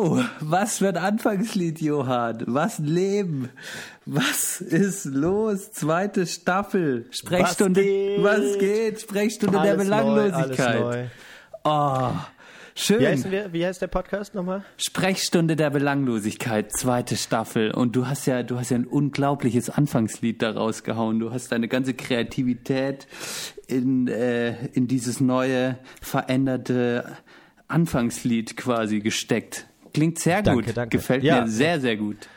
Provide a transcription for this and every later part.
Wow, was für ein Anfangslied, Johann. Was ein Leben. Was ist los? Zweite Staffel. Sprechstunde. Was geht? Was geht? Sprechstunde alles der Belanglosigkeit. Neu, alles neu. Oh, schön. Wie heißt, wir, wie heißt der Podcast nochmal? Sprechstunde der Belanglosigkeit, zweite Staffel. Und du hast ja, du hast ja ein unglaubliches Anfangslied da rausgehauen. Du hast deine ganze Kreativität in, äh, in dieses neue, veränderte Anfangslied quasi gesteckt. Klingt sehr danke, gut. Danke. Gefällt ja. mir sehr, sehr gut.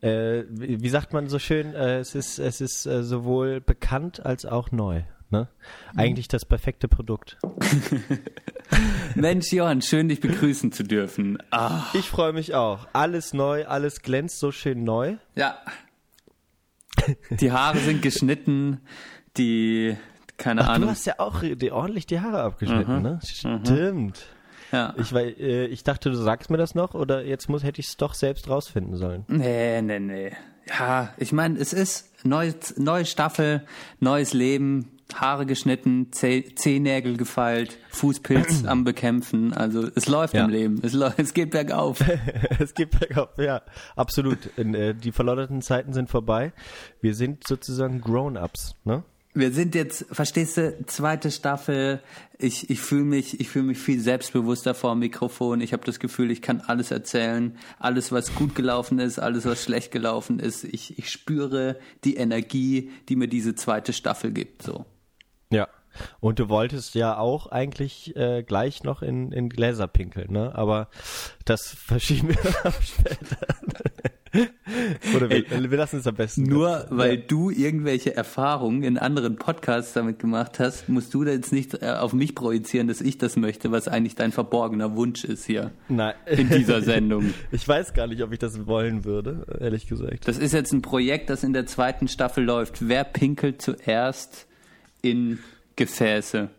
Äh, wie sagt man so schön, äh, es ist, es ist äh, sowohl bekannt als auch neu. Ne? Eigentlich das perfekte Produkt. Mensch, Johann, schön dich begrüßen zu dürfen. Ach. Ich freue mich auch. Alles neu, alles glänzt so schön neu. Ja. Die Haare sind geschnitten, die, keine Ach, Ahnung. Du hast ja auch die, ordentlich die Haare abgeschnitten, mhm. ne? Mhm. Ja. Ich, weil, äh, ich dachte, du sagst mir das noch oder jetzt muss, hätte ich es doch selbst rausfinden sollen. Nee, nee, nee. Ja, ich meine, es ist neue, neue Staffel, neues Leben, Haare geschnitten, Zehennägel gefeilt, Fußpilz am Bekämpfen. Also es läuft ja. im Leben. Es, läuft, es geht bergauf. es geht bergauf, ja, absolut. In, äh, die verlotterten Zeiten sind vorbei. Wir sind sozusagen Grown-ups, ne? Wir sind jetzt, verstehst du, zweite Staffel. Ich, ich fühle mich, ich mich viel selbstbewusster vor dem Mikrofon. Ich habe das Gefühl, ich kann alles erzählen, alles was gut gelaufen ist, alles was schlecht gelaufen ist. Ich, ich spüre die Energie, die mir diese zweite Staffel gibt. So. Ja. Und du wolltest ja auch eigentlich äh, gleich noch in, in Gläser pinkeln, ne? Aber das verschieben wir später. Oder wir, Ey, wir lassen es am besten. Nur weil du irgendwelche Erfahrungen in anderen Podcasts damit gemacht hast, musst du jetzt nicht äh, auf mich projizieren, dass ich das möchte, was eigentlich dein verborgener Wunsch ist hier. Nein. In dieser Sendung. Ich weiß gar nicht, ob ich das wollen würde, ehrlich gesagt. Das ist jetzt ein Projekt, das in der zweiten Staffel läuft. Wer pinkelt zuerst in Gefäße?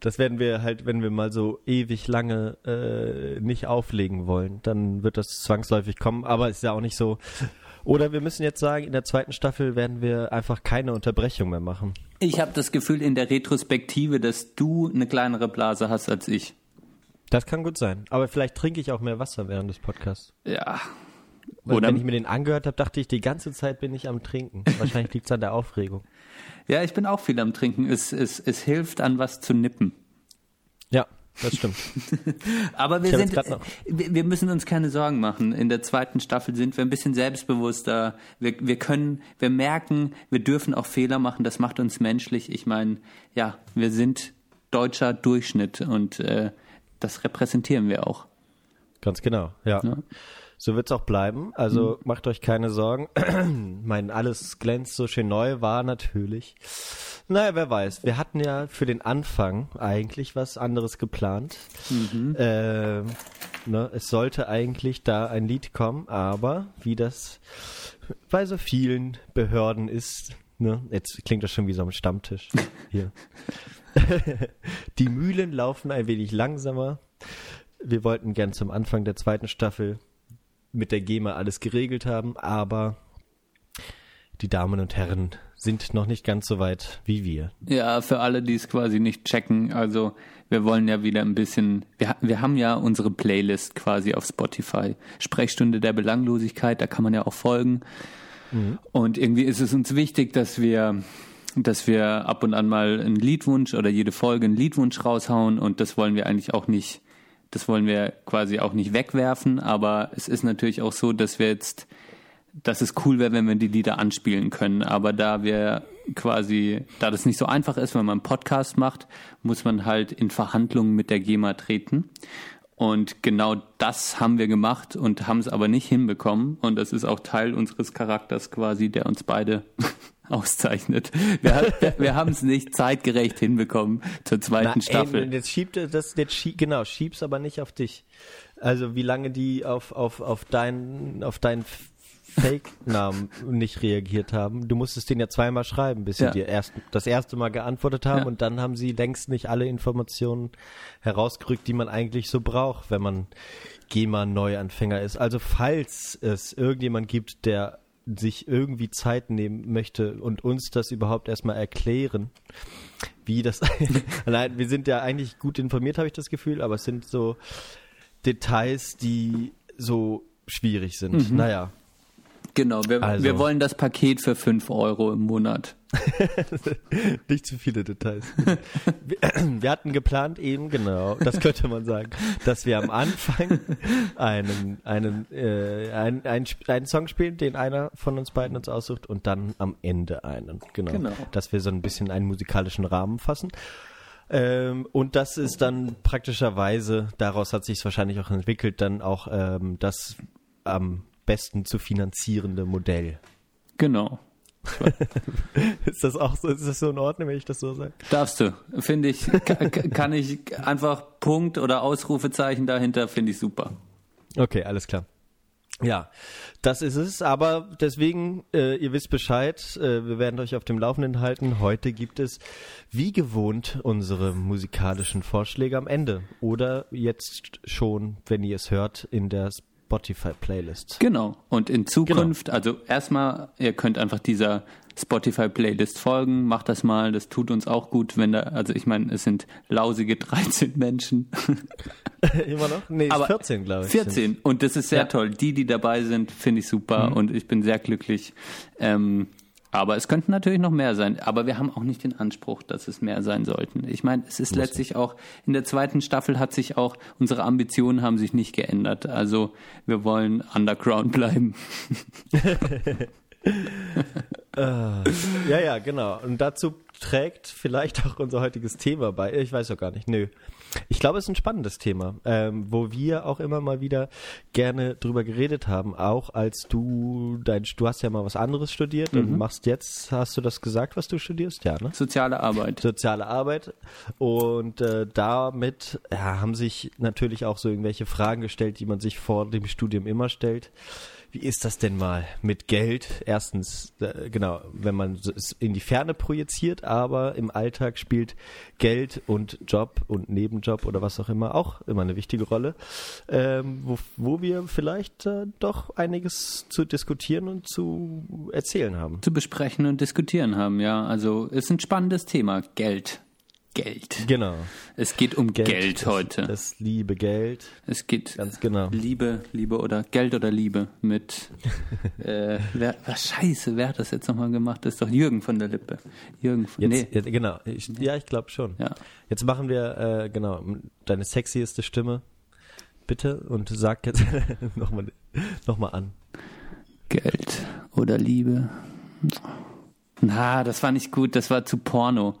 Das werden wir halt, wenn wir mal so ewig lange äh, nicht auflegen wollen, dann wird das zwangsläufig kommen. Aber ist ja auch nicht so. Oder wir müssen jetzt sagen, in der zweiten Staffel werden wir einfach keine Unterbrechung mehr machen. Ich habe das Gefühl in der Retrospektive, dass du eine kleinere Blase hast als ich. Das kann gut sein. Aber vielleicht trinke ich auch mehr Wasser während des Podcasts. Ja. Weil Oder wenn ich mir den angehört habe, dachte ich, die ganze Zeit bin ich am Trinken. Wahrscheinlich liegt es an der Aufregung. Ja, ich bin auch viel am Trinken. Es, es, es hilft, an was zu nippen. Ja, das stimmt. Aber wir sind, wir müssen uns keine Sorgen machen. In der zweiten Staffel sind wir ein bisschen selbstbewusster. Wir, wir können, wir merken, wir dürfen auch Fehler machen. Das macht uns menschlich. Ich meine, ja, wir sind deutscher Durchschnitt und äh, das repräsentieren wir auch. Ganz genau, ja. ja. So wird's auch bleiben. Also mhm. macht euch keine Sorgen. mein alles glänzt so schön neu war natürlich. Naja, wer weiß. Wir hatten ja für den Anfang eigentlich was anderes geplant. Mhm. Äh, ne, es sollte eigentlich da ein Lied kommen, aber wie das bei so vielen Behörden ist, ne, jetzt klingt das schon wie so ein Stammtisch hier. Die Mühlen laufen ein wenig langsamer. Wir wollten gern zum Anfang der zweiten Staffel mit der GEMA alles geregelt haben, aber die Damen und Herren sind noch nicht ganz so weit wie wir. Ja, für alle, die es quasi nicht checken, also wir wollen ja wieder ein bisschen, wir, wir haben ja unsere Playlist quasi auf Spotify, Sprechstunde der Belanglosigkeit, da kann man ja auch folgen. Mhm. Und irgendwie ist es uns wichtig, dass wir dass wir ab und an mal einen Liedwunsch oder jede Folge einen Liedwunsch raushauen und das wollen wir eigentlich auch nicht das wollen wir quasi auch nicht wegwerfen, aber es ist natürlich auch so, dass wir jetzt, dass es cool wäre, wenn wir die Lieder anspielen können. Aber da wir quasi, da das nicht so einfach ist, wenn man einen Podcast macht, muss man halt in Verhandlungen mit der GEMA treten. Und genau das haben wir gemacht und haben es aber nicht hinbekommen. Und das ist auch Teil unseres Charakters quasi, der uns beide auszeichnet. Wir, wir haben es nicht zeitgerecht hinbekommen zur zweiten Na, Staffel. Ey, jetzt schiebt das, jetzt schieb, genau, schieb's aber nicht auf dich. Also wie lange die auf, auf, auf deinen, auf deinen Fake-Namen nicht reagiert haben. Du musstest den ja zweimal schreiben, bis sie ja. dir erst, das erste Mal geantwortet haben ja. und dann haben sie längst nicht alle Informationen herausgerückt, die man eigentlich so braucht, wenn man GEMA-Neuanfänger ist. Also falls es irgendjemand gibt, der sich irgendwie Zeit nehmen möchte und uns das überhaupt erstmal erklären, wie das. Nein, wir sind ja eigentlich gut informiert, habe ich das Gefühl, aber es sind so Details, die so schwierig sind. Mhm. Naja. Genau, wir, also. wir wollen das Paket für 5 Euro im Monat. Nicht zu viele Details. Wir, hatten geplant eben, genau, das könnte man sagen, dass wir am Anfang einen, einen, äh, einen, einen, einen Song spielen, den einer von uns beiden uns aussucht und dann am Ende einen. Genau. genau. Dass wir so ein bisschen einen musikalischen Rahmen fassen. Ähm, und das ist dann praktischerweise, daraus hat sich es wahrscheinlich auch entwickelt, dann auch ähm, das am besten zu finanzierende Modell. Genau. ist das auch so, ist das so in Ordnung, wenn ich das so sage? Darfst du. Finde ich, kann ich einfach Punkt oder Ausrufezeichen dahinter, finde ich super. Okay, alles klar. Ja, das ist es. Aber deswegen, äh, ihr wisst Bescheid, äh, wir werden euch auf dem Laufenden halten. Heute gibt es, wie gewohnt, unsere musikalischen Vorschläge am Ende. Oder jetzt schon, wenn ihr es hört, in der Spotify-Playlist. Genau. Und in Zukunft, genau. also erstmal, ihr könnt einfach dieser Spotify-Playlist folgen, macht das mal, das tut uns auch gut, wenn da, also ich meine, es sind lausige 13 Menschen. Immer noch? Nee, Aber 14, glaube ich. 14. Und das ist sehr ja. toll. Die, die dabei sind, finde ich super mhm. und ich bin sehr glücklich. Ähm, aber es könnten natürlich noch mehr sein. Aber wir haben auch nicht den Anspruch, dass es mehr sein sollten. Ich meine, es ist letztlich auch, in der zweiten Staffel hat sich auch, unsere Ambitionen haben sich nicht geändert. Also wir wollen underground bleiben. uh, ja, ja, genau. Und dazu trägt vielleicht auch unser heutiges Thema bei. Ich weiß doch gar nicht. Nö. Ich glaube, es ist ein spannendes Thema, ähm, wo wir auch immer mal wieder gerne drüber geredet haben. Auch als du dein, du hast ja mal was anderes studiert mhm. und machst jetzt, hast du das gesagt, was du studierst? Ja, ne? Soziale Arbeit. Soziale Arbeit. Und äh, damit ja, haben sich natürlich auch so irgendwelche Fragen gestellt, die man sich vor dem Studium immer stellt wie ist das denn mal mit Geld? Erstens, äh, genau, wenn man es in die Ferne projiziert, aber im Alltag spielt Geld und Job und Nebenjob oder was auch immer auch immer eine wichtige Rolle, ähm, wo, wo wir vielleicht äh, doch einiges zu diskutieren und zu erzählen haben. Zu besprechen und diskutieren haben, ja. Also ist ein spannendes Thema, Geld. Geld. Genau. Es geht um Geld, Geld heute. Das, das, liebe Geld. Es geht ganz genau. Liebe, Liebe oder Geld oder Liebe mit. äh, wer, was Scheiße, wer hat das jetzt nochmal gemacht? Das ist doch Jürgen von der Lippe. Jürgen von jetzt, nee. Jetzt, genau. Ich, ja, ich glaube schon. Ja. Jetzt machen wir äh, genau deine sexieste Stimme, bitte und sag jetzt nochmal noch mal an. Geld oder Liebe. Na, das war nicht gut. Das war zu Porno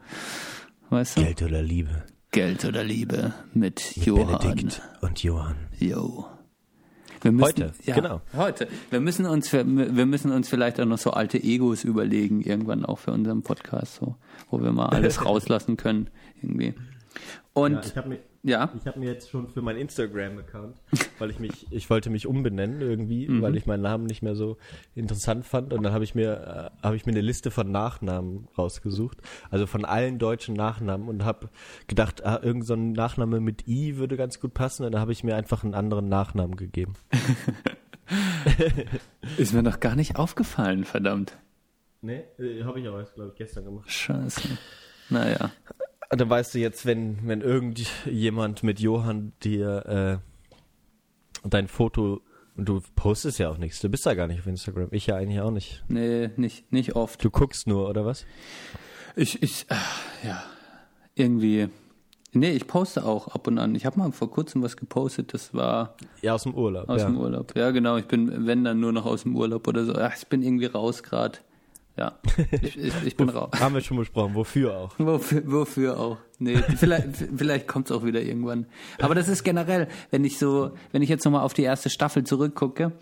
weißt du? Geld oder Liebe. Geld oder Liebe mit, mit Johann. Benedikt und Johann. Jo. Müssen, heute, ja, genau. Heute. Wir müssen uns, wir müssen uns vielleicht auch noch so alte Egos überlegen, irgendwann auch für unseren Podcast, so, wo wir mal alles rauslassen können, irgendwie. Und ja, ja? ich hab mir jetzt schon für meinen Instagram-Account, weil ich mich, ich wollte mich umbenennen irgendwie, mhm. weil ich meinen Namen nicht mehr so interessant fand. Und dann habe ich mir, äh, habe ich mir eine Liste von Nachnamen rausgesucht, also von allen deutschen Nachnamen und habe gedacht, ah, irgend so ein Nachname mit I würde ganz gut passen. Und dann habe ich mir einfach einen anderen Nachnamen gegeben. Ist mir noch gar nicht aufgefallen, verdammt. Nee, äh, habe ich aber, glaube ich, gestern gemacht. Scheiße. Naja. Dann weißt du jetzt, wenn, wenn irgendjemand mit Johann dir äh, dein Foto und du postest ja auch nichts. Du bist da gar nicht auf Instagram. Ich ja eigentlich auch nicht. Nee, nicht, nicht oft. Du guckst nur, oder was? Ich, ich, äh, ja, irgendwie. Nee, ich poste auch ab und an. Ich habe mal vor kurzem was gepostet, das war. Ja, aus dem Urlaub. Aus ja. dem Urlaub. Ja, genau. Ich bin, wenn dann nur noch aus dem Urlaub oder so. Ach, ich bin irgendwie raus gerade. Ja, ich, ich, ich bin raus. Haben wir schon besprochen, wofür auch. Wofür, wofür auch. Nee, vielleicht, vielleicht kommt es auch wieder irgendwann. Aber das ist generell, wenn ich so, wenn ich jetzt nochmal auf die erste Staffel zurückgucke,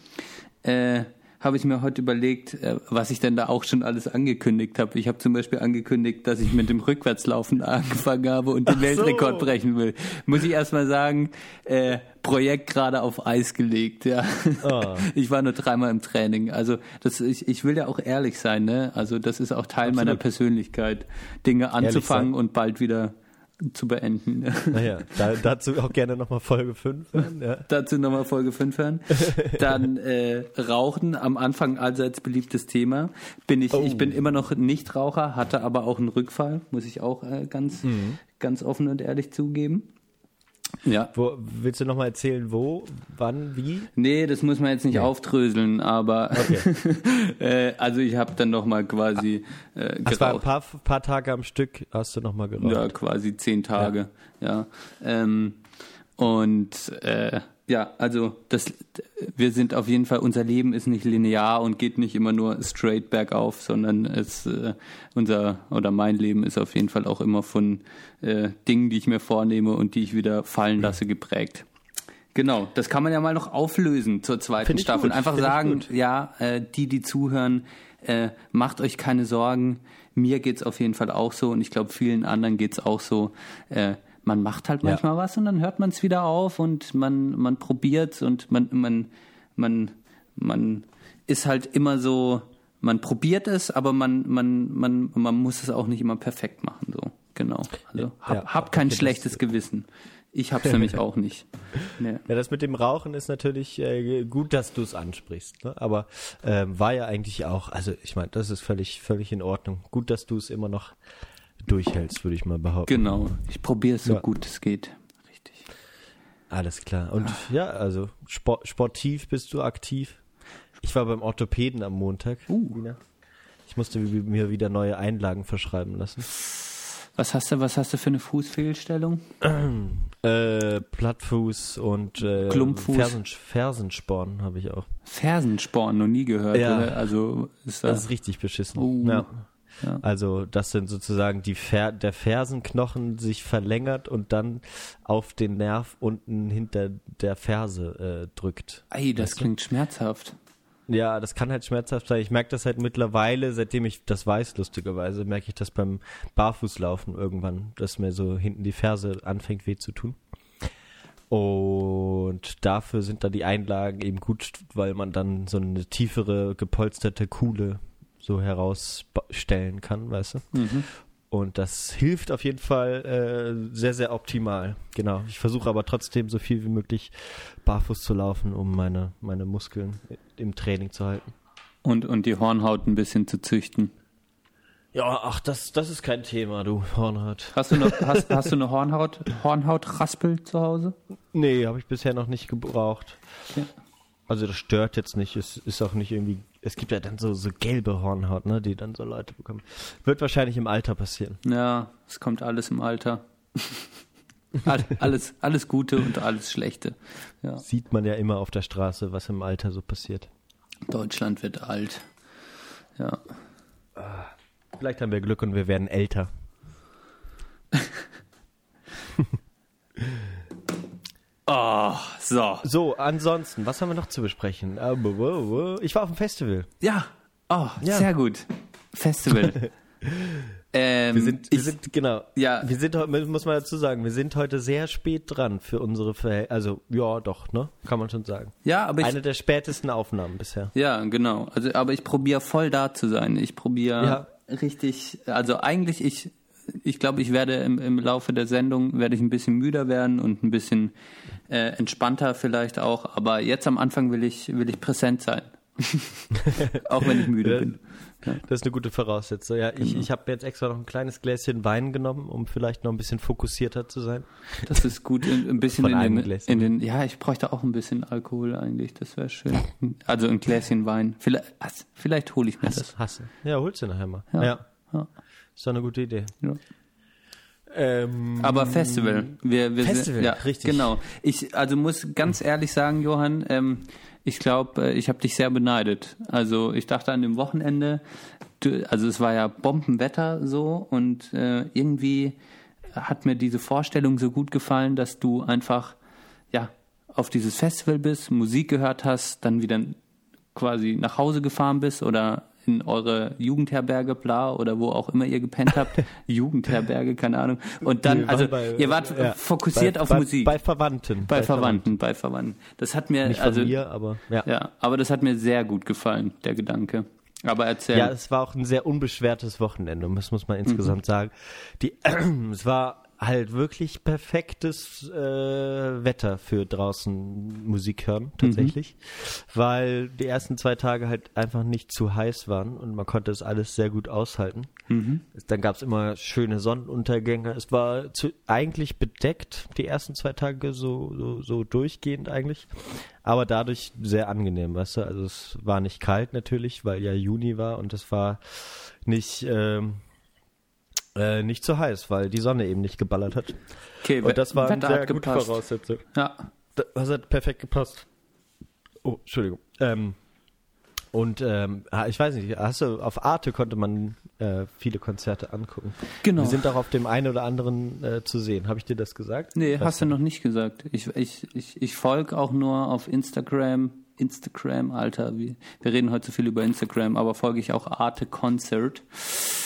äh, habe ich mir heute überlegt, äh, was ich denn da auch schon alles angekündigt habe. Ich habe zum Beispiel angekündigt, dass ich mit dem Rückwärtslaufen angefangen habe und den Ach Weltrekord so. brechen will. Muss ich erstmal sagen, äh, Projekt gerade auf Eis gelegt, ja. Oh. Ich war nur dreimal im Training. Also das, ich, ich will ja auch ehrlich sein, ne? Also das ist auch Teil Absolut. meiner Persönlichkeit, Dinge anzufangen und bald wieder zu beenden. Naja, da, dazu auch gerne nochmal Folge 5 hören. Ja. dazu nochmal Folge 5 hören. Dann äh, Rauchen, am Anfang allseits beliebtes Thema. Bin ich, oh. ich bin immer noch Nichtraucher, hatte aber auch einen Rückfall, muss ich auch äh, ganz, mhm. ganz offen und ehrlich zugeben. Ja. Wo, willst du nochmal erzählen, wo, wann, wie? Nee, das muss man jetzt nicht nee. aufdröseln, aber okay. äh, also ich habe dann nochmal quasi äh, geraucht. Das war ein paar, paar Tage am Stück hast du nochmal geraucht? Ja, quasi zehn Tage, ja. ja. Ähm, und äh, ja, also das, wir sind auf jeden Fall, unser Leben ist nicht linear und geht nicht immer nur straight bergauf, sondern es, äh, unser oder mein Leben ist auf jeden Fall auch immer von äh, Dingen, die ich mir vornehme und die ich wieder fallen lasse, geprägt. Genau, das kann man ja mal noch auflösen zur zweiten Staffel. und Einfach sagen, ja, äh, die, die zuhören, äh, macht euch keine Sorgen. Mir geht's auf jeden Fall auch so und ich glaube, vielen anderen geht's auch so. Äh, man macht halt manchmal ja. was und dann hört man es wieder auf und man, man probiert und man, man, man, man ist halt immer so, man probiert es, aber man, man, man, man muss es auch nicht immer perfekt machen, so. Genau. Also hab, ja, hab kein schlechtes das, Gewissen. Ich hab's nämlich auch nicht. Nee. Ja, das mit dem Rauchen ist natürlich äh, gut, dass du es ansprichst. Ne? Aber ähm, war ja eigentlich auch, also ich meine, das ist völlig, völlig in Ordnung. Gut, dass du es immer noch durchhältst, würde ich mal behaupten. Genau, ich probiere es so ja. gut es geht. Richtig. Alles klar. Und Ach. ja, also Sport, sportiv bist du aktiv. Ich war beim Orthopäden am Montag. Uh. Ich musste mir wieder neue Einlagen verschreiben lassen. Was hast du, was hast du für eine Fußfehlstellung? Äh, Plattfuß und äh, Klumpfuß. Fersen, Fersensporn habe ich auch. Fersensporn, noch nie gehört. Ja. Oder? Also ist das, das ist richtig beschissen. Uh. Ja. Ja. Also das sind sozusagen die Fer der Fersenknochen sich verlängert und dann auf den Nerv unten hinter der Ferse äh, drückt. Ey, das weißt klingt du? schmerzhaft. Ja, das kann halt schmerzhaft sein. Ich merke das halt mittlerweile, seitdem ich das weiß, lustigerweise, merke ich das beim Barfußlaufen irgendwann, dass mir so hinten die Ferse anfängt weh zu tun. Und dafür sind dann die Einlagen eben gut, weil man dann so eine tiefere, gepolsterte Kuhle so herausstellen kann, weißt du? Mhm. Und das hilft auf jeden Fall äh, sehr, sehr optimal. Genau. Ich versuche aber trotzdem so viel wie möglich barfuß zu laufen, um meine, meine Muskeln im Training zu halten. Und, und die Hornhaut ein bisschen zu züchten. Ja, ach, das, das ist kein Thema, du Hornhaut. Hast du noch, hast, hast du eine Hornhaut, Hornhautraspel zu Hause? Nee, habe ich bisher noch nicht gebraucht. Okay. Also das stört jetzt nicht, es ist auch nicht irgendwie, es gibt ja dann so, so gelbe Hornhaut, ne, die dann so Leute bekommen. Wird wahrscheinlich im Alter passieren. Ja, es kommt alles im Alter. alles, alles Gute und alles Schlechte. Ja. Sieht man ja immer auf der Straße, was im Alter so passiert. Deutschland wird alt. Ja. Vielleicht haben wir Glück und wir werden älter. Oh, so. So, ansonsten, was haben wir noch zu besprechen? Äh, ich war auf dem Festival. Ja. Oh, ja. sehr gut. Festival. ähm, wir sind, wir ich, sind, genau. Ja. Wir sind heute, muss man dazu sagen, wir sind heute sehr spät dran für unsere Verhältnisse. Also, ja, doch, ne? Kann man schon sagen. Ja, aber ich, Eine der spätesten Aufnahmen bisher. Ja, genau. Also, aber ich probiere voll da zu sein. Ich probiere ja. richtig, also eigentlich, ich, ich glaube, ich werde im, im Laufe der Sendung werde ich ein bisschen müder werden und ein bisschen äh, entspannter vielleicht auch. Aber jetzt am Anfang will ich will ich präsent sein, auch wenn ich müde bin. Ja. Das ist eine gute Voraussetzung. Ja, genau. ich, ich habe jetzt extra noch ein kleines Gläschen Wein genommen, um vielleicht noch ein bisschen fokussierter zu sein. Das ist gut, ein bisschen Von in, den, in den. Ja, ich bräuchte auch ein bisschen Alkohol eigentlich. Das wäre schön. Also ein Gläschen Wein. Vielleicht, vielleicht hole ich mir hasse, das. Hasse. Ja, holst du nachher mal. Ja. ja. ja. Ist doch eine gute Idee. Ja. Ähm, Aber Festival. Wir, wir Festival, sind, ja, richtig. Genau. Ich also muss ganz ehrlich sagen, Johann, ähm, ich glaube, äh, ich habe dich sehr beneidet. Also ich dachte an dem Wochenende, du, also es war ja Bombenwetter so und äh, irgendwie hat mir diese Vorstellung so gut gefallen, dass du einfach ja auf dieses Festival bist, Musik gehört hast, dann wieder quasi nach Hause gefahren bist oder in eure Jugendherberge, bla, oder wo auch immer ihr gepennt habt. Jugendherberge, keine Ahnung. Und dann, also, bei, ihr wart ja, fokussiert bei, auf bei, Musik. Bei Verwandten. Bei, Verwandten, bei Verwandten. Das hat mir, Nicht also. Mir, aber, ja. ja. Aber das hat mir sehr gut gefallen, der Gedanke. Aber erzähl. Ja, es war auch ein sehr unbeschwertes Wochenende, das muss man insgesamt mhm. sagen. Die, es war halt wirklich perfektes äh, Wetter für draußen Musik hören, tatsächlich. Mhm. Weil die ersten zwei Tage halt einfach nicht zu heiß waren und man konnte es alles sehr gut aushalten. Mhm. Dann gab es immer schöne Sonnenuntergänge. Es war zu, eigentlich bedeckt, die ersten zwei Tage so, so, so durchgehend eigentlich. Aber dadurch sehr angenehm, weißt du? Also es war nicht kalt natürlich, weil ja Juni war und es war nicht. Ähm, äh, nicht zu heiß, weil die Sonne eben nicht geballert hat. Okay, und das war eine sehr gute Voraussetzung. Ja. Das hat perfekt gepasst. Oh, Entschuldigung. Ähm, und ähm, ah, ich weiß nicht, hast du auf Arte konnte man äh, viele Konzerte angucken. Genau. Wir sind auch auf dem einen oder anderen äh, zu sehen. Habe ich dir das gesagt? Nee, hast du noch nicht gesagt. Ich, ich, ich, ich folge auch nur auf Instagram Instagram, Alter, wir, wir reden heute so viel über Instagram, aber folge ich auch Arte Concert.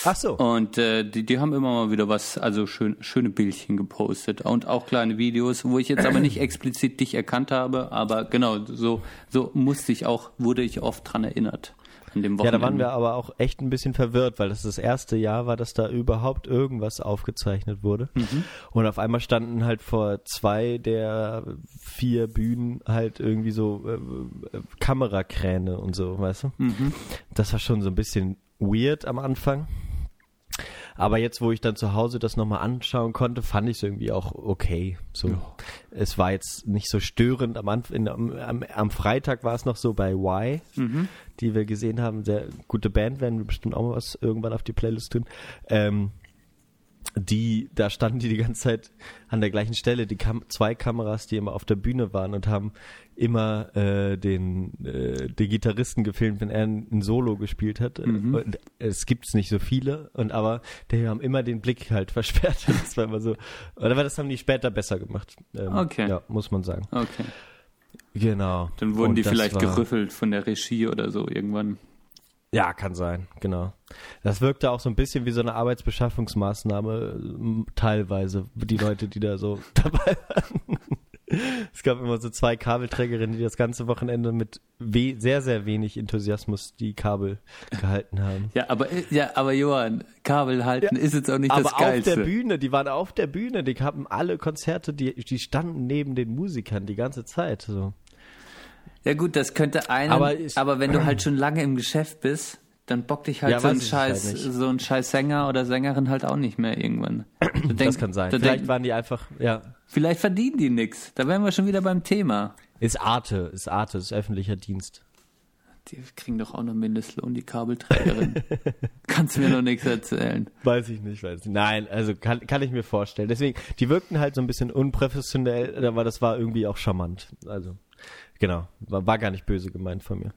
Ach so. Und äh, die, die haben immer mal wieder was, also schön, schöne Bildchen gepostet und auch kleine Videos, wo ich jetzt aber nicht explizit dich erkannt habe, aber genau, so, so musste ich auch, wurde ich oft dran erinnert an dem Wochenende. Ja, da waren wir aber auch echt ein bisschen verwirrt, weil das das erste Jahr war, dass da überhaupt irgendwas aufgezeichnet wurde. Mhm. Und auf einmal standen halt vor zwei der vier Bühnen halt irgendwie so äh, äh, Kamerakräne und so, weißt du? Mhm. Das war schon so ein bisschen weird am Anfang. Aber jetzt, wo ich dann zu Hause das nochmal anschauen konnte, fand ich es irgendwie auch okay. So, ja. es war jetzt nicht so störend. Am, Anf in, am, am, Freitag war es noch so bei Y, mhm. die wir gesehen haben. Sehr gute Band, werden wir bestimmt auch mal was irgendwann auf die Playlist tun. Ähm, die, da standen die die ganze Zeit an der gleichen Stelle, die Kam zwei Kameras, die immer auf der Bühne waren und haben immer äh, den, äh, den Gitarristen gefilmt, wenn er ein, Solo gespielt hat. Mhm. Und es gibt nicht so viele, und aber die haben immer den Blick halt versperrt. Das war immer so. Oder das haben die später besser gemacht. Ähm, okay. Ja, muss man sagen. Okay. Genau. Dann wurden und die vielleicht war, gerüffelt von der Regie oder so irgendwann. Ja, kann sein, genau. Das wirkte auch so ein bisschen wie so eine Arbeitsbeschaffungsmaßnahme, teilweise, die Leute, die da so dabei waren. Es gab immer so zwei Kabelträgerinnen, die das ganze Wochenende mit sehr, sehr wenig Enthusiasmus die Kabel gehalten haben. Ja, aber, ja, aber Johann, Kabel halten ja, ist jetzt auch nicht das Geilste. Aber auf der Bühne, die waren auf der Bühne, die haben alle Konzerte, die, die standen neben den Musikern die ganze Zeit, so. Ja gut, das könnte einen, aber, ich, aber wenn du halt schon lange im Geschäft bist, dann bockt dich halt ja, so ein Scheiß, halt so ein Scheiß Sänger oder Sängerin halt auch nicht mehr irgendwann. Denk, das kann sein. Vielleicht denk, waren die einfach, ja. Vielleicht verdienen die nix. Da wären wir schon wieder beim Thema. Ist Arte, ist Arte, ist öffentlicher Dienst. Die kriegen doch auch noch Mindestlohn, die Kabelträgerin. Kannst du mir noch nichts erzählen. Weiß ich nicht, weiß ich nicht. Nein, also kann, kann ich mir vorstellen. Deswegen, die wirkten halt so ein bisschen unprofessionell, aber das war irgendwie auch charmant. Also. Genau, war, war gar nicht böse gemeint von mir.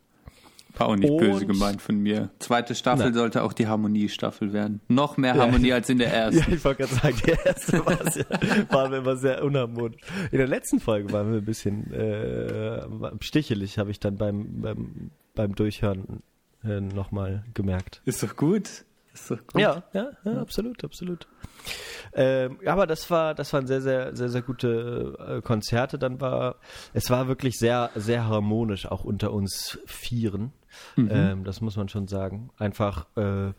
War auch nicht und böse gemeint von mir. Zweite Staffel Nein. sollte auch die Harmoniestaffel werden. Noch mehr Harmonie ja. als in der ersten. Ja, ich wollte gerade sagen, die erste war sehr, waren wir immer sehr unharmonisch. In der letzten Folge waren wir ein bisschen äh, stichelig, habe ich dann beim, beim, beim Durchhören äh, nochmal gemerkt. Ist doch gut. Gut. Ja, ja, ja, absolut, absolut. Ähm, aber das war, das waren sehr, sehr, sehr, sehr gute äh, Konzerte. Dann war, es war wirklich sehr, sehr harmonisch auch unter uns Vieren. Mhm. Ähm, das muss man schon sagen. Einfach, äh,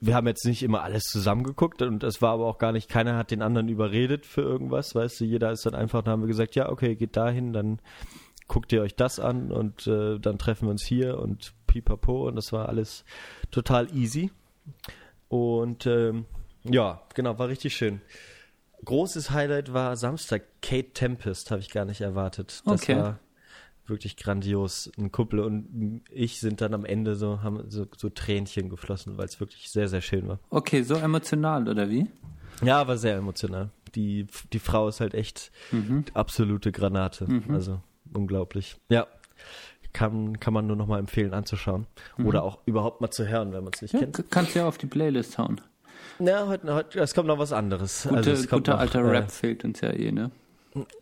wir haben jetzt nicht immer alles zusammengeguckt und es war aber auch gar nicht, keiner hat den anderen überredet für irgendwas, weißt du, jeder ist dann einfach, dann haben wir gesagt, ja, okay, geht dahin, dann guckt ihr euch das an und äh, dann treffen wir uns hier und pipapo und das war alles total easy. Und ähm, ja, genau, war richtig schön. Großes Highlight war Samstag. Kate Tempest habe ich gar nicht erwartet. Das okay. war wirklich grandios. Ein Kuppel und ich sind dann am Ende so, haben so, so Tränchen geflossen, weil es wirklich sehr, sehr schön war. Okay, so emotional, oder wie? Ja, war sehr emotional. Die, die Frau ist halt echt mhm. absolute Granate. Mhm. Also unglaublich. Ja. Kann, kann man nur noch mal empfehlen anzuschauen. Mhm. Oder auch überhaupt mal zu hören, wenn man es nicht ja, kennt. Kannst ja auf die Playlist hauen. Ja, heute, heute, es kommt noch was anderes. Gute, also guter noch, alter Rap äh, fehlt uns ja eh, ne?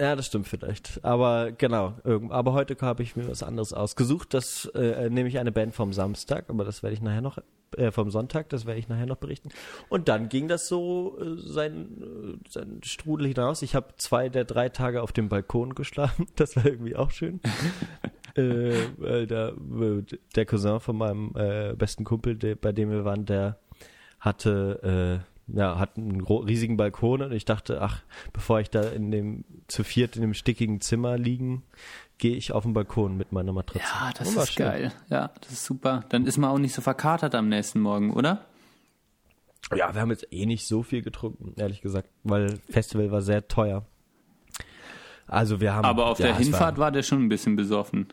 Ja, das stimmt vielleicht. Aber genau, aber heute habe ich mir was anderes ausgesucht. Das äh, nehme ich eine Band vom Samstag, aber das werde ich nachher noch, äh, vom Sonntag, das werde ich nachher noch berichten. Und dann ging das so äh, sein, äh, sein Strudel hinaus. Ich habe zwei der drei Tage auf dem Balkon geschlafen. Das war irgendwie auch schön. Äh, der, der Cousin von meinem äh, besten Kumpel, der, bei dem wir waren, der hatte äh, ja, hat einen riesigen Balkon und ich dachte, ach, bevor ich da in dem zu viert in dem stickigen Zimmer liegen, gehe ich auf den Balkon mit meiner Matratze. Ja, das ist schön. geil. Ja, das ist super. Dann ist man auch nicht so verkatert am nächsten Morgen, oder? Ja, wir haben jetzt eh nicht so viel getrunken, ehrlich gesagt, weil Festival war sehr teuer. Also wir haben. Aber auf ja, der Hinfahrt war, war der schon ein bisschen besoffen.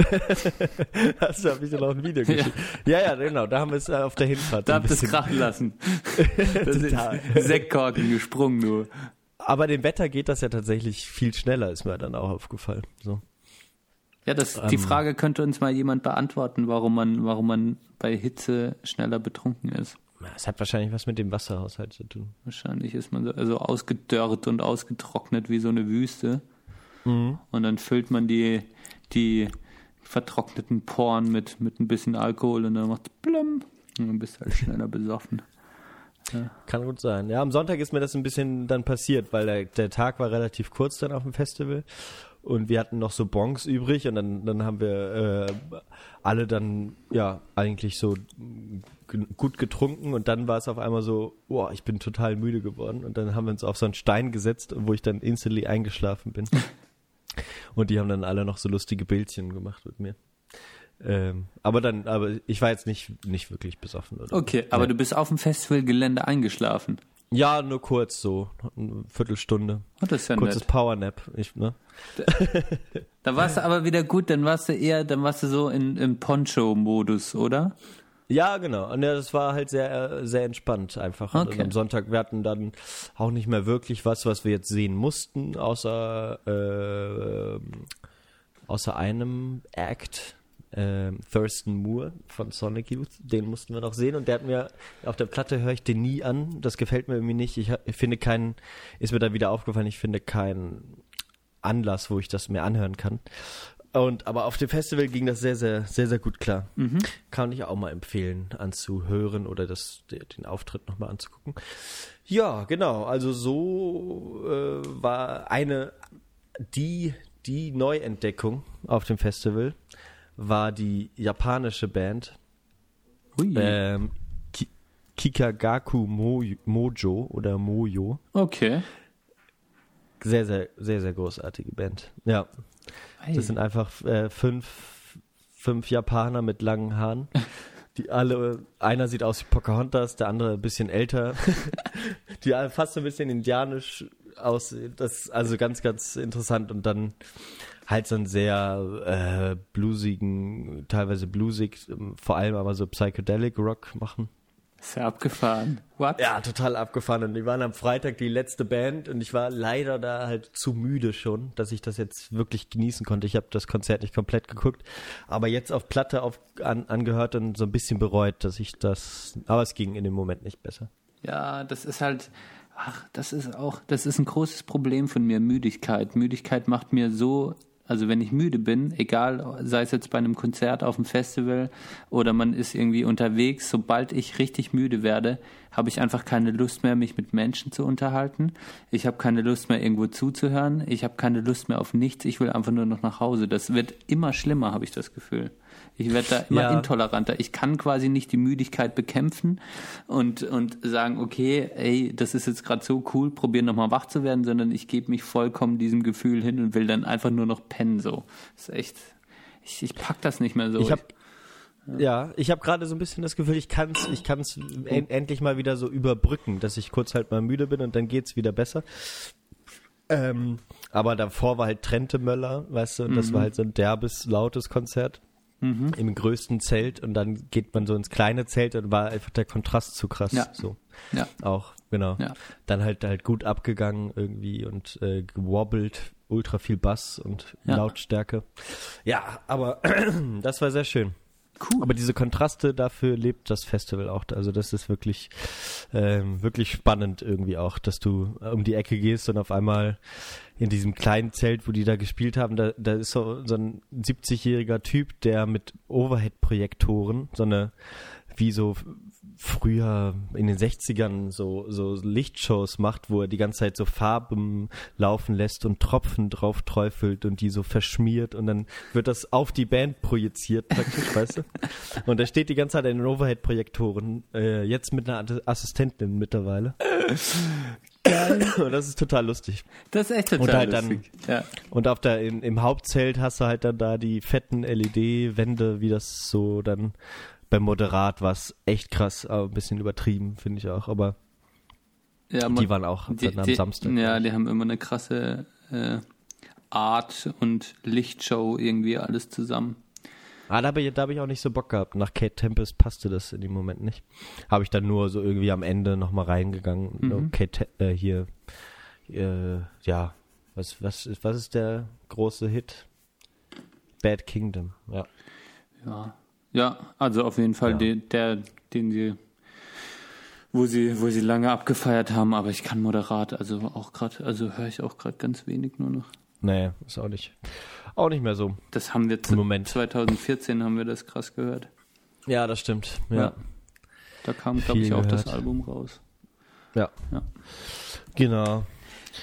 das habe ich dir noch ein Video geschickt. Ja. ja, ja, genau, da haben wir es äh, auf der Hinfahrt. Da habt ihr es krachen lassen. Das ist Sektkorken gesprungen, du. Aber dem Wetter geht das ja tatsächlich viel schneller, ist mir dann auch aufgefallen. So. Ja, das, ähm, die Frage könnte uns mal jemand beantworten, warum man, warum man bei Hitze schneller betrunken ist. Es hat wahrscheinlich was mit dem Wasserhaushalt zu tun. Wahrscheinlich ist man so also ausgedörrt und ausgetrocknet wie so eine Wüste. Mhm. Und dann füllt man die, die vertrockneten Poren mit, mit ein bisschen Alkohol und dann macht es plum und dann bist du halt schneller besoffen. Ja. Kann gut sein. Ja, am Sonntag ist mir das ein bisschen dann passiert, weil der, der Tag war relativ kurz dann auf dem Festival und wir hatten noch so Bonks übrig und dann, dann haben wir äh, alle dann ja eigentlich so gut getrunken und dann war es auf einmal so, boah, ich bin total müde geworden und dann haben wir uns auf so einen Stein gesetzt, wo ich dann instantly eingeschlafen bin. und die haben dann alle noch so lustige Bildchen gemacht mit mir. Ähm, aber dann, aber ich war jetzt nicht, nicht wirklich besoffen. Oder okay, aber ja. du bist auf dem Festivalgelände eingeschlafen. Ja, nur kurz so, eine Viertelstunde. Oh, das ist ja Kurzes nett. Powernap, ich, ne? Da, da warst du aber wieder gut, dann warst du eher, dann warst du so in, im Poncho-Modus, oder? Ja, genau. Und ja, das war halt sehr, sehr entspannt einfach. Okay. Und am Sonntag, wir hatten dann auch nicht mehr wirklich was, was wir jetzt sehen mussten, außer, äh, außer einem Act äh, Thurston Moore von Sonic Youth. Den mussten wir noch sehen und der hat mir auf der Platte höre ich den nie an. Das gefällt mir irgendwie nicht. Ich, ich finde keinen, ist mir da wieder aufgefallen, ich finde keinen Anlass, wo ich das mir anhören kann. Und aber auf dem Festival ging das sehr, sehr, sehr, sehr gut klar. Mhm. Kann ich auch mal empfehlen, anzuhören oder das, den Auftritt nochmal anzugucken. Ja, genau. Also so äh, war eine die die Neuentdeckung auf dem Festival war die japanische Band ähm, Ki Kikagaku Mo Mojo oder Mojo. Okay. Sehr, sehr, sehr, sehr großartige Band. Ja. Hey. Das sind einfach äh, fünf, fünf Japaner mit langen Haaren. Die alle, einer sieht aus wie Pocahontas, der andere ein bisschen älter. die fast so ein bisschen indianisch aussehen. Das ist also ganz, ganz interessant. Und dann halt so einen sehr äh, bluesigen, teilweise bluesig, ähm, vor allem aber so Psychedelic Rock machen. Ist ja abgefahren. What? Ja, total abgefahren. Und die waren am Freitag die letzte Band und ich war leider da halt zu müde schon, dass ich das jetzt wirklich genießen konnte. Ich habe das Konzert nicht komplett geguckt, aber jetzt auf Platte auf, an, angehört und so ein bisschen bereut, dass ich das, aber es ging in dem Moment nicht besser. Ja, das ist halt, ach, das ist auch, das ist ein großes Problem von mir, Müdigkeit. Müdigkeit macht mir so also wenn ich müde bin, egal, sei es jetzt bei einem Konzert auf dem Festival oder man ist irgendwie unterwegs, sobald ich richtig müde werde, habe ich einfach keine Lust mehr, mich mit Menschen zu unterhalten. Ich habe keine Lust mehr, irgendwo zuzuhören. Ich habe keine Lust mehr auf nichts. Ich will einfach nur noch nach Hause. Das wird immer schlimmer, habe ich das Gefühl. Ich werde da immer ja. intoleranter. Ich kann quasi nicht die Müdigkeit bekämpfen und, und sagen, okay, ey, das ist jetzt gerade so cool, probieren nochmal wach zu werden, sondern ich gebe mich vollkommen diesem Gefühl hin und will dann einfach nur noch pennen. So. Das ist echt, ich, ich pack das nicht mehr so. Ich habe ja, ich habe gerade so ein bisschen das Gefühl, ich kann es ich kann's en endlich mal wieder so überbrücken, dass ich kurz halt mal müde bin und dann geht's wieder besser. Ähm, aber davor war halt Trente Möller, weißt du, und das mhm. war halt so ein derbes, lautes Konzert mhm. im größten Zelt und dann geht man so ins kleine Zelt und war einfach der Kontrast zu krass. Ja. So. Ja. Auch, genau. Ja. Dann halt halt gut abgegangen irgendwie und äh, gewobbelt, ultra viel Bass und ja. Lautstärke. Ja, aber das war sehr schön. Cool. Aber diese Kontraste, dafür lebt das Festival auch. Also das ist wirklich, ähm, wirklich spannend irgendwie auch, dass du um die Ecke gehst und auf einmal in diesem kleinen Zelt, wo die da gespielt haben, da, da ist so, so ein 70-jähriger Typ, der mit Overhead-Projektoren so eine wie so früher in den 60ern so, so Lichtshows macht, wo er die ganze Zeit so Farben laufen lässt und Tropfen drauf träufelt und die so verschmiert und dann wird das auf die Band projiziert praktisch, weißt du? Und er steht die ganze Zeit in den Overhead-Projektoren, äh, jetzt mit einer Assistentin mittlerweile. Geil. Und das ist total lustig. Das ist echt total und halt lustig. Dann, ja. Und auf der, im, im Hauptzelt hast du halt dann da die fetten LED-Wände, wie das so dann beim Moderat war es echt krass, aber ein bisschen übertrieben, finde ich auch. Aber ja, die waren auch die, am die, Samstag. Ja, die haben immer eine krasse äh, Art und Lichtshow irgendwie alles zusammen. Ah, da habe ich, hab ich auch nicht so Bock gehabt. Nach Kate Tempest passte das in dem Moment nicht. Habe ich dann nur so irgendwie am Ende nochmal reingegangen. Mhm. Kate, äh, hier, äh, ja, was, was, ist, was ist der große Hit? Bad Kingdom, ja. Ja, ja, also auf jeden Fall ja. den, der, den sie, wo sie, wo sie lange abgefeiert haben, aber ich kann moderat, also auch gerade, also höre ich auch gerade ganz wenig nur noch. Nee, ist auch nicht, auch nicht mehr so. Das haben wir im Moment. 2014 haben wir das krass gehört. Ja, das stimmt. Ja. ja. Da kam, glaube ich, auch gehört. das Album raus. Ja. ja. Genau.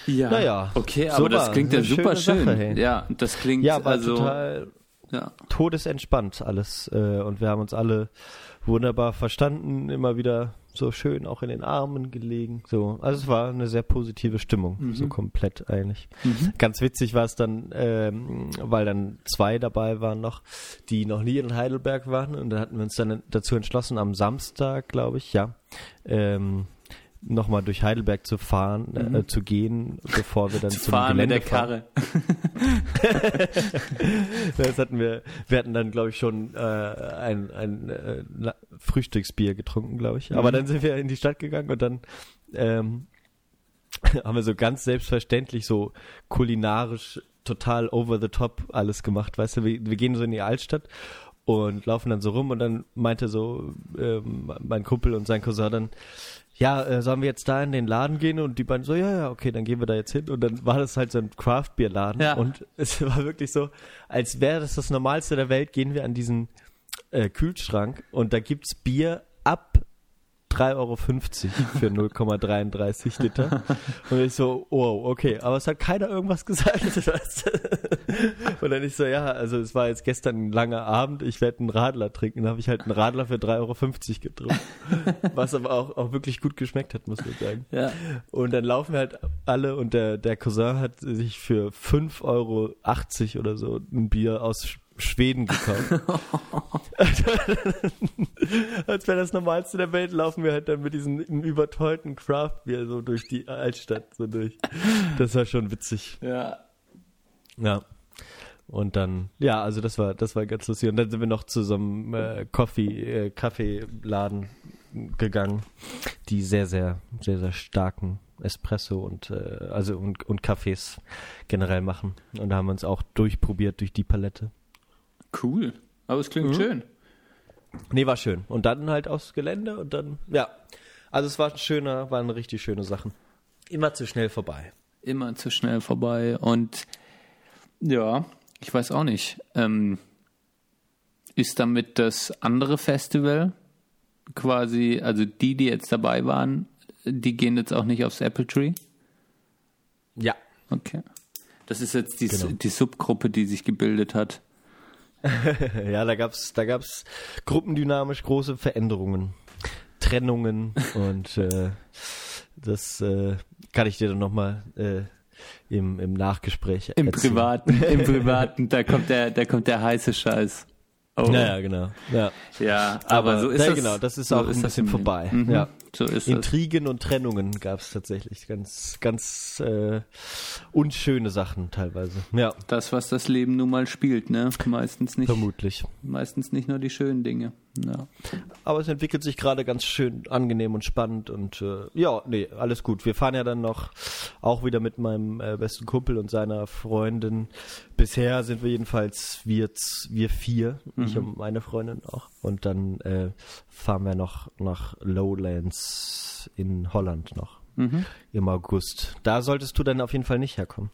Ja. Naja. Okay, aber super. das klingt ja super schön. Sache, hey. Ja, das klingt ja, also total ja. todesentspannt alles. Äh, und wir haben uns alle wunderbar verstanden, immer wieder so schön auch in den Armen gelegen. So, also es war eine sehr positive Stimmung, mhm. so komplett eigentlich. Mhm. Ganz witzig war es dann, ähm, weil dann zwei dabei waren noch, die noch nie in Heidelberg waren und da hatten wir uns dann dazu entschlossen, am Samstag, glaube ich, ja, ähm, nochmal durch Heidelberg zu fahren, äh, mhm. äh, zu gehen, bevor wir dann zu zum fahren Gelände mit der Karre. das hatten wir, wir hatten dann, glaube ich, schon äh, ein, ein äh, Frühstücksbier getrunken, glaube ich. Aber mhm. dann sind wir in die Stadt gegangen und dann ähm, haben wir so ganz selbstverständlich so kulinarisch total over the top alles gemacht, weißt du, wir, wir gehen so in die Altstadt und laufen dann so rum und dann meinte so ähm, mein Kumpel und sein Cousin dann, ja, äh, sollen wir jetzt da in den Laden gehen? Und die beiden so, ja, ja, okay, dann gehen wir da jetzt hin. Und dann war das halt so ein Craft-Bier-Laden. Ja. Und es war wirklich so, als wäre das das Normalste der Welt, gehen wir an diesen äh, Kühlschrank und da gibt's Bier ab 3,50 Euro für 0,33 Liter. Und ich so, wow, okay, aber es hat keiner irgendwas gesagt. und dann ich so, ja, also es war jetzt gestern ein langer Abend, ich werde einen Radler trinken. Dann habe ich halt einen Radler für 3,50 Euro getrunken. Was aber auch, auch wirklich gut geschmeckt hat, muss ich sagen. Ja. Und dann laufen wir halt alle und der, der Cousin hat sich für 5,80 Euro oder so ein Bier aus Schweden gekauft. Als wäre das Normalste der Welt, laufen wir halt dann mit diesem überteuerten Craft Beer so durch die Altstadt so durch. Das war schon witzig. Ja. Ja. Und dann, ja, also das war, das war ganz lustig. Und dann sind wir noch zu so einem äh, Coffee, äh, Kaffeeladen gegangen, die sehr, sehr, sehr, sehr starken Espresso und äh, also und, und Kaffees generell machen. Und da haben wir uns auch durchprobiert durch die Palette. Cool. Aber es klingt mhm. schön. Nee, war schön. Und dann halt aufs Gelände und dann, ja. Also es war ein schöner, waren richtig schöne Sachen. Immer zu schnell vorbei. Immer zu schnell vorbei. Und ja, ich weiß auch nicht. Ähm, ist damit das andere Festival quasi, also die, die jetzt dabei waren, die gehen jetzt auch nicht aufs Apple Tree? Ja. Okay. Das ist jetzt die, genau. die Subgruppe, die sich gebildet hat. ja, da gab's, da gab's gruppendynamisch große Veränderungen, Trennungen und äh, das äh, kann ich dir dann nochmal äh, im, im Nachgespräch Im erzählen. Privaten, im Privaten, da kommt der, da kommt der heiße Scheiß. Oh. Ja, ja, genau. Ja, ja aber, aber so ist ja, das. genau, das ist so auch ein bisschen vorbei. Mhm. Ja. So ist Intrigen das. und Trennungen gab es tatsächlich. Ganz, ganz äh, unschöne Sachen teilweise. Ja. Das, was das Leben nun mal spielt, ne? Meistens nicht. Vermutlich. Meistens nicht nur die schönen Dinge. Ja. Aber es entwickelt sich gerade ganz schön angenehm und spannend und äh, ja, nee, alles gut. Wir fahren ja dann noch auch wieder mit meinem äh, besten Kumpel und seiner Freundin. Bisher sind wir jedenfalls wir, wir vier, mhm. ich und meine Freundin auch. Und dann äh, fahren wir noch nach Lowlands in Holland noch mhm. im August. Da solltest du dann auf jeden Fall nicht herkommen.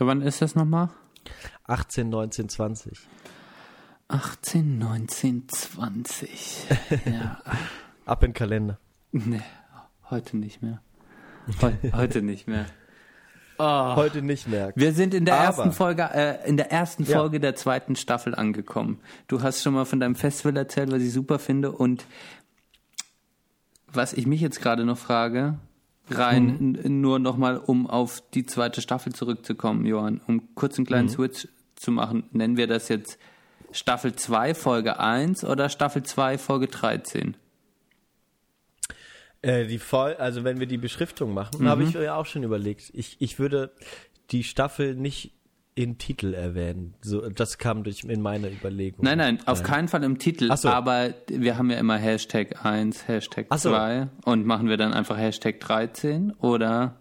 Ja, wann ist das nochmal? 18, 19, 20. 18, 19, 20. Ja. Ab in den Kalender. Nee, heute nicht mehr. Heu heute nicht mehr. Oh. Heute nicht mehr. Wir sind in der Aber, ersten Folge, äh, in der ersten Folge ja. der zweiten Staffel angekommen. Du hast schon mal von deinem Festival erzählt, was ich super finde. Und was ich mich jetzt gerade noch frage, rein mhm. nur nochmal, um auf die zweite Staffel zurückzukommen, Johann, um kurz einen kleinen mhm. Switch zu machen. Nennen wir das jetzt Staffel 2, Folge 1 oder Staffel 2, Folge 13? Äh, die Voll, also wenn wir die Beschriftung machen, mhm. habe ich ja auch schon überlegt. Ich, ich würde die Staffel nicht in Titel erwähnen. So, das kam durch in meine Überlegung. Nein, nein, auf keinen Fall im Titel. So. Aber wir haben ja immer Hashtag 1, Hashtag so. 2 und machen wir dann einfach Hashtag 13 oder?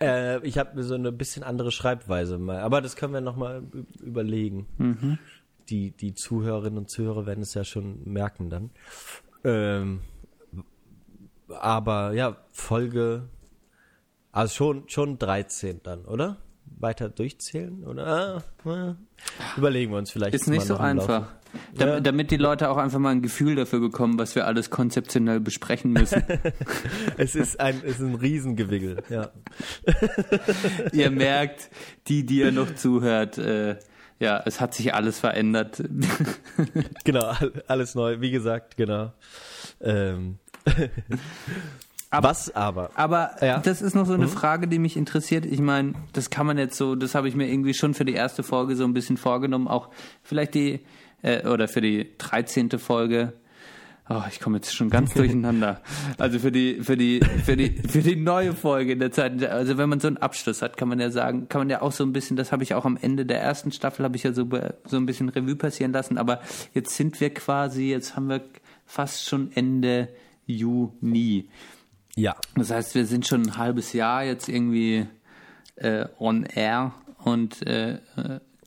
Äh, ich habe so eine bisschen andere Schreibweise mal, aber das können wir nochmal überlegen. Mhm. Die, die Zuhörerinnen und Zuhörer werden es ja schon merken dann. Ähm, aber ja, Folge, also schon, schon 13 dann, oder? Weiter durchzählen, oder? Ah, ah. Überlegen wir uns vielleicht. Ist nicht so einfach. Da, ja. Damit die Leute auch einfach mal ein Gefühl dafür bekommen, was wir alles konzeptionell besprechen müssen. es ist ein, es ist ein Riesengewiggel, ja. ihr merkt, die, die ihr noch zuhört, äh, ja, es hat sich alles verändert. genau, alles neu, wie gesagt, genau. Ähm, aber, Was aber? Aber ja. das ist noch so eine mhm. Frage, die mich interessiert. Ich meine, das kann man jetzt so, das habe ich mir irgendwie schon für die erste Folge so ein bisschen vorgenommen, auch vielleicht die, äh, oder für die 13. Folge. Oh, ich komme jetzt schon ganz durcheinander. Also für die, für die, für die, für die neue Folge in der Zeit. Also wenn man so einen Abschluss hat, kann man ja sagen, kann man ja auch so ein bisschen, das habe ich auch am Ende der ersten Staffel, habe ich ja so, so ein bisschen Revue passieren lassen. Aber jetzt sind wir quasi, jetzt haben wir fast schon Ende Juni. Ja. Das heißt, wir sind schon ein halbes Jahr jetzt irgendwie äh, on air und äh,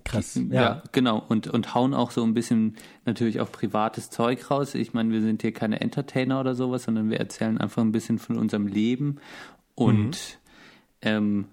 Krass. Ja. ja, genau. Und, und hauen auch so ein bisschen natürlich auch privates Zeug raus. Ich meine, wir sind hier keine Entertainer oder sowas, sondern wir erzählen einfach ein bisschen von unserem Leben und mhm. ähm,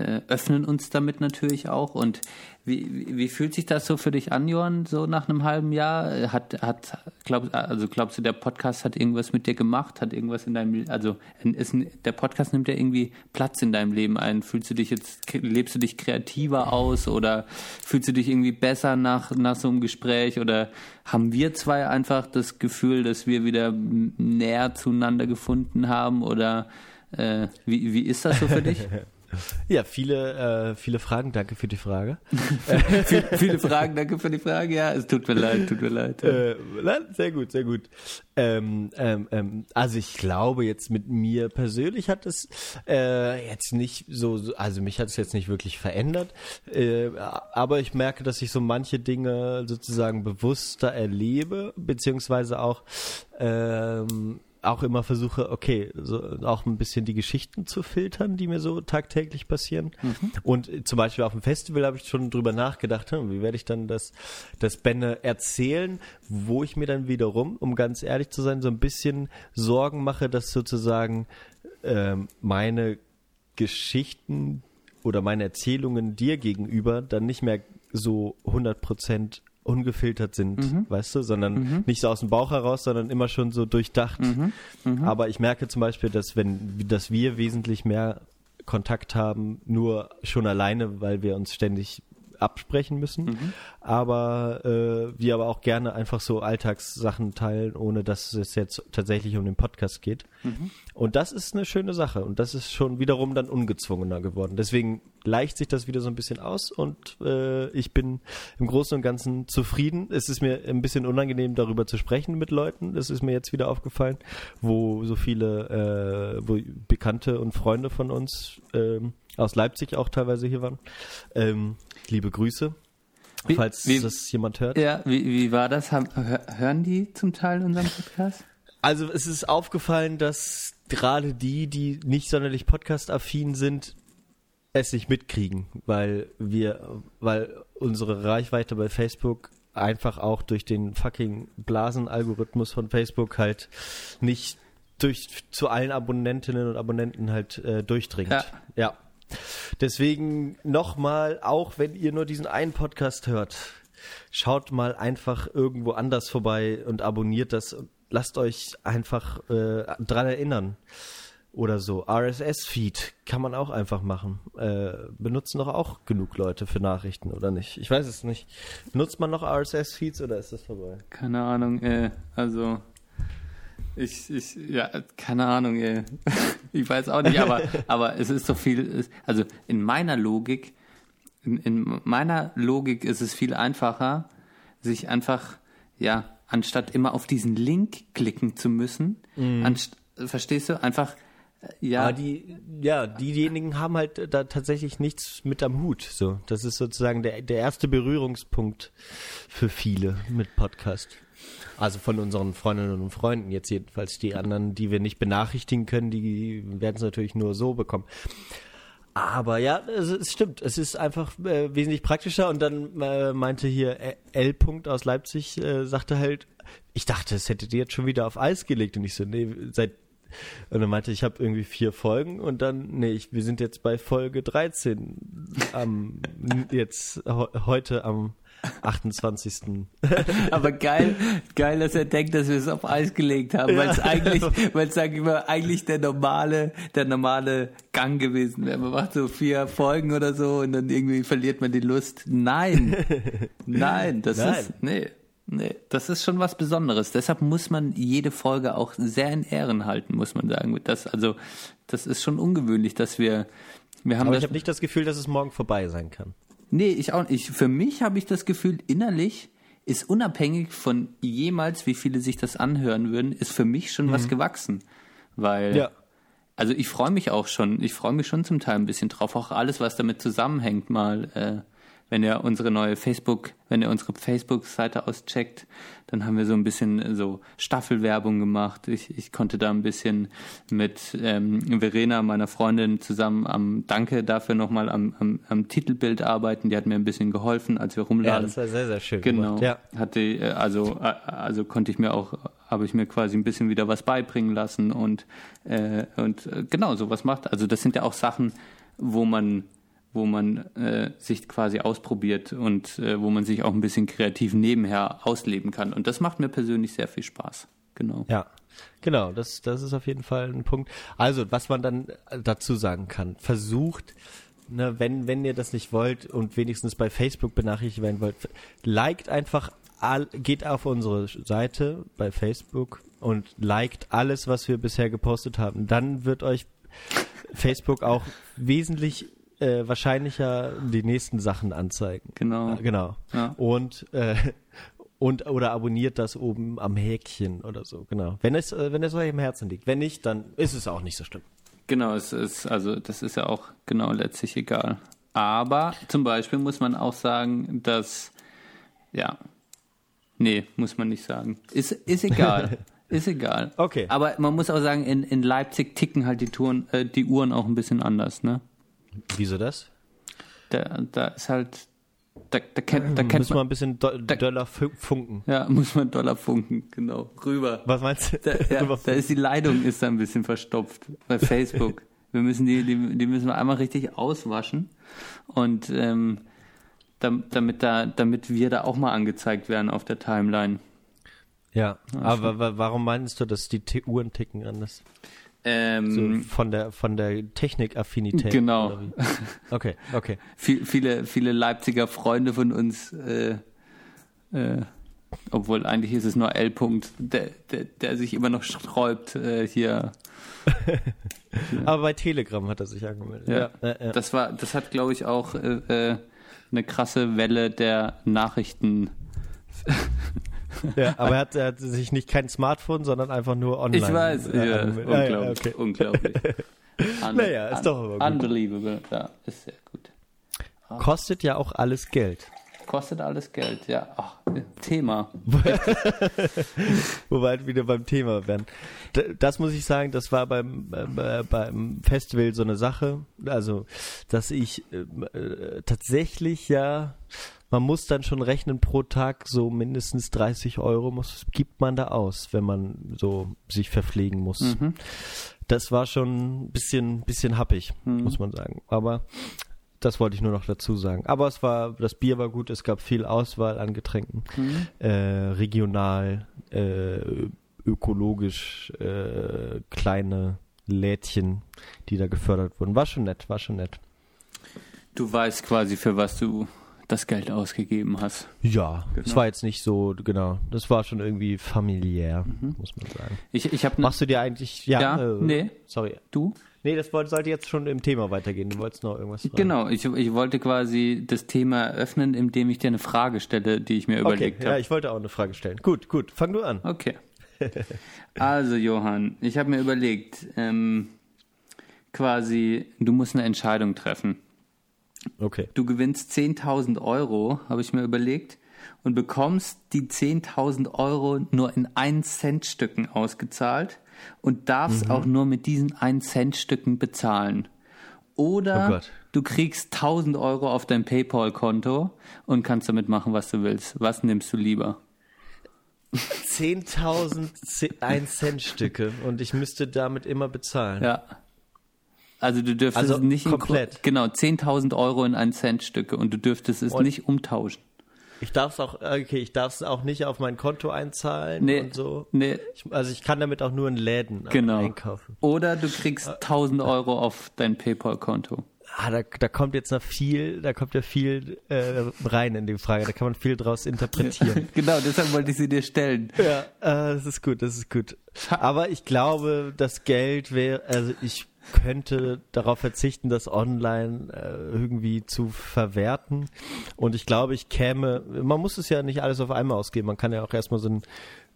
äh, öffnen uns damit natürlich auch. Und wie, wie, fühlt sich das so für dich an, Johann, so nach einem halben Jahr? Hat, hat, glaub, also glaubst du, der Podcast hat irgendwas mit dir gemacht? Hat irgendwas in deinem, also ist, der Podcast nimmt ja irgendwie Platz in deinem Leben ein. Fühlst du dich jetzt, lebst du dich kreativer aus oder fühlst du dich irgendwie besser nach, nach so einem Gespräch oder haben wir zwei einfach das Gefühl, dass wir wieder näher zueinander gefunden haben oder äh, wie, wie ist das so für dich? Ja, viele, äh, viele Fragen. Danke für die Frage. viele, viele Fragen. Danke für die Frage. Ja, es tut mir leid, tut mir leid. Äh, sehr gut, sehr gut. Ähm, ähm, ähm, also ich glaube jetzt mit mir persönlich hat es äh, jetzt nicht so, also mich hat es jetzt nicht wirklich verändert, äh, aber ich merke, dass ich so manche Dinge sozusagen bewusster erlebe, beziehungsweise auch ähm, auch immer versuche, okay, so auch ein bisschen die Geschichten zu filtern, die mir so tagtäglich passieren. Mhm. Und zum Beispiel auf dem Festival habe ich schon drüber nachgedacht, hm, wie werde ich dann das, das Benne erzählen, wo ich mir dann wiederum, um ganz ehrlich zu sein, so ein bisschen Sorgen mache, dass sozusagen ähm, meine Geschichten oder meine Erzählungen dir gegenüber dann nicht mehr so 100 Prozent ungefiltert sind, mhm. weißt du, sondern mhm. nicht so aus dem Bauch heraus, sondern immer schon so durchdacht. Mhm. mhm. Aber ich merke zum Beispiel, dass wenn, dass wir wesentlich mehr Kontakt haben, nur schon alleine, weil wir uns ständig absprechen müssen, mhm. aber äh, wir aber auch gerne einfach so Alltagssachen teilen, ohne dass es jetzt tatsächlich um den Podcast geht. Mhm. Und das ist eine schöne Sache und das ist schon wiederum dann ungezwungener geworden. Deswegen leicht sich das wieder so ein bisschen aus und äh, ich bin im Großen und Ganzen zufrieden. Es ist mir ein bisschen unangenehm, darüber zu sprechen mit Leuten. Das ist mir jetzt wieder aufgefallen, wo so viele äh, wo Bekannte und Freunde von uns äh, aus Leipzig auch teilweise hier waren. Ähm, liebe Grüße. Wie, falls wie, das jemand hört. Ja, wie, wie war das? Haben, hören die zum Teil unseren Podcast? Also es ist aufgefallen, dass gerade die, die nicht sonderlich podcast-affin sind, es nicht mitkriegen, weil wir, weil unsere Reichweite bei Facebook einfach auch durch den fucking Blasen-Algorithmus von Facebook halt nicht durch zu allen Abonnentinnen und Abonnenten halt äh, durchdringt. Ja. ja. Deswegen nochmal, auch wenn ihr nur diesen einen Podcast hört, schaut mal einfach irgendwo anders vorbei und abonniert das und lasst euch einfach äh, dran erinnern oder so. RSS-Feed kann man auch einfach machen. Äh, benutzen doch auch genug Leute für Nachrichten, oder nicht? Ich weiß es nicht. Benutzt man noch RSS-Feeds oder ist das vorbei? Keine Ahnung, äh, also ich, ich, ja, keine Ahnung, ey. ich weiß auch nicht, aber, aber es ist so viel, also in meiner Logik, in, in meiner Logik ist es viel einfacher, sich einfach, ja, anstatt immer auf diesen Link klicken zu müssen, mm. anst, verstehst du, einfach ja. Aber die, ja, diejenigen haben halt da tatsächlich nichts mit am Hut. So, das ist sozusagen der, der erste Berührungspunkt für viele mit Podcast. Also von unseren Freundinnen und Freunden jetzt jedenfalls. Die anderen, die wir nicht benachrichtigen können, die werden es natürlich nur so bekommen. Aber ja, es, es stimmt. Es ist einfach äh, wesentlich praktischer. Und dann äh, meinte hier L. -Punkt aus Leipzig, äh, sagte halt, ich dachte, es hättet ihr jetzt schon wieder auf Eis gelegt. Und ich so, nee, seit und dann meinte ich, ich habe irgendwie vier Folgen und dann, nee, ich, wir sind jetzt bei Folge 13 am, jetzt heute am 28. Aber geil, geil, dass er denkt, dass wir es auf Eis gelegt haben, weil es ja. eigentlich, weil es eigentlich der normale, der normale Gang gewesen wäre. Man macht so vier Folgen oder so und dann irgendwie verliert man die Lust. Nein, nein, das nein. ist, nee. Nee, das ist schon was Besonderes. Deshalb muss man jede Folge auch sehr in Ehren halten, muss man sagen. Das, also, das ist schon ungewöhnlich, dass wir, wir haben. Aber ich habe nicht das Gefühl, dass es morgen vorbei sein kann. Nee, ich auch nicht. Für mich habe ich das Gefühl, innerlich ist unabhängig von jemals, wie viele sich das anhören würden, ist für mich schon mhm. was gewachsen. Weil, ja. also ich freue mich auch schon, ich freue mich schon zum Teil ein bisschen drauf, auch alles, was damit zusammenhängt, mal äh, wenn ihr unsere neue Facebook, wenn ihr unsere Facebook-Seite auscheckt, dann haben wir so ein bisschen so Staffelwerbung gemacht. Ich, ich konnte da ein bisschen mit ähm, Verena, meiner Freundin, zusammen am Danke dafür nochmal am, am, am Titelbild arbeiten. Die hat mir ein bisschen geholfen, als wir rumladen. Ja, das war sehr, sehr schön. Genau. Ja. Hatte, äh, also, äh, also konnte ich mir auch, habe ich mir quasi ein bisschen wieder was beibringen lassen und, äh, und äh, genau, sowas macht. Also das sind ja auch Sachen, wo man wo man äh, sich quasi ausprobiert und äh, wo man sich auch ein bisschen kreativ nebenher ausleben kann. Und das macht mir persönlich sehr viel Spaß. Genau. Ja, genau. Das, das ist auf jeden Fall ein Punkt. Also, was man dann dazu sagen kann, versucht, ne, wenn, wenn ihr das nicht wollt und wenigstens bei Facebook benachrichtigt werden wollt, liked einfach, all, geht auf unsere Seite bei Facebook und liked alles, was wir bisher gepostet haben. Dann wird euch Facebook auch wesentlich äh, wahrscheinlicher die nächsten Sachen anzeigen. Genau. Genau. Ja. Und äh, und oder abonniert das oben am Häkchen oder so. Genau. Wenn es äh, wenn es euch im Herzen liegt. Wenn nicht, dann ist es auch nicht so schlimm. Genau, es ist also das ist ja auch genau letztlich egal. Aber zum Beispiel muss man auch sagen, dass ja, nee, muss man nicht sagen. Ist ist egal. Ist egal. Okay. Aber man muss auch sagen, in, in Leipzig ticken halt die Touren, äh, die Uhren auch ein bisschen anders, ne? Wieso das? Da, da ist halt, da, da kennt, da kennt muss man ein bisschen do, da, Dollar funken. Ja, muss man Dollar funken, genau. Rüber. Was meinst du? Da, ja, da ist die Leitung ist da ein bisschen verstopft bei Facebook. wir müssen die, die, die müssen wir einmal richtig auswaschen und ähm, damit da, damit wir da auch mal angezeigt werden auf der Timeline. Ja, ja aber warum meinst du, dass die Uhren ticken anders? Ähm, so von der von der Technikaffinität. Genau. Okay, okay. Viel, viele viele Leipziger Freunde von uns, äh, äh, obwohl eigentlich ist es nur L. -Punkt, der, der, der sich immer noch sträubt äh, hier. Aber bei Telegram hat er sich angemeldet. Ja, ja, ja. das war, das hat glaube ich auch äh, äh, eine krasse Welle der Nachrichten ja, aber er hat, er hat sich nicht kein Smartphone, sondern einfach nur online. Ich weiß, äh, ja, unglaublich. Ja, okay. unglaublich. Un naja, ist doch aber gut. Unbelievable, ja, ist sehr gut. Kostet ja auch alles Geld. Kostet alles Geld, ja. Ach, Thema. Wo wir halt wieder beim Thema werden. Das muss ich sagen, das war beim, äh, beim Festival so eine Sache. Also, dass ich äh, äh tatsächlich ja man muss dann schon rechnen, pro Tag so mindestens 30 Euro muss, gibt man da aus, wenn man so sich verpflegen muss. Mhm. Das war schon ein bisschen, bisschen happig, mhm. muss man sagen. Aber das wollte ich nur noch dazu sagen. Aber es war, das Bier war gut, es gab viel Auswahl an Getränken. Mhm. Äh, regional, äh, ökologisch, äh, kleine Lädchen, die da gefördert wurden. War schon nett, war schon nett. Du weißt quasi, für was du das Geld ausgegeben hast. Ja, genau. es war jetzt nicht so, genau. Das war schon irgendwie familiär, mhm. muss man sagen. Ich, ich ne Machst du dir eigentlich, ja, ja äh, nee. Sorry. Du? Nee, das sollte jetzt schon im Thema weitergehen. Du wolltest noch irgendwas fragen. Genau, ich, ich wollte quasi das Thema eröffnen, indem ich dir eine Frage stelle, die ich mir okay, überlegt habe. Ja, ich wollte auch eine Frage stellen. Gut, gut, fang du an. Okay. Also, Johann, ich habe mir überlegt, ähm, quasi, du musst eine Entscheidung treffen. Okay. Du gewinnst 10.000 Euro, habe ich mir überlegt, und bekommst die 10.000 Euro nur in 1 Cent Stücken ausgezahlt und darfst mhm. auch nur mit diesen 1 Cent Stücken bezahlen. Oder oh du kriegst 1000 Euro auf dein PayPal-Konto und kannst damit machen, was du willst. Was nimmst du lieber? 10.000 1 Cent Stücke und ich müsste damit immer bezahlen. Ja. Also du dürftest also nicht komplett. In, genau, 10.000 Euro in 1 Cent Stücke und du dürftest es und nicht umtauschen. Ich darf es auch, okay, ich darf es auch nicht auf mein Konto einzahlen nee, und so. Nee. Ich, also ich kann damit auch nur in Läden genau. einkaufen. Oder du kriegst 1000 Euro auf dein PayPal-Konto. Ah, da, da kommt jetzt noch viel, da kommt ja viel äh, rein in die Frage. Da kann man viel draus interpretieren. genau, deshalb wollte ich sie dir stellen. Ja, äh, das ist gut, das ist gut. Aber ich glaube, das Geld wäre, also ich könnte darauf verzichten, das online äh, irgendwie zu verwerten. Und ich glaube, ich käme, man muss es ja nicht alles auf einmal ausgeben. Man kann ja auch erstmal so ein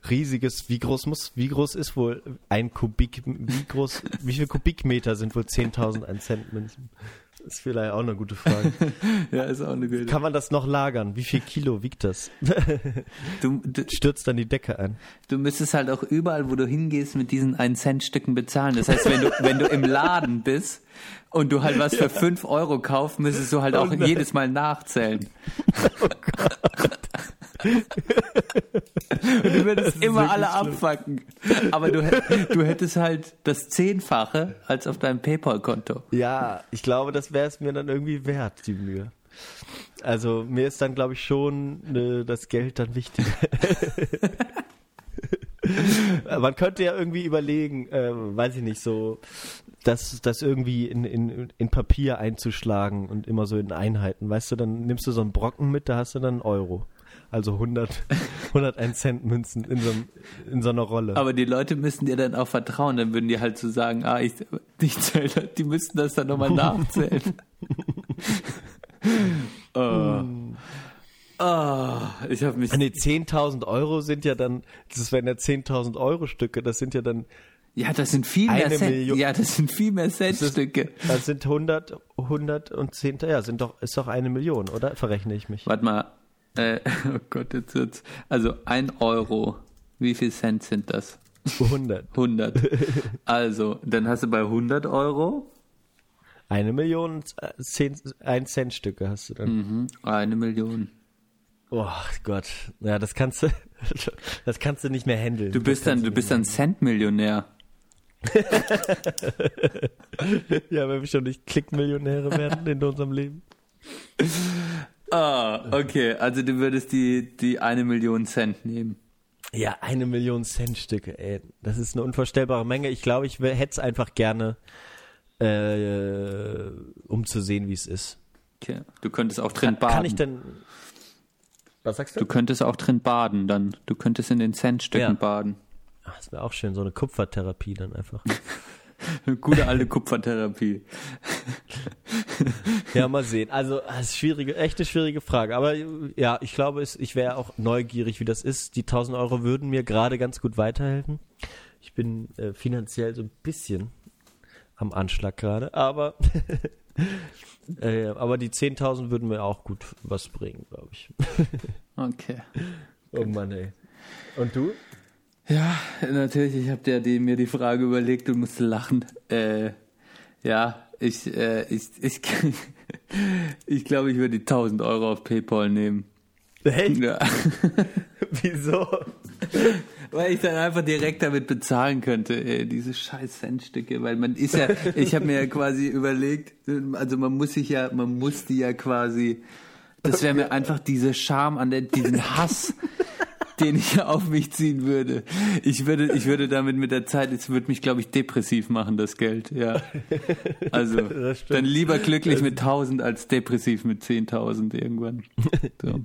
riesiges, wie groß muss, wie groß ist wohl ein Kubik, wie groß, wie viel Kubikmeter sind wohl 10.000 ein Cent Münzen? Ist vielleicht auch eine gute Frage. ja, ist auch eine gute. Kann man das noch lagern? Wie viel Kilo wiegt das? du, du, Stürzt dann die Decke ein. Du müsstest halt auch überall, wo du hingehst, mit diesen 1 Cent Stücken bezahlen. Das heißt, wenn du, wenn du im Laden bist und du halt was für 5 Euro kaufst, müsstest du halt auch oh jedes Mal nachzählen. Oh Gott. Du würdest immer alle abfacken. Aber du, du hättest halt das Zehnfache als auf deinem PayPal-Konto. Ja, ich glaube, das wäre es mir dann irgendwie wert, die Mühe. Also mir ist dann, glaube ich, schon ne, das Geld dann wichtig. Man könnte ja irgendwie überlegen, äh, weiß ich nicht, so das, das irgendwie in, in, in Papier einzuschlagen und immer so in Einheiten. Weißt du, dann nimmst du so einen Brocken mit, da hast du dann einen Euro also 100, 101 Cent Münzen in so, in so einer Rolle. Aber die Leute müssen dir dann auch vertrauen, dann würden die halt so sagen, ah, ich, ich zähle, die müssten das dann nochmal nachzählen. oh. Oh, ich habe mich. Nee, 10.000 Euro sind ja dann, das wären ja 10.000 Euro Stücke, das sind ja dann. Ja, das sind viel mehr Cent. Ja, das sind viel mehr Centstücke. Das, das sind 100, 100 und 10, ja, sind doch, ist doch eine Million, oder? Verrechne ich mich. Warte mal, äh, oh Gott, jetzt wird's. Also ein Euro. Wie viel Cent sind das? 100. 100. Also, dann hast du bei 100 Euro. Eine Million, zehn, ein Cent Stücke hast du dann. Mhm, eine Million. Oh Gott, ja, das kannst du, das kannst du nicht mehr handeln. Du bist dann, du bist dann Centmillionär. ja, wenn wir schon nicht Klickmillionäre werden in unserem Leben. Ah, okay. Also du würdest die, die eine Million Cent nehmen. Ja, eine Million Cent Stücke, ey. Das ist eine unvorstellbare Menge. Ich glaube, ich hätte es einfach gerne, äh, um zu sehen, wie es ist. Okay. Du könntest auch drin kann, baden. Kann ich denn. Was sagst du? Du könntest auch drin baden dann. Du könntest in den Centstücken ja. baden. Ach, das wäre auch schön, so eine Kupfertherapie dann einfach. Gute alte Kupfertherapie. ja, mal sehen. Also, das ist schwierige, echt eine schwierige Frage. Aber ja, ich glaube, ich wäre auch neugierig, wie das ist. Die 1000 Euro würden mir gerade ganz gut weiterhelfen. Ich bin äh, finanziell so ein bisschen am Anschlag gerade, aber äh, aber die 10.000 würden mir auch gut was bringen, glaube ich. okay. Oh Mann, ey. Und du? Ja, natürlich. Ich habe dir mir die Frage überlegt und musste lachen. Äh, ja, ich, äh, ich, ich, ich glaube, ich würde die 1000 Euro auf PayPal nehmen. Echt? Ja. Wieso? weil ich dann einfach direkt damit bezahlen könnte, ey, diese scheiß Centstücke, weil man ist ja, ich habe mir ja quasi überlegt, also man muss sich ja, man muss die ja quasi, das wäre mir einfach diese Scham an der, diesen Hass, den ich auf mich ziehen würde. Ich würde, ich würde damit mit der Zeit, es würde mich, glaube ich, depressiv machen, das Geld, ja. Also, dann lieber glücklich mit 1000 als depressiv mit 10.000 irgendwann. So.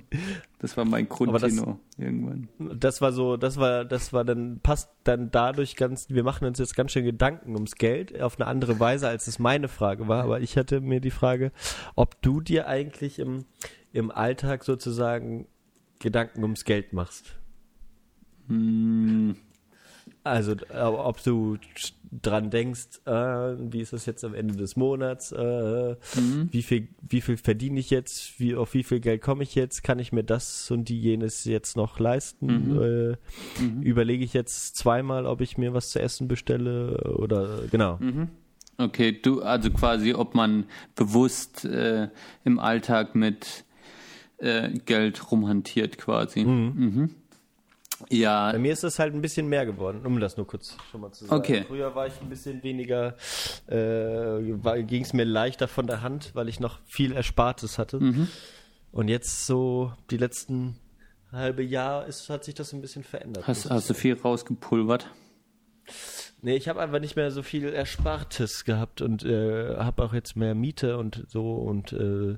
Das war mein Grundtenor irgendwann. Das war so, das war, das war dann, passt dann dadurch ganz, wir machen uns jetzt ganz schön Gedanken ums Geld auf eine andere Weise, als es meine Frage war. Aber ich hatte mir die Frage, ob du dir eigentlich im, im Alltag sozusagen Gedanken ums Geld machst. Hm. Also, äh, ob du dran denkst, äh, wie ist das jetzt am Ende des Monats, äh, mhm. wie viel, wie viel verdiene ich jetzt, wie, auf wie viel Geld komme ich jetzt, kann ich mir das und die jenes jetzt noch leisten, mhm. Äh, mhm. überlege ich jetzt zweimal, ob ich mir was zu essen bestelle oder, genau. Mhm. Okay, du, also quasi, ob man bewusst äh, im Alltag mit äh, Geld rumhantiert quasi. Mhm. Ja. Bei mir ist das halt ein bisschen mehr geworden, um das nur kurz schon mal zu sagen. Okay. Früher war ich ein bisschen weniger, äh, ging es mir leichter von der Hand, weil ich noch viel Erspartes hatte. Mhm. Und jetzt so die letzten halbe Jahr ist, hat sich das ein bisschen verändert. Hast, hast du viel rausgepulvert? Nee, ich habe einfach nicht mehr so viel Erspartes gehabt und äh, habe auch jetzt mehr Miete und so und äh,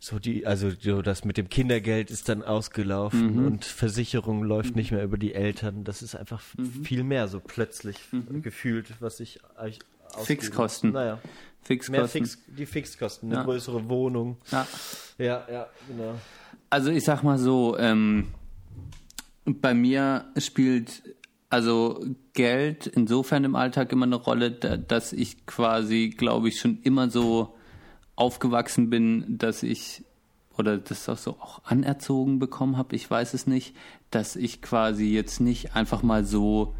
so die, also so das mit dem Kindergeld ist dann ausgelaufen mhm. und Versicherung läuft mhm. nicht mehr über die Eltern. Das ist einfach mhm. viel mehr so plötzlich mhm. gefühlt, was ich Fixkosten. Naja. Fixkosten. Mehr Fix, die Fixkosten, eine ja. größere Wohnung. Ja. ja, ja, genau. Also ich sag mal so, ähm, bei mir spielt also Geld insofern im Alltag immer eine Rolle, dass ich quasi, glaube ich, schon immer so aufgewachsen bin, dass ich oder das auch so auch anerzogen bekommen habe, ich weiß es nicht, dass ich quasi jetzt nicht einfach mal so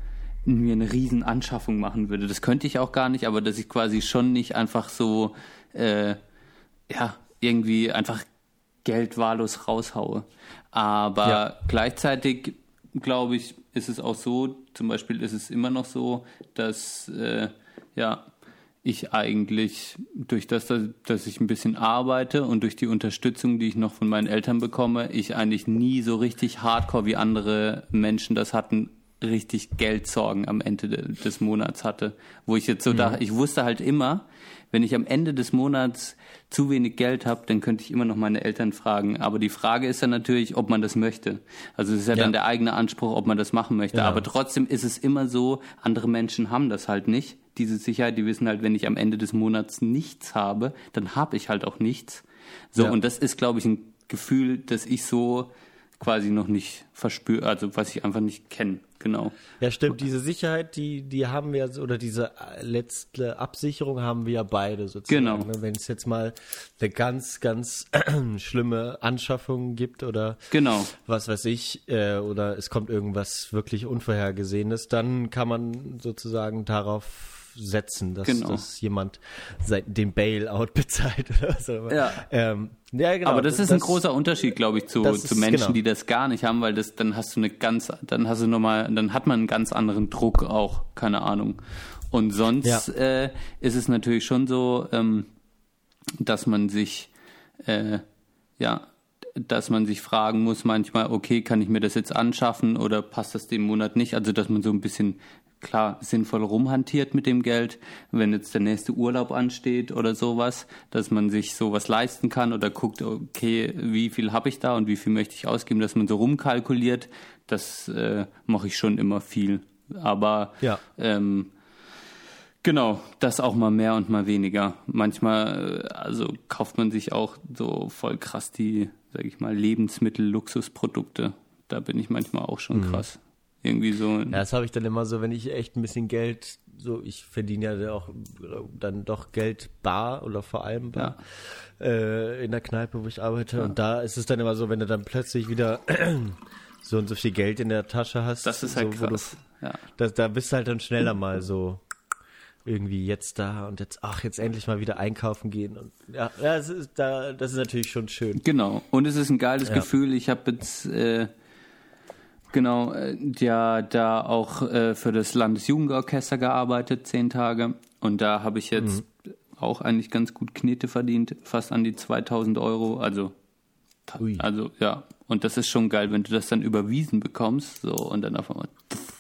mir eine riesen Anschaffung machen würde. Das könnte ich auch gar nicht, aber dass ich quasi schon nicht einfach so äh, ja irgendwie einfach Geld wahllos raushaue. Aber ja. gleichzeitig glaube ich, ist es auch so, zum Beispiel ist es immer noch so, dass äh, ja ich eigentlich durch das, dass ich ein bisschen arbeite und durch die Unterstützung, die ich noch von meinen Eltern bekomme, ich eigentlich nie so richtig hardcore wie andere Menschen das hatten, richtig Geldsorgen am Ende des Monats hatte. Wo ich jetzt so mhm. dachte, ich wusste halt immer, wenn ich am Ende des Monats zu wenig Geld habe, dann könnte ich immer noch meine Eltern fragen. Aber die Frage ist dann natürlich, ob man das möchte. Also es ist ja, ja. dann der eigene Anspruch, ob man das machen möchte. Ja. Aber trotzdem ist es immer so, andere Menschen haben das halt nicht diese Sicherheit, die wissen halt, wenn ich am Ende des Monats nichts habe, dann habe ich halt auch nichts. So, und das ist, glaube ich, ein Gefühl, das ich so quasi noch nicht verspüre, also was ich einfach nicht kenne, genau. Ja, stimmt, diese Sicherheit, die, die haben wir, oder diese letzte Absicherung haben wir ja beide sozusagen. Genau. Ne? Wenn es jetzt mal eine ganz, ganz schlimme Anschaffung gibt oder genau. was weiß ich, äh, oder es kommt irgendwas wirklich Unvorhergesehenes, dann kann man sozusagen darauf setzen, dass, genau. dass jemand den Bailout bezahlt oder so. Ja. Ähm, ja, genau. Aber das ist das, ein großer Unterschied, glaube ich, zu, zu Menschen, genau. die das gar nicht haben, weil das, dann hast du eine ganz, dann hast du nochmal, dann hat man einen ganz anderen Druck auch, keine Ahnung. Und sonst ja. äh, ist es natürlich schon so, ähm, dass man sich, äh, ja, dass man sich fragen muss manchmal, okay, kann ich mir das jetzt anschaffen oder passt das dem Monat nicht? Also, dass man so ein bisschen klar sinnvoll rumhantiert mit dem Geld, wenn jetzt der nächste Urlaub ansteht oder sowas, dass man sich sowas leisten kann oder guckt, okay, wie viel habe ich da und wie viel möchte ich ausgeben, dass man so rumkalkuliert, das äh, mache ich schon immer viel. Aber ja. ähm, genau, das auch mal mehr und mal weniger. Manchmal, äh, also kauft man sich auch so voll krass die, sag ich mal, Lebensmittel, Luxusprodukte. Da bin ich manchmal auch schon mhm. krass. Irgendwie so. Ja, das habe ich dann immer so, wenn ich echt ein bisschen Geld, so ich verdiene ja auch dann doch Geld bar oder vor allem bar ja. äh, in der Kneipe, wo ich arbeite. Ja. Und da ist es dann immer so, wenn du dann plötzlich wieder so und so viel Geld in der Tasche hast. Das ist halt so, krass. Du, ja. da, da bist du halt dann schneller mal so irgendwie jetzt da und jetzt, ach, jetzt endlich mal wieder einkaufen gehen. Und ja, das, ist, da, das ist natürlich schon schön. Genau. Und es ist ein geiles ja. Gefühl. Ich habe jetzt äh, Genau, äh, ja, da auch äh, für das Landesjugendorchester gearbeitet, zehn Tage. Und da habe ich jetzt mhm. auch eigentlich ganz gut Knete verdient, fast an die 2000 Euro. Also, Ui. also ja. Und das ist schon geil, wenn du das dann überwiesen bekommst, so und dann auf einmal. Pff,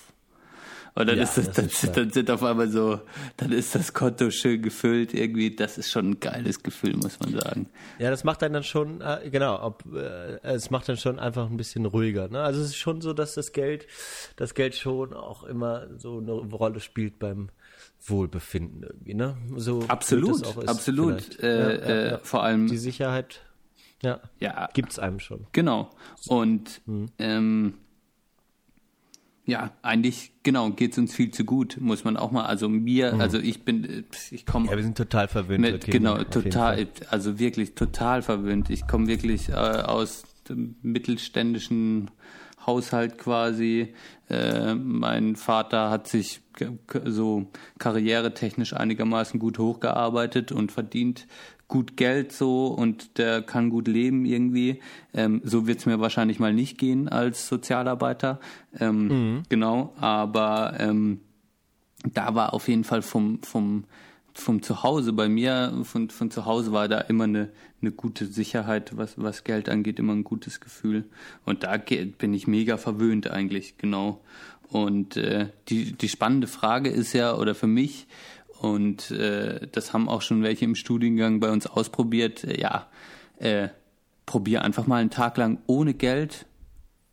und dann ja, ist das, das dann, dann sind auf einmal so, dann ist das Konto schön gefüllt irgendwie. Das ist schon ein geiles Gefühl, muss man sagen. Ja, das macht einen dann schon, äh, genau, ob, äh, es macht dann schon einfach ein bisschen ruhiger. Ne? Also es ist schon so, dass das Geld, das Geld schon auch immer so eine Rolle spielt beim Wohlbefinden irgendwie. Ne? So absolut, absolut. Äh, ja, ja, ja. Vor allem die Sicherheit. Ja, ja. gibt's einem schon. Genau. Und hm. ähm, ja, eigentlich, genau, geht es uns viel zu gut, muss man auch mal, also mir, mhm. also ich bin, ich komme. Ja, wir sind total verwöhnt. Mit, genau, total, also wirklich total verwöhnt. Ich komme wirklich äh, aus dem mittelständischen Haushalt quasi. Äh, mein Vater hat sich so karrieretechnisch einigermaßen gut hochgearbeitet und verdient gut Geld so und der kann gut leben irgendwie. Ähm, so wird es mir wahrscheinlich mal nicht gehen als Sozialarbeiter. Ähm, mhm. Genau, aber ähm, da war auf jeden Fall vom, vom, vom Zuhause bei mir, von, von zu Hause war da immer eine, eine gute Sicherheit, was, was Geld angeht, immer ein gutes Gefühl. Und da bin ich mega verwöhnt eigentlich, genau. Und äh, die, die spannende Frage ist ja, oder für mich, und äh, das haben auch schon welche im Studiengang bei uns ausprobiert. Äh, ja, äh, probier einfach mal einen Tag lang ohne Geld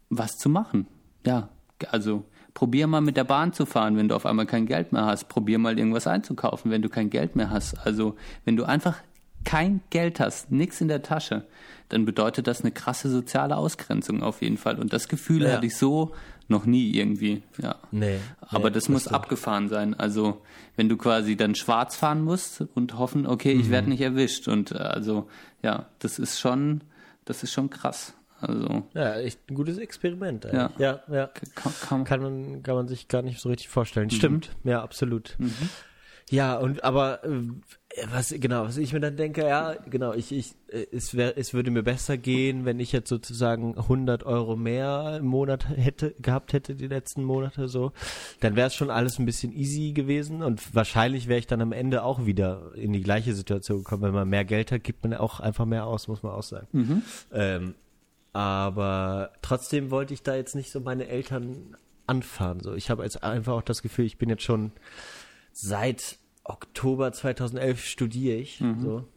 was zu machen. Ja, also probier mal mit der Bahn zu fahren, wenn du auf einmal kein Geld mehr hast. Probier mal irgendwas einzukaufen, wenn du kein Geld mehr hast. Also wenn du einfach kein Geld hast, nichts in der Tasche, dann bedeutet das eine krasse soziale Ausgrenzung auf jeden Fall. Und das Gefühl ja. hatte ich so noch nie irgendwie, ja. Nee. Aber nee, das, das muss abgefahren sein. Also, wenn du quasi dann schwarz fahren musst und hoffen, okay, ich mhm. werde nicht erwischt. Und äh, also, ja, das ist schon, das ist schon krass. Also. Ja, echt ein gutes Experiment. Ja, ja. ja. Kann, kann, kann, man, kann man sich gar nicht so richtig vorstellen. Mhm. Stimmt, ja, absolut. Mhm. Ja, und aber äh, was genau, was ich mir dann denke, ja, genau, ich, ich, äh, es wäre, es würde mir besser gehen, wenn ich jetzt sozusagen 100 Euro mehr im Monat hätte gehabt hätte die letzten Monate so, dann wäre es schon alles ein bisschen easy gewesen und wahrscheinlich wäre ich dann am Ende auch wieder in die gleiche Situation gekommen. Wenn man mehr Geld hat, gibt man auch einfach mehr aus, muss man auch sagen. Mhm. Ähm, aber trotzdem wollte ich da jetzt nicht so meine Eltern anfahren. So, ich habe jetzt einfach auch das Gefühl, ich bin jetzt schon seit Oktober 2011 studiere ich. Mhm. So.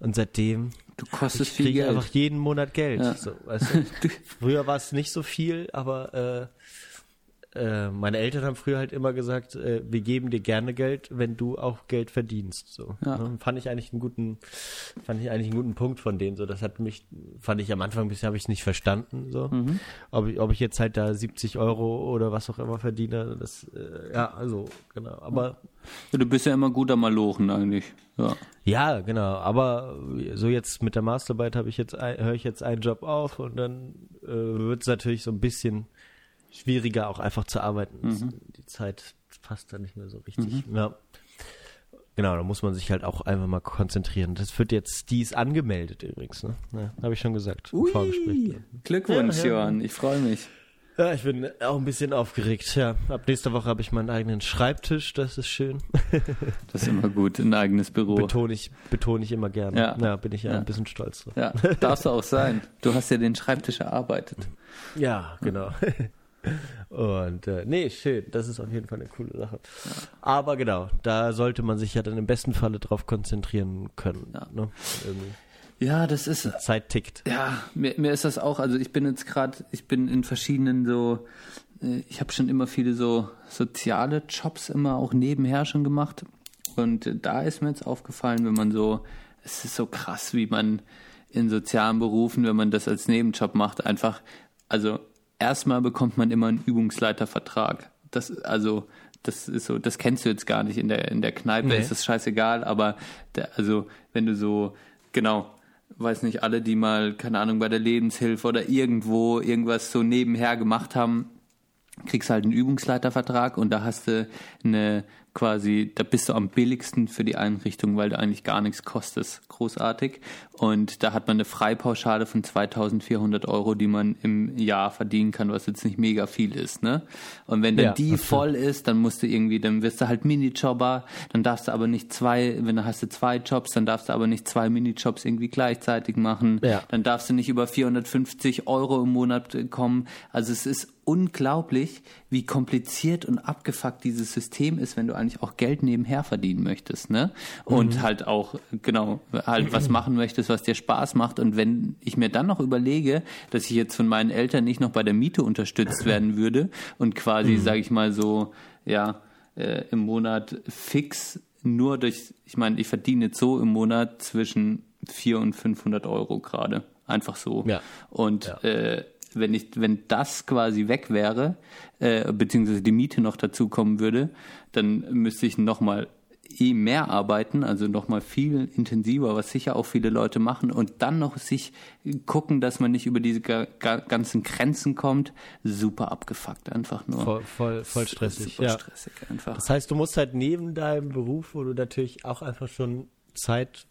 Und seitdem du kostest ich viel Geld. einfach jeden Monat Geld. Ja. So, weißt du? Früher war es nicht so viel, aber äh, äh, meine Eltern haben früher halt immer gesagt, äh, wir geben dir gerne Geld, wenn du auch Geld verdienst. So. Ja. Ne? Fand ich eigentlich einen guten, fand ich eigentlich einen guten Punkt von denen. So, das hat mich, fand ich am Anfang ein bisschen, habe ich nicht verstanden. So, mhm. ob ich, ob ich jetzt halt da 70 Euro oder was auch immer verdiene, das, äh, ja, also genau. Aber ja, du bist ja immer guter Malochen eigentlich. Ja. ja, genau. Aber so jetzt mit der Masterarbeit habe ich jetzt, höre ich jetzt einen Job auf und dann äh, wird es natürlich so ein bisschen schwieriger auch einfach zu arbeiten. Mhm. Die Zeit passt da nicht mehr so richtig. Mhm. Ja. Genau, da muss man sich halt auch einfach mal konzentrieren. Das wird jetzt, die ist angemeldet übrigens, ne? Ja, Habe ich schon gesagt. Ui, Vorgespräch. Glückwunsch, ja, ja. Johann. Ich freue mich. Ja, ich bin auch ein bisschen aufgeregt. Ja, ab nächster Woche habe ich meinen eigenen Schreibtisch. Das ist schön. das ist immer gut, ein eigenes Büro. Betone ich, betone ich immer gerne. Ja, ja bin ich ja, ja, ein bisschen stolz drauf. Ja, darfst du auch sein. Du hast ja den Schreibtisch erarbeitet. Ja, genau. Und äh, nee, schön. Das ist auf jeden Fall eine coole Sache. Ja. Aber genau, da sollte man sich ja dann im besten Falle drauf konzentrieren können. Ja, ne? ja das ist. Die Zeit tickt. Ja, mir, mir ist das auch. Also ich bin jetzt gerade, ich bin in verschiedenen so. Äh, ich habe schon immer viele so soziale Jobs immer auch nebenher schon gemacht. Und da ist mir jetzt aufgefallen, wenn man so, es ist so krass, wie man in sozialen Berufen, wenn man das als Nebenjob macht, einfach, also erstmal bekommt man immer einen Übungsleitervertrag. Das, also, das ist so, das kennst du jetzt gar nicht in der, in der Kneipe, nee. ist das scheißegal, aber der, also, wenn du so, genau, weiß nicht, alle, die mal, keine Ahnung, bei der Lebenshilfe oder irgendwo irgendwas so nebenher gemacht haben, kriegst halt einen Übungsleitervertrag und da hast du eine quasi, da bist du am billigsten für die Einrichtung, weil du eigentlich gar nichts kostest. Großartig. Und da hat man eine Freipauschale von 2400 Euro, die man im Jahr verdienen kann, was jetzt nicht mega viel ist, ne? Und wenn dann ja, die voll ist, dann musst du irgendwie, dann wirst du halt Minijobber, dann darfst du aber nicht zwei, wenn du hast du zwei Jobs, dann darfst du aber nicht zwei Minijobs irgendwie gleichzeitig machen. Ja. Dann darfst du nicht über 450 Euro im Monat kommen. Also es ist unglaublich, wie kompliziert und abgefuckt dieses System ist, wenn du eigentlich auch Geld nebenher verdienen möchtest, ne? Und mhm. halt auch, genau, halt was machen möchtest, was dir Spaß macht. Und wenn ich mir dann noch überlege, dass ich jetzt von meinen Eltern nicht noch bei der Miete unterstützt werden würde und quasi, mhm. sage ich mal so, ja, äh, im Monat fix nur durch, ich meine, ich verdiene jetzt so im Monat zwischen 400 und 500 Euro gerade. Einfach so. Ja. Und ja. Äh, wenn ich, wenn das quasi weg wäre, äh, beziehungsweise die Miete noch dazu kommen würde, dann müsste ich nochmal eh mehr arbeiten, also nochmal viel intensiver, was sicher auch viele Leute machen und dann noch sich gucken, dass man nicht über diese ganzen Grenzen kommt, super abgefuckt einfach nur. Voll, voll, voll stressig. Super ja. stressig einfach. Das heißt, du musst halt neben deinem Beruf, wo du natürlich auch einfach schon Zeit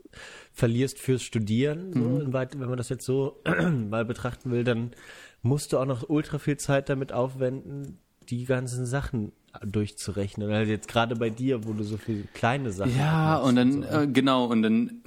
verlierst fürs Studieren, so, mhm. wenn man das jetzt so mal betrachten will, dann musst du auch noch ultra viel Zeit damit aufwenden, die ganzen Sachen durchzurechnen. Also jetzt gerade bei dir, wo du so viele kleine Sachen Ja, und dann, und so. äh, genau, und dann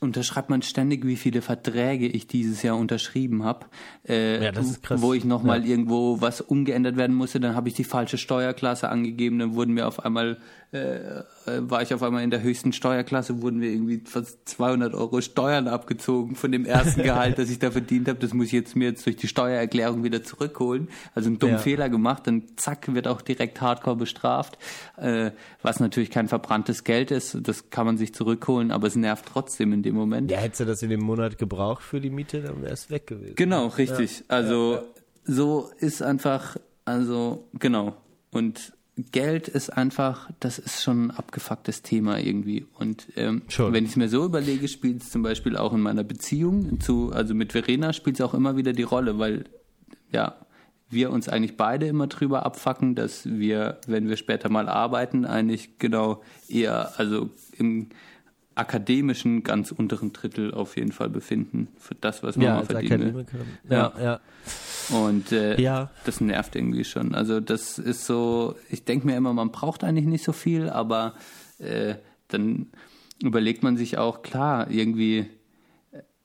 unterschreibt man ständig, wie viele Verträge ich dieses Jahr unterschrieben habe. Äh, ja, das ist krass. Wo ich nochmal ja. irgendwo was umgeändert werden musste, dann habe ich die falsche Steuerklasse angegeben, dann wurden mir auf einmal äh, war ich auf einmal in der höchsten Steuerklasse, wurden wir irgendwie fast 200 Euro Steuern abgezogen von dem ersten Gehalt, das ich da verdient habe. Das muss ich jetzt mir jetzt durch die Steuererklärung wieder zurückholen. Also einen dummen ja. Fehler gemacht, dann zack, wird auch direkt hardcore bestraft. Äh, was natürlich kein verbranntes Geld ist, das kann man sich zurückholen, aber es nervt trotzdem in dem Moment. Ja, hättest du das in dem Monat gebraucht für die Miete, dann wäre es weg gewesen. Genau, richtig. Ja. Also ja, so ist einfach, also genau. Und Geld ist einfach, das ist schon ein abgefucktes Thema irgendwie. Und ähm, wenn ich es mir so überlege, spielt es zum Beispiel auch in meiner Beziehung zu, also mit Verena spielt es auch immer wieder die Rolle, weil ja, wir uns eigentlich beide immer drüber abfacken, dass wir, wenn wir später mal arbeiten, eigentlich genau eher, also im akademischen ganz unteren Drittel auf jeden Fall befinden für das, was man ja, mal verdient. Ja, ja. ja. Und äh, ja. das nervt irgendwie schon. Also das ist so, ich denke mir immer, man braucht eigentlich nicht so viel, aber äh, dann überlegt man sich auch, klar, irgendwie,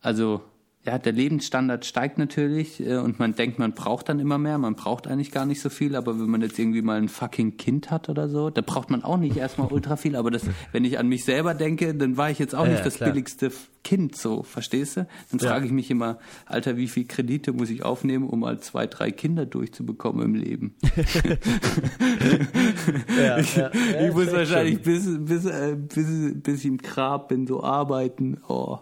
also ja, der Lebensstandard steigt natürlich äh, und man denkt, man braucht dann immer mehr, man braucht eigentlich gar nicht so viel, aber wenn man jetzt irgendwie mal ein fucking Kind hat oder so, da braucht man auch nicht erstmal ultra viel, aber das, wenn ich an mich selber denke, dann war ich jetzt auch ja, nicht das klar. billigste Kind, so, verstehst du? Dann ja. frage ich mich immer, Alter, wie viel Kredite muss ich aufnehmen, um mal zwei, drei Kinder durchzubekommen im Leben? ja, ich, ich muss wahrscheinlich bis, bis, äh, bis, bis ich im Grab bin, so arbeiten, oh,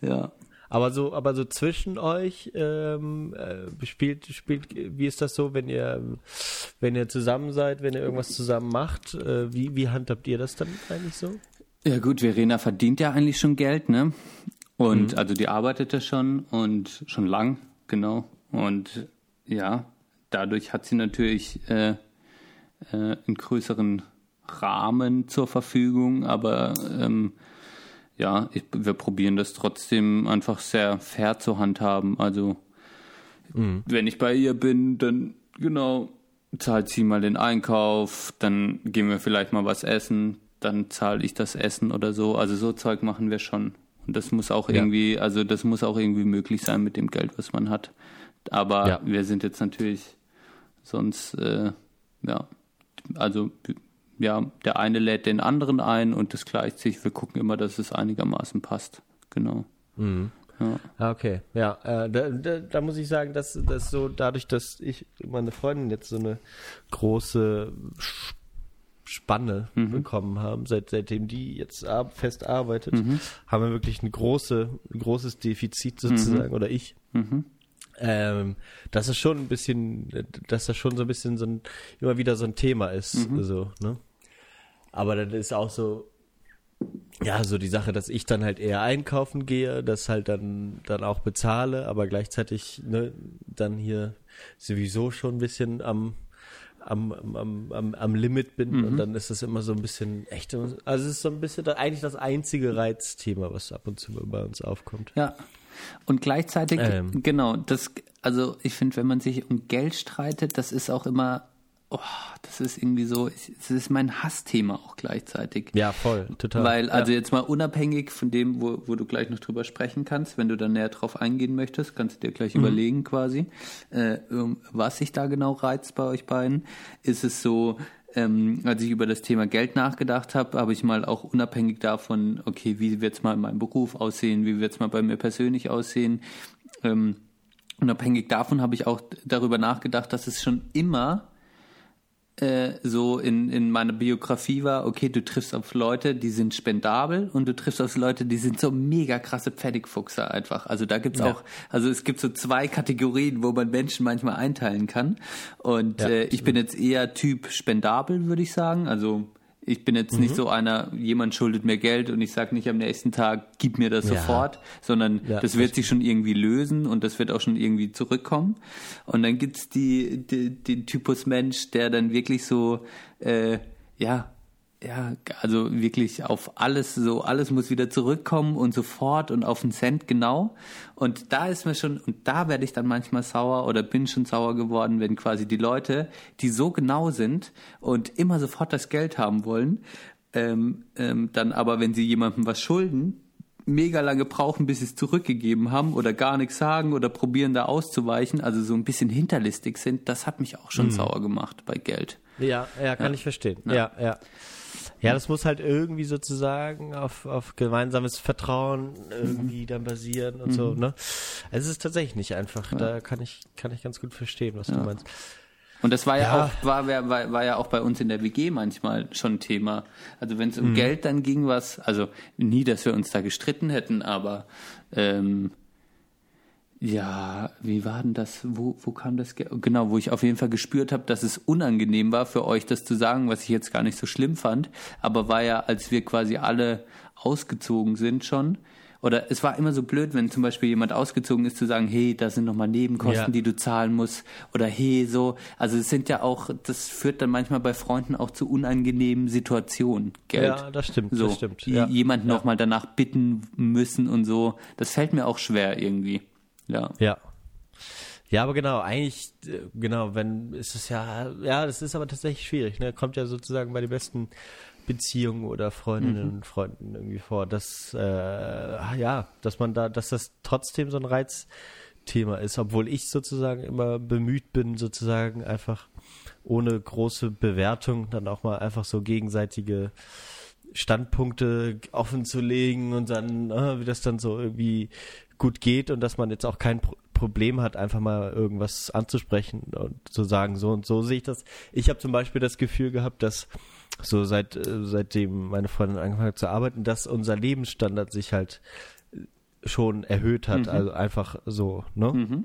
ja. Aber so, aber so zwischen euch ähm, äh, spielt, spielt, wie ist das so, wenn ihr, wenn ihr zusammen seid, wenn ihr irgendwas zusammen macht? Äh, wie, wie handhabt ihr das dann eigentlich so? Ja gut, Verena verdient ja eigentlich schon Geld, ne? Und mhm. also die arbeitet ja schon und schon lang, genau. Und ja, dadurch hat sie natürlich äh, äh, einen größeren Rahmen zur Verfügung, aber ähm, ja, ich, wir probieren das trotzdem einfach sehr fair zu handhaben. Also mhm. wenn ich bei ihr bin, dann genau zahlt sie mal den Einkauf, dann gehen wir vielleicht mal was essen, dann zahle ich das Essen oder so. Also so Zeug machen wir schon. Und das muss auch ja. irgendwie, also das muss auch irgendwie möglich sein mit dem Geld, was man hat. Aber ja. wir sind jetzt natürlich sonst, äh, ja, also ja, der eine lädt den anderen ein und das gleicht sich. Wir gucken immer, dass es einigermaßen passt. Genau. Mhm. Ja. Ah, okay, ja, äh, da, da, da, muss ich sagen, dass das so dadurch, dass ich meine Freundin jetzt so eine große Spanne mhm. bekommen haben, seit, seitdem die jetzt fest arbeitet, mhm. haben wir wirklich ein große, großes Defizit sozusagen, mhm. oder ich. Ähm, dass es schon ein bisschen, dass das schon so ein bisschen so ein, immer wieder so ein Thema ist, mhm. so, ne? Aber dann ist auch so, ja, so die Sache, dass ich dann halt eher einkaufen gehe, das halt dann, dann auch bezahle, aber gleichzeitig, ne, dann hier sowieso schon ein bisschen am, am, am, am, am Limit bin mhm. und dann ist das immer so ein bisschen echt. Also es ist so ein bisschen eigentlich das einzige Reizthema, was ab und zu bei uns aufkommt. Ja. Und gleichzeitig, ähm. genau, das, also ich finde, wenn man sich um Geld streitet, das ist auch immer oh, das ist irgendwie so, das ist mein Hassthema auch gleichzeitig. Ja, voll, total. Weil, also ja. jetzt mal unabhängig von dem, wo, wo du gleich noch drüber sprechen kannst, wenn du da näher drauf eingehen möchtest, kannst du dir gleich mhm. überlegen quasi, äh, was sich da genau reizt bei euch beiden. Ist es so, ähm, als ich über das Thema Geld nachgedacht habe, habe ich mal auch unabhängig davon, okay, wie wird es mal in meinem Beruf aussehen, wie wird es mal bei mir persönlich aussehen, ähm, unabhängig davon habe ich auch darüber nachgedacht, dass es schon immer äh, so in, in meiner Biografie war, okay, du triffst auf Leute, die sind spendabel und du triffst auf Leute, die sind so mega krasse Pfennigfuchser einfach. Also da gibt's ja. auch, also es gibt so zwei Kategorien, wo man Menschen manchmal einteilen kann. Und ja, äh, ich bin jetzt eher Typ spendabel, würde ich sagen. Also ich bin jetzt mhm. nicht so einer, jemand schuldet mir Geld und ich sage nicht am nächsten Tag, gib mir das ja. sofort, sondern ja, das wird sich schon irgendwie lösen und das wird auch schon irgendwie zurückkommen. Und dann gibt's die, die, den Typus Mensch, der dann wirklich so, äh, ja, ja, also wirklich auf alles so, alles muss wieder zurückkommen und sofort und auf den Cent genau. Und da ist mir schon, und da werde ich dann manchmal sauer oder bin schon sauer geworden, wenn quasi die Leute, die so genau sind und immer sofort das Geld haben wollen, ähm, ähm, dann aber, wenn sie jemandem was schulden, mega lange brauchen, bis sie es zurückgegeben haben oder gar nichts sagen oder probieren da auszuweichen, also so ein bisschen hinterlistig sind, das hat mich auch schon mhm. sauer gemacht bei Geld. Ja, ja, kann ja. ich verstehen. Ja, ja. ja. Ja, das muss halt irgendwie sozusagen auf, auf gemeinsames Vertrauen irgendwie mhm. dann basieren und mhm. so, ne? Es ist tatsächlich nicht einfach. Ja. Da kann ich, kann ich ganz gut verstehen, was ja. du meinst. Und das war ja, ja, auch, war, war, war ja auch bei uns in der WG manchmal schon Thema. Also wenn es um mhm. Geld dann ging, was, also nie, dass wir uns da gestritten hätten, aber ähm, ja, wie war denn das? Wo, wo kam das? Genau, wo ich auf jeden Fall gespürt habe, dass es unangenehm war für euch, das zu sagen, was ich jetzt gar nicht so schlimm fand. Aber war ja, als wir quasi alle ausgezogen sind schon. Oder es war immer so blöd, wenn zum Beispiel jemand ausgezogen ist, zu sagen, hey, da sind nochmal Nebenkosten, ja. die du zahlen musst. Oder hey, so. Also es sind ja auch, das führt dann manchmal bei Freunden auch zu unangenehmen Situationen. Geld. Ja, das stimmt, so, das stimmt. Ja. Jemanden ja. nochmal danach bitten müssen und so. Das fällt mir auch schwer irgendwie. Ja. Ja. Ja, aber genau, eigentlich, äh, genau, wenn, ist es ja, ja, das ist aber tatsächlich schwierig, ne? Kommt ja sozusagen bei den besten Beziehungen oder Freundinnen mhm. und Freunden irgendwie vor, dass, äh, ja, dass man da, dass das trotzdem so ein Reizthema ist, obwohl ich sozusagen immer bemüht bin, sozusagen einfach ohne große Bewertung dann auch mal einfach so gegenseitige Standpunkte offen zu legen und dann, äh, wie das dann so irgendwie gut geht und dass man jetzt auch kein Pro Problem hat, einfach mal irgendwas anzusprechen und zu sagen, so und so sehe ich das. Ich habe zum Beispiel das Gefühl gehabt, dass so seit äh, seitdem meine Freundin angefangen hat zu arbeiten, dass unser Lebensstandard sich halt schon erhöht hat, mhm. also einfach so, ne? Mhm.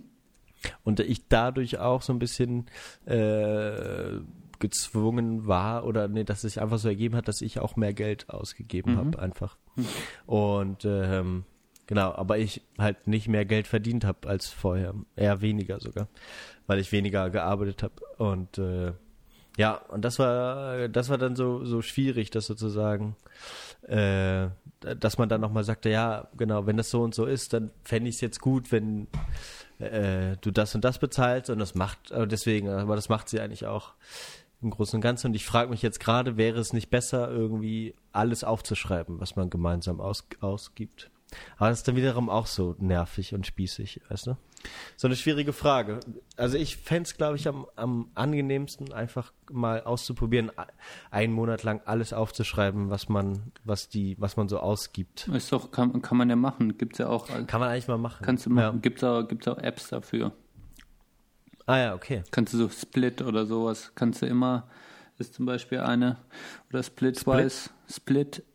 Und ich dadurch auch so ein bisschen äh, gezwungen war oder nee, dass es sich einfach so ergeben hat, dass ich auch mehr Geld ausgegeben mhm. habe einfach. Mhm. Und ähm, Genau, aber ich halt nicht mehr Geld verdient habe als vorher. Eher weniger sogar, weil ich weniger gearbeitet habe. Und äh, ja, und das war, das war dann so, so schwierig, das sozusagen, äh, dass man dann nochmal sagte, ja, genau, wenn das so und so ist, dann fände ich es jetzt gut, wenn äh, du das und das bezahlst und das macht, aber deswegen, aber das macht sie eigentlich auch im Großen und Ganzen. Und ich frage mich jetzt gerade, wäre es nicht besser, irgendwie alles aufzuschreiben, was man gemeinsam aus, ausgibt? Aber das ist dann wiederum auch so nervig und spießig, weißt du? So eine schwierige Frage. Also ich fände es, glaube ich, am, am angenehmsten, einfach mal auszuprobieren, einen Monat lang alles aufzuschreiben, was man, was die, was man so ausgibt. Ist doch, kann, kann man ja machen. Gibt's ja auch. Kann man eigentlich mal machen. Kannst du machen. Ja. Gibt's auch, gibt's auch Apps dafür. Ah ja, okay. Kannst du so Split oder sowas, kannst du immer ist zum Beispiel eine, oder Splitwise, Split,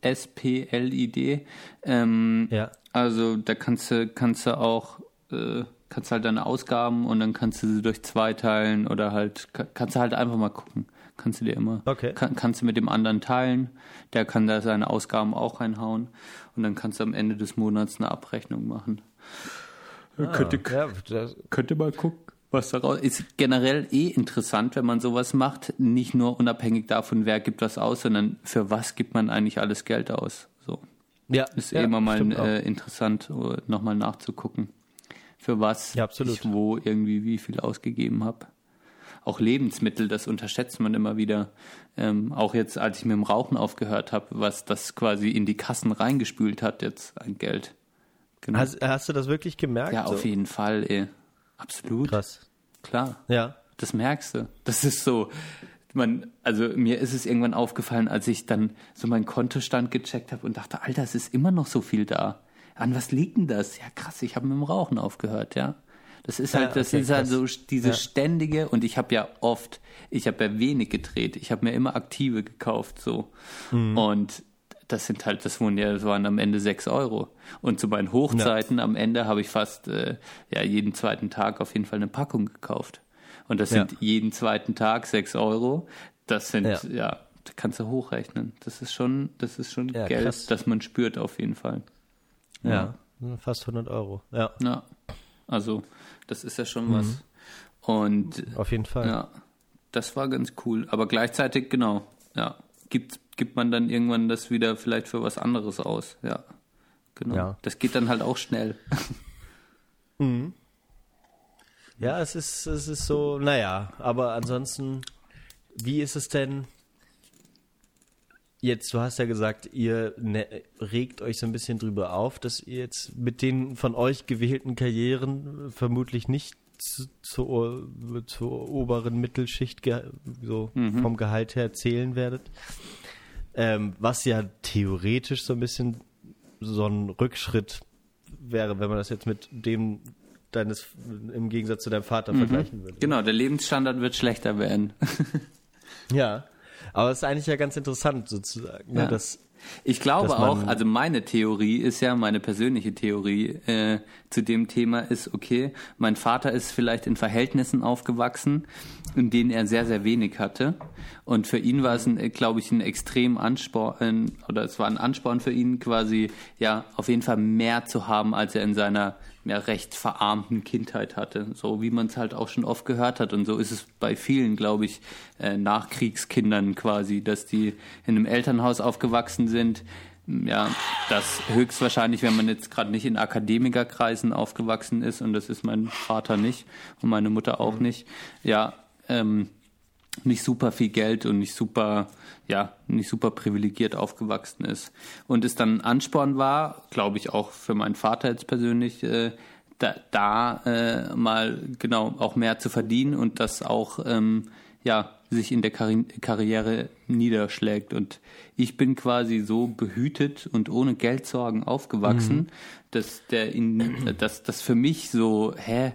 S-P-L-I-D. Ähm, ja. Also da kannst du, kannst du auch, äh, kannst halt deine Ausgaben und dann kannst du sie durch zwei teilen oder halt, kannst du halt einfach mal gucken. Kannst du dir immer, okay. kann, kannst du mit dem anderen teilen, der kann da seine Ausgaben auch reinhauen und dann kannst du am Ende des Monats eine Abrechnung machen. Ah, könnte, ja, könnte mal gucken. Was daraus ist generell eh interessant, wenn man sowas macht, nicht nur unabhängig davon, wer gibt was aus, sondern für was gibt man eigentlich alles Geld aus. So. Ja, ist ja, eh immer mal äh, interessant, uh, nochmal nachzugucken, für was ja, ich wo irgendwie wie viel ausgegeben habe. Auch Lebensmittel, das unterschätzt man immer wieder. Ähm, auch jetzt, als ich mit dem Rauchen aufgehört habe, was das quasi in die Kassen reingespült hat, jetzt ein Geld. Genau. Hast, hast, du das wirklich gemerkt? Ja, so? auf jeden Fall, ey. Absolut. Krass. Klar. Ja. Das merkst du. Das ist so. Man, also mir ist es irgendwann aufgefallen, als ich dann so meinen Kontostand gecheckt habe und dachte, Alter, es ist immer noch so viel da. An was liegt denn das? Ja, krass, ich habe mit dem Rauchen aufgehört, ja. Das ist halt, ja, okay, das ist halt so diese ja. ständige und ich habe ja oft, ich habe ja wenig gedreht. Ich habe mir immer aktive gekauft, so. Mhm. Und das sind halt, das wurden ja, das waren am Ende sechs Euro. Und zu meinen Hochzeiten ja. am Ende habe ich fast äh, ja jeden zweiten Tag auf jeden Fall eine Packung gekauft. Und das sind ja. jeden zweiten Tag sechs Euro. Das sind, ja. ja, da kannst du hochrechnen. Das ist schon, das ist schon Geld, krass. das man spürt auf jeden Fall. Ja, fast 100 Euro. Ja. Ja, also das ist ja schon mhm. was. Und auf jeden Fall. Ja, das war ganz cool. Aber gleichzeitig, genau, ja, gibt gibt man dann irgendwann das wieder vielleicht für was anderes aus. Ja, genau. Ja. Das geht dann halt auch schnell. Mhm. Ja, es ist, es ist so, naja, aber ansonsten, wie ist es denn jetzt, du hast ja gesagt, ihr ne, regt euch so ein bisschen drüber auf, dass ihr jetzt mit den von euch gewählten Karrieren vermutlich nicht zu, zur, zur oberen Mittelschicht so mhm. vom Gehalt her zählen werdet. Ähm, was ja theoretisch so ein bisschen so ein Rückschritt wäre, wenn man das jetzt mit dem deines im Gegensatz zu deinem Vater mhm. vergleichen würde. Genau, der Lebensstandard wird schlechter werden. ja, aber es ist eigentlich ja ganz interessant sozusagen, ne, ja. ne, dass ich glaube auch, also meine Theorie ist ja, meine persönliche Theorie äh, zu dem Thema ist, okay, mein Vater ist vielleicht in Verhältnissen aufgewachsen, in denen er sehr, sehr wenig hatte. Und für ihn war es, ein, glaube ich, ein extrem Ansporn, oder es war ein Ansporn für ihn quasi, ja, auf jeden Fall mehr zu haben, als er in seiner ja, recht verarmten Kindheit hatte. So wie man es halt auch schon oft gehört hat. Und so ist es bei vielen, glaube ich, äh, Nachkriegskindern quasi, dass die in einem Elternhaus aufgewachsen sind. Ja, das höchstwahrscheinlich, wenn man jetzt gerade nicht in Akademikerkreisen aufgewachsen ist, und das ist mein Vater nicht und meine Mutter auch nicht, ja, ähm, nicht super viel Geld und nicht super, ja, nicht super privilegiert aufgewachsen ist. Und es dann Ansporn war, glaube ich auch für meinen Vater jetzt persönlich, äh, da, da äh, mal genau auch mehr zu verdienen und das auch ähm, ja sich in der Karri Karriere niederschlägt. Und ich bin quasi so behütet und ohne Geldsorgen aufgewachsen, mhm. dass der in, dass das für mich so, hä,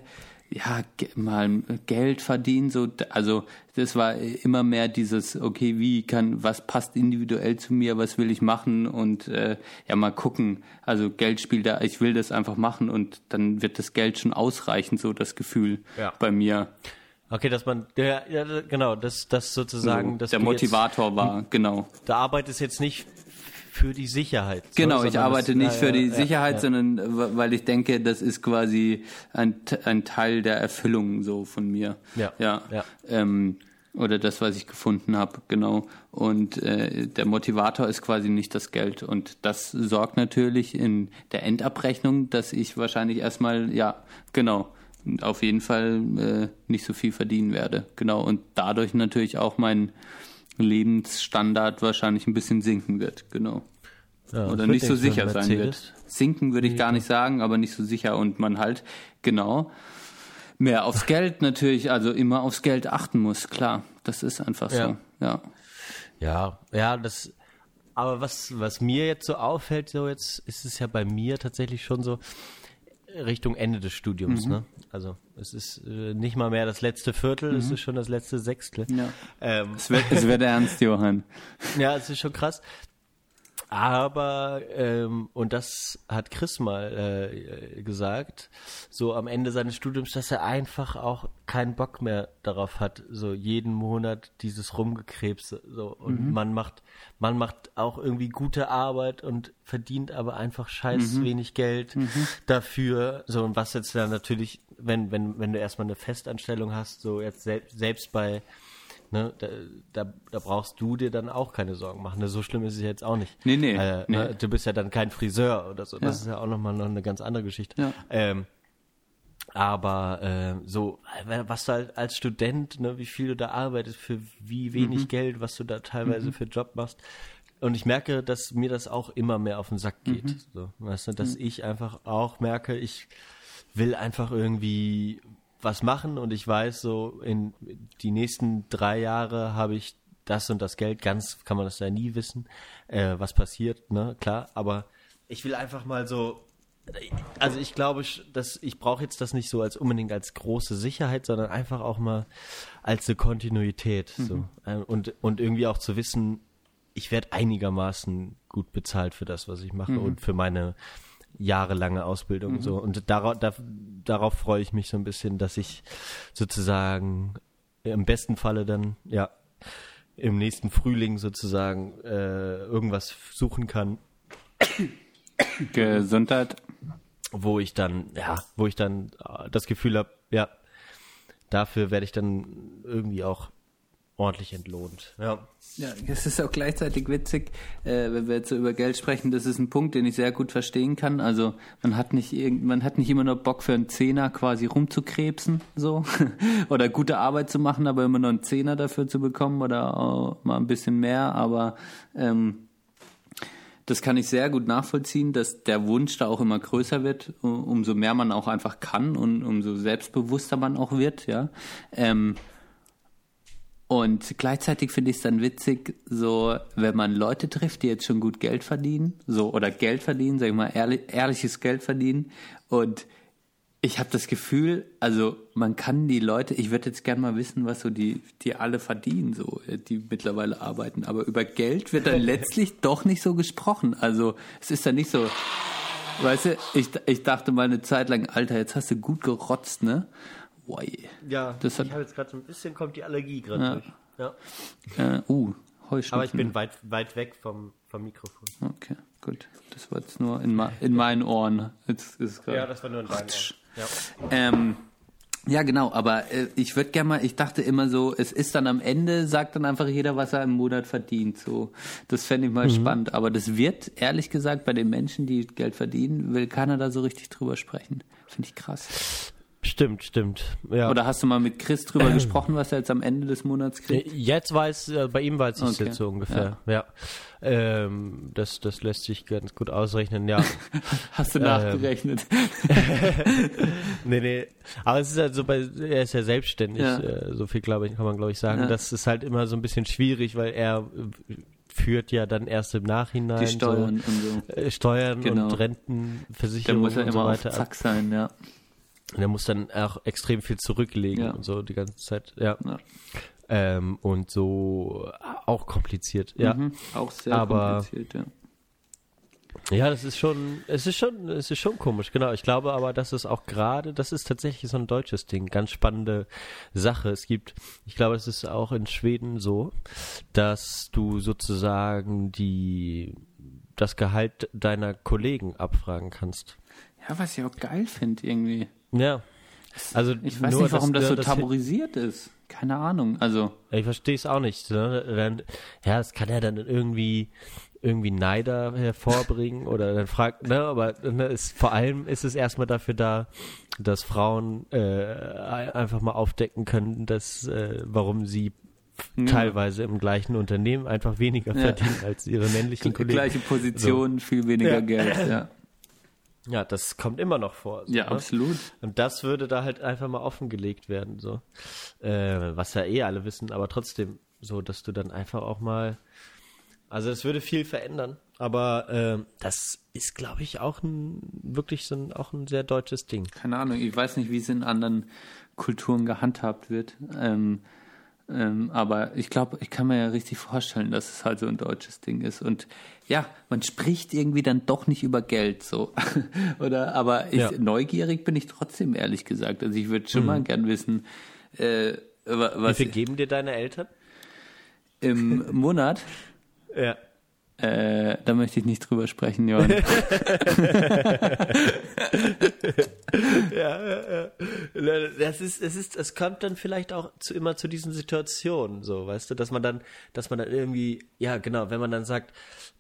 ja, mal Geld verdienen, so, also das war immer mehr dieses, okay, wie kann, was passt individuell zu mir, was will ich machen und äh, ja, mal gucken. Also Geld spielt da, ich will das einfach machen und dann wird das Geld schon ausreichen, so das Gefühl ja. bei mir. Okay, dass man, ja, ja genau, das, das sozusagen, so, dass der Motivator jetzt, war, genau. Da arbeitest jetzt nicht für die Sicherheit. Genau, ich arbeite das, nicht für die Sicherheit, ja. sondern weil ich denke, das ist quasi ein, ein Teil der Erfüllung so von mir. Ja. Ja. ja. Ähm, oder das, was ich gefunden habe, genau. Und äh, der Motivator ist quasi nicht das Geld. Und das sorgt natürlich in der Endabrechnung, dass ich wahrscheinlich erstmal, ja, genau, auf jeden Fall äh, nicht so viel verdienen werde. Genau. Und dadurch natürlich auch mein Lebensstandard wahrscheinlich ein bisschen sinken wird, genau. Ja, Oder nicht so sicher sein wird. Sinken würde ich gar nicht sagen, aber nicht so sicher und man halt, genau, mehr aufs Geld natürlich, also immer aufs Geld achten muss, klar. Das ist einfach ja. so, ja. Ja, ja, das, aber was, was mir jetzt so auffällt, so jetzt ist es ja bei mir tatsächlich schon so, Richtung Ende des Studiums. Mhm. Ne? Also es ist äh, nicht mal mehr das letzte Viertel, mhm. es ist schon das letzte Sechstel. Ja. Ähm. Es, wird, es wird ernst, Johann. Ja, es ist schon krass. Aber, ähm, und das hat Chris mal äh, gesagt, so am Ende seines Studiums, dass er einfach auch keinen Bock mehr darauf hat, so jeden Monat dieses Rumgekrebse. So. Und mhm. man macht, man macht auch irgendwie gute Arbeit und verdient aber einfach scheiß mhm. wenig Geld mhm. dafür. So, und was jetzt dann natürlich, wenn, wenn, wenn du erstmal eine Festanstellung hast, so jetzt selbst, selbst bei Ne, da, da, da, brauchst du dir dann auch keine Sorgen machen. Ne, so schlimm ist es jetzt auch nicht. Nee, nee, äh, nee. Ne, du bist ja dann kein Friseur oder so. Das ist ja auch nochmal noch eine ganz andere Geschichte. Ja. Ähm, aber äh, so, was du halt als Student, ne, wie viel du da arbeitest, für wie wenig mhm. Geld, was du da teilweise mhm. für Job machst. Und ich merke, dass mir das auch immer mehr auf den Sack geht. Mhm. So, weißt du, dass mhm. ich einfach auch merke, ich will einfach irgendwie was machen und ich weiß, so in die nächsten drei Jahre habe ich das und das Geld, ganz kann man das ja nie wissen, äh, was passiert, ne, klar, aber ich will einfach mal so, also ich glaube, dass ich brauche jetzt das nicht so als unbedingt als große Sicherheit, sondern einfach auch mal als eine Kontinuität, mhm. so äh, und und irgendwie auch zu wissen, ich werde einigermaßen gut bezahlt für das, was ich mache mhm. und für meine jahrelange Ausbildung mhm. so. Und darauf, da, darauf freue ich mich so ein bisschen, dass ich sozusagen im besten Falle dann, ja, im nächsten Frühling sozusagen äh, irgendwas suchen kann. Gesundheit. Wo ich dann, ja, wo ich dann äh, das Gefühl habe, ja, dafür werde ich dann irgendwie auch ordentlich entlohnt. Ja. Ja, es ist auch gleichzeitig witzig, äh, wenn wir jetzt so über Geld sprechen, das ist ein Punkt, den ich sehr gut verstehen kann. Also man hat nicht irgend, man hat nicht immer nur Bock für einen Zehner quasi rumzukrebsen, so oder gute Arbeit zu machen, aber immer nur einen Zehner dafür zu bekommen oder auch mal ein bisschen mehr. Aber ähm, das kann ich sehr gut nachvollziehen, dass der Wunsch da auch immer größer wird, umso mehr man auch einfach kann und umso selbstbewusster man auch wird, ja. Ähm, und gleichzeitig finde ich es dann witzig, so wenn man Leute trifft, die jetzt schon gut Geld verdienen, so oder Geld verdienen, sag ich mal, ehrlich, ehrliches Geld verdienen. Und ich habe das Gefühl, also man kann die Leute, ich würde jetzt gerne mal wissen, was so die, die alle verdienen, so, die mittlerweile arbeiten. Aber über Geld wird dann letztlich doch nicht so gesprochen. Also es ist dann nicht so, weißt du, ich, ich dachte mal eine Zeit lang, Alter, jetzt hast du gut gerotzt, ne? Boy. Ja, das hat, ich habe jetzt gerade so ein bisschen, kommt die Allergie gerade ja. durch. Ja. Äh, uh, Heuschnupfen. Aber ich bin weit, weit weg vom, vom Mikrofon. Okay, gut. Das war jetzt nur in, in meinen Ohren. Jetzt ist ja, das war nur in deinen Ohren. Ja. Ähm, ja, genau, aber äh, ich würde gerne mal, ich dachte immer so, es ist dann am Ende, sagt dann einfach jeder, was er im Monat verdient. So, das fände ich mal mhm. spannend. Aber das wird, ehrlich gesagt, bei den Menschen, die Geld verdienen, will keiner da so richtig drüber sprechen. Finde ich krass. Stimmt, stimmt. Ja. Oder hast du mal mit Chris drüber gesprochen, was er jetzt am Ende des Monats kriegt? Äh, jetzt weiß, äh, bei ihm weiß ich es okay. jetzt so ungefähr. Ja. ja. Ähm, das, das lässt sich ganz gut ausrechnen, ja. Hast du ähm, nachgerechnet? nee, nee. Aber es ist halt so, bei, er ist ja selbstständig, ja. Äh, so viel glaube ich, kann man glaube ich sagen. Das ist halt immer so ein bisschen schwierig, weil er führt ja dann erst im Nachhinein die Steuern so, und so. Steuern genau. und Rentenversicherung und so weiter. Zack sein, ja. Und er muss dann auch extrem viel zurücklegen ja. und so die ganze Zeit. Ja. ja. Ähm, und so auch kompliziert, ja. Mhm, auch sehr aber, kompliziert, ja. Ja, das ist schon, es ist schon, es ist schon komisch, genau. Ich glaube aber, dass es auch gerade, das ist tatsächlich so ein deutsches Ding, ganz spannende Sache. Es gibt, ich glaube, es ist auch in Schweden so, dass du sozusagen die, das Gehalt deiner Kollegen abfragen kannst. Ja, was ich auch geil finde irgendwie. Ja. Also ich weiß nicht, warum das, das so tabuisiert ist. Keine Ahnung. Also ich verstehe es auch nicht. Ne? ja, es kann ja dann irgendwie irgendwie Neider hervorbringen oder dann fragt, ne, aber ne, ist, vor allem ist es erstmal dafür da, dass Frauen äh, einfach mal aufdecken können, dass äh, warum sie ja. teilweise im gleichen Unternehmen einfach weniger ja. verdienen als ihre männlichen Kollegen. Gleiche Position, so. viel weniger ja. Geld, ja. Ja, das kommt immer noch vor. So, ja, ne? absolut. Und das würde da halt einfach mal offengelegt werden, so. Äh, was ja eh alle wissen, aber trotzdem so, dass du dann einfach auch mal. Also es würde viel verändern, aber äh, das ist, glaube ich, auch ein wirklich so ein, auch ein sehr deutsches Ding. Keine Ahnung, ich weiß nicht, wie es in anderen Kulturen gehandhabt wird. Ähm, Ähm, aber ich glaube, ich kann mir ja richtig vorstellen, dass es halt so ein deutsches Ding ist. Und ja, man spricht irgendwie dann doch nicht über Geld so. Oder aber ich, ja. neugierig bin ich trotzdem, ehrlich gesagt. Also ich würde schon mhm. mal gern wissen, äh, was. Wie viel geben dir deine Eltern? Im Monat? ja. Äh, da möchte ich nicht drüber sprechen, Johann. ja, ja, ja. Das ist, es ist, es kommt dann vielleicht auch zu, immer zu diesen Situationen, so, weißt du, dass man dann, dass man dann irgendwie, ja, genau, wenn man dann sagt,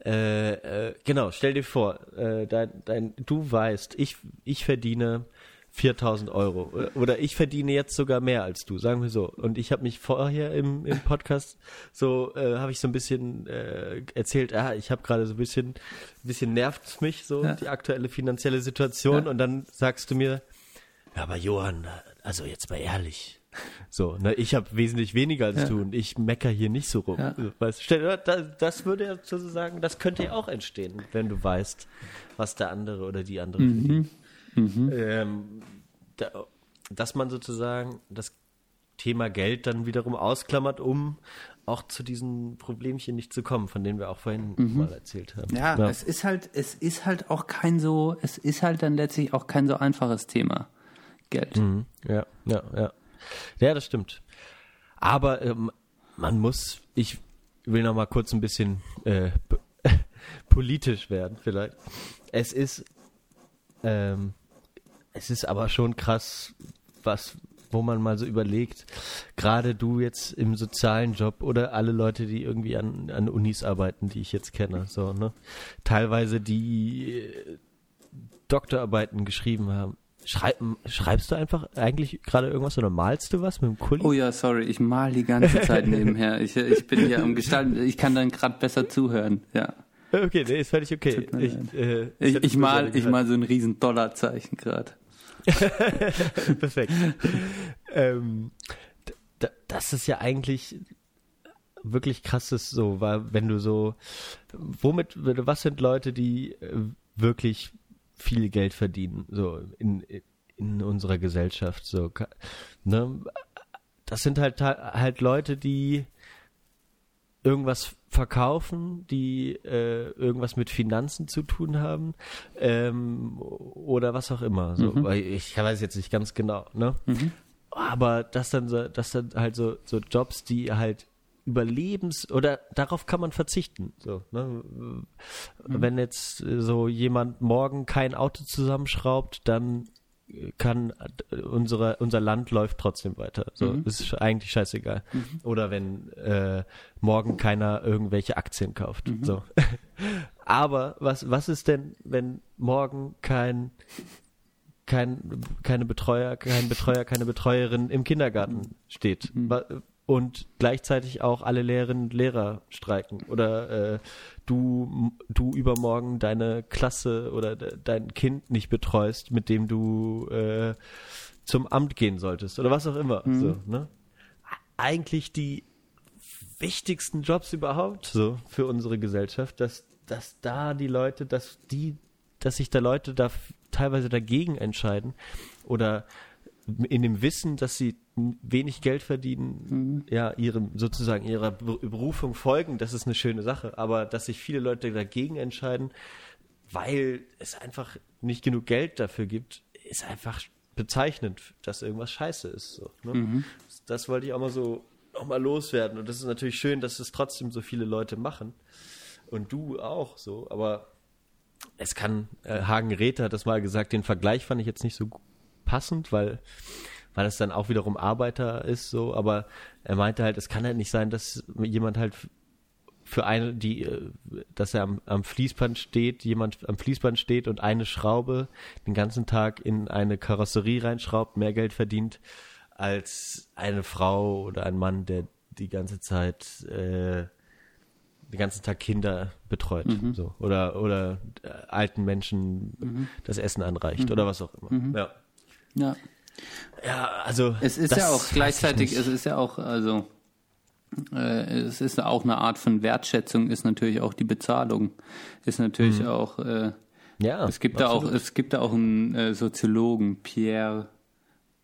äh, äh, genau, stell dir vor, äh, dein, dein, du weißt, ich, ich verdiene 4000 Euro. Oder ich verdiene jetzt sogar mehr als du, sagen wir so. Und ich habe mich vorher im, im Podcast so, äh, habe ich so ein bisschen äh, erzählt, ah, ich habe gerade so ein bisschen, ein bisschen nervt mich so ja. die aktuelle finanzielle Situation. Ja. Und dann sagst du mir, ja, aber Johann, also jetzt mal ehrlich. So, ne, ich habe wesentlich weniger als ja. du und ich mecker hier nicht so rum. Ja. Weißt, das, das würde ja sozusagen, das könnte ja auch entstehen, wenn du weißt, was der andere oder die andere mhm. verdient. Mhm. Ähm, da, dass man sozusagen das Thema Geld dann wiederum ausklammert, um auch zu diesen Problemchen nicht zu kommen, von denen wir auch vorhin mhm. mal erzählt haben. Ja, ja, es ist halt, es ist halt auch kein so, es ist halt dann letztlich auch kein so einfaches Thema. Geld. Mhm. Ja, ja, ja. Ja, das stimmt. Aber ähm, man muss, ich will noch mal kurz ein bisschen äh, politisch werden, vielleicht. Es ist ähm, es ist aber schon krass, was, wo man mal so überlegt, gerade du jetzt im sozialen Job oder alle Leute, die irgendwie an, an Unis arbeiten, die ich jetzt kenne, so, ne? Teilweise die äh, Doktorarbeiten geschrieben haben. Schreib, schreibst du einfach eigentlich gerade irgendwas oder malst du was mit dem Kuli? Oh ja, sorry, ich mal die ganze Zeit nebenher. Ich, ich bin hier am Gestalten, ich kann dann gerade besser zuhören, ja. Okay, nee, ist völlig okay. Ich, äh, ich, ich, mal, ich mal so ein riesen Dollarzeichen gerade. Perfekt. ähm, das ist ja eigentlich wirklich krasses so, weil wenn du so, womit, was sind Leute, die äh, wirklich viel Geld verdienen, so in, in unserer Gesellschaft, so, ne? Das sind halt halt Leute, die irgendwas verkaufen, die äh, irgendwas mit Finanzen zu tun haben ähm, oder was auch immer. So, mhm. ich weiß jetzt nicht ganz genau, ne? Mhm. Aber das dann so, das dann halt so, so Jobs, die halt überlebens oder darauf kann man verzichten. So, ne? Mhm. Wenn jetzt so jemand morgen kein Auto zusammenschraubt, dann kann unsere, unser Land läuft trotzdem weiter. So mhm. ist eigentlich scheißegal. Mhm. Oder wenn äh, morgen keiner irgendwelche Aktien kauft. Mhm. So. Aber was was ist denn, wenn morgen kein kein keine Betreuer, kein Betreuer, keine Betreuerin im Kindergarten steht? Und gleichzeitig auch alle Lehrerinnen und Lehrer streiken oder äh, du du übermorgen deine Klasse oder de, dein Kind nicht betreust, mit dem du äh, zum Amt gehen solltest oder was auch immer. Mhm. So, ne? Eigentlich die wichtigsten Jobs überhaupt so für unsere Gesellschaft, dass dass da die Leute, dass die, dass sich da Leute da teilweise dagegen entscheiden oder in dem Wissen, dass sie wenig Geld verdienen, mhm. ja, ihrem, sozusagen ihrer Berufung folgen, das ist eine schöne Sache. Aber dass sich viele Leute dagegen entscheiden, weil es einfach nicht genug Geld dafür gibt, ist einfach bezeichnend, dass irgendwas scheiße ist. So, ne? mhm. Das wollte ich auch mal so nochmal loswerden. Und das ist natürlich schön, dass es trotzdem so viele Leute machen. Und du auch so, aber es kann, äh, Hagen Räther hat das mal gesagt, den Vergleich fand ich jetzt nicht so passend, weil weil es dann auch wiederum Arbeiter ist, so, aber er meinte halt, es kann halt nicht sein, dass jemand halt für eine, die, äh, dass er am, am Fließband steht, jemand am Fließband steht und eine Schraube den ganzen Tag in eine Karosserie reinschraubt, mehr Geld verdient, als eine Frau oder ein Mann, der die ganze Zeit äh, den ganzen Tag Kinder betreut, mhm. so oder oder äh, alten Menschen mhm. das Essen anreicht mhm. oder was auch immer. Mhm. Ja. Ja. Ja, also. Es ist ja auch gleichzeitig, es ist ja auch, also, äh, es ist auch eine Art von Wertschätzung, ist natürlich auch die Bezahlung. Ist natürlich mhm. auch, äh, ja, es gibt absolut. da auch, es gibt da auch einen äh, Soziologen, Pierre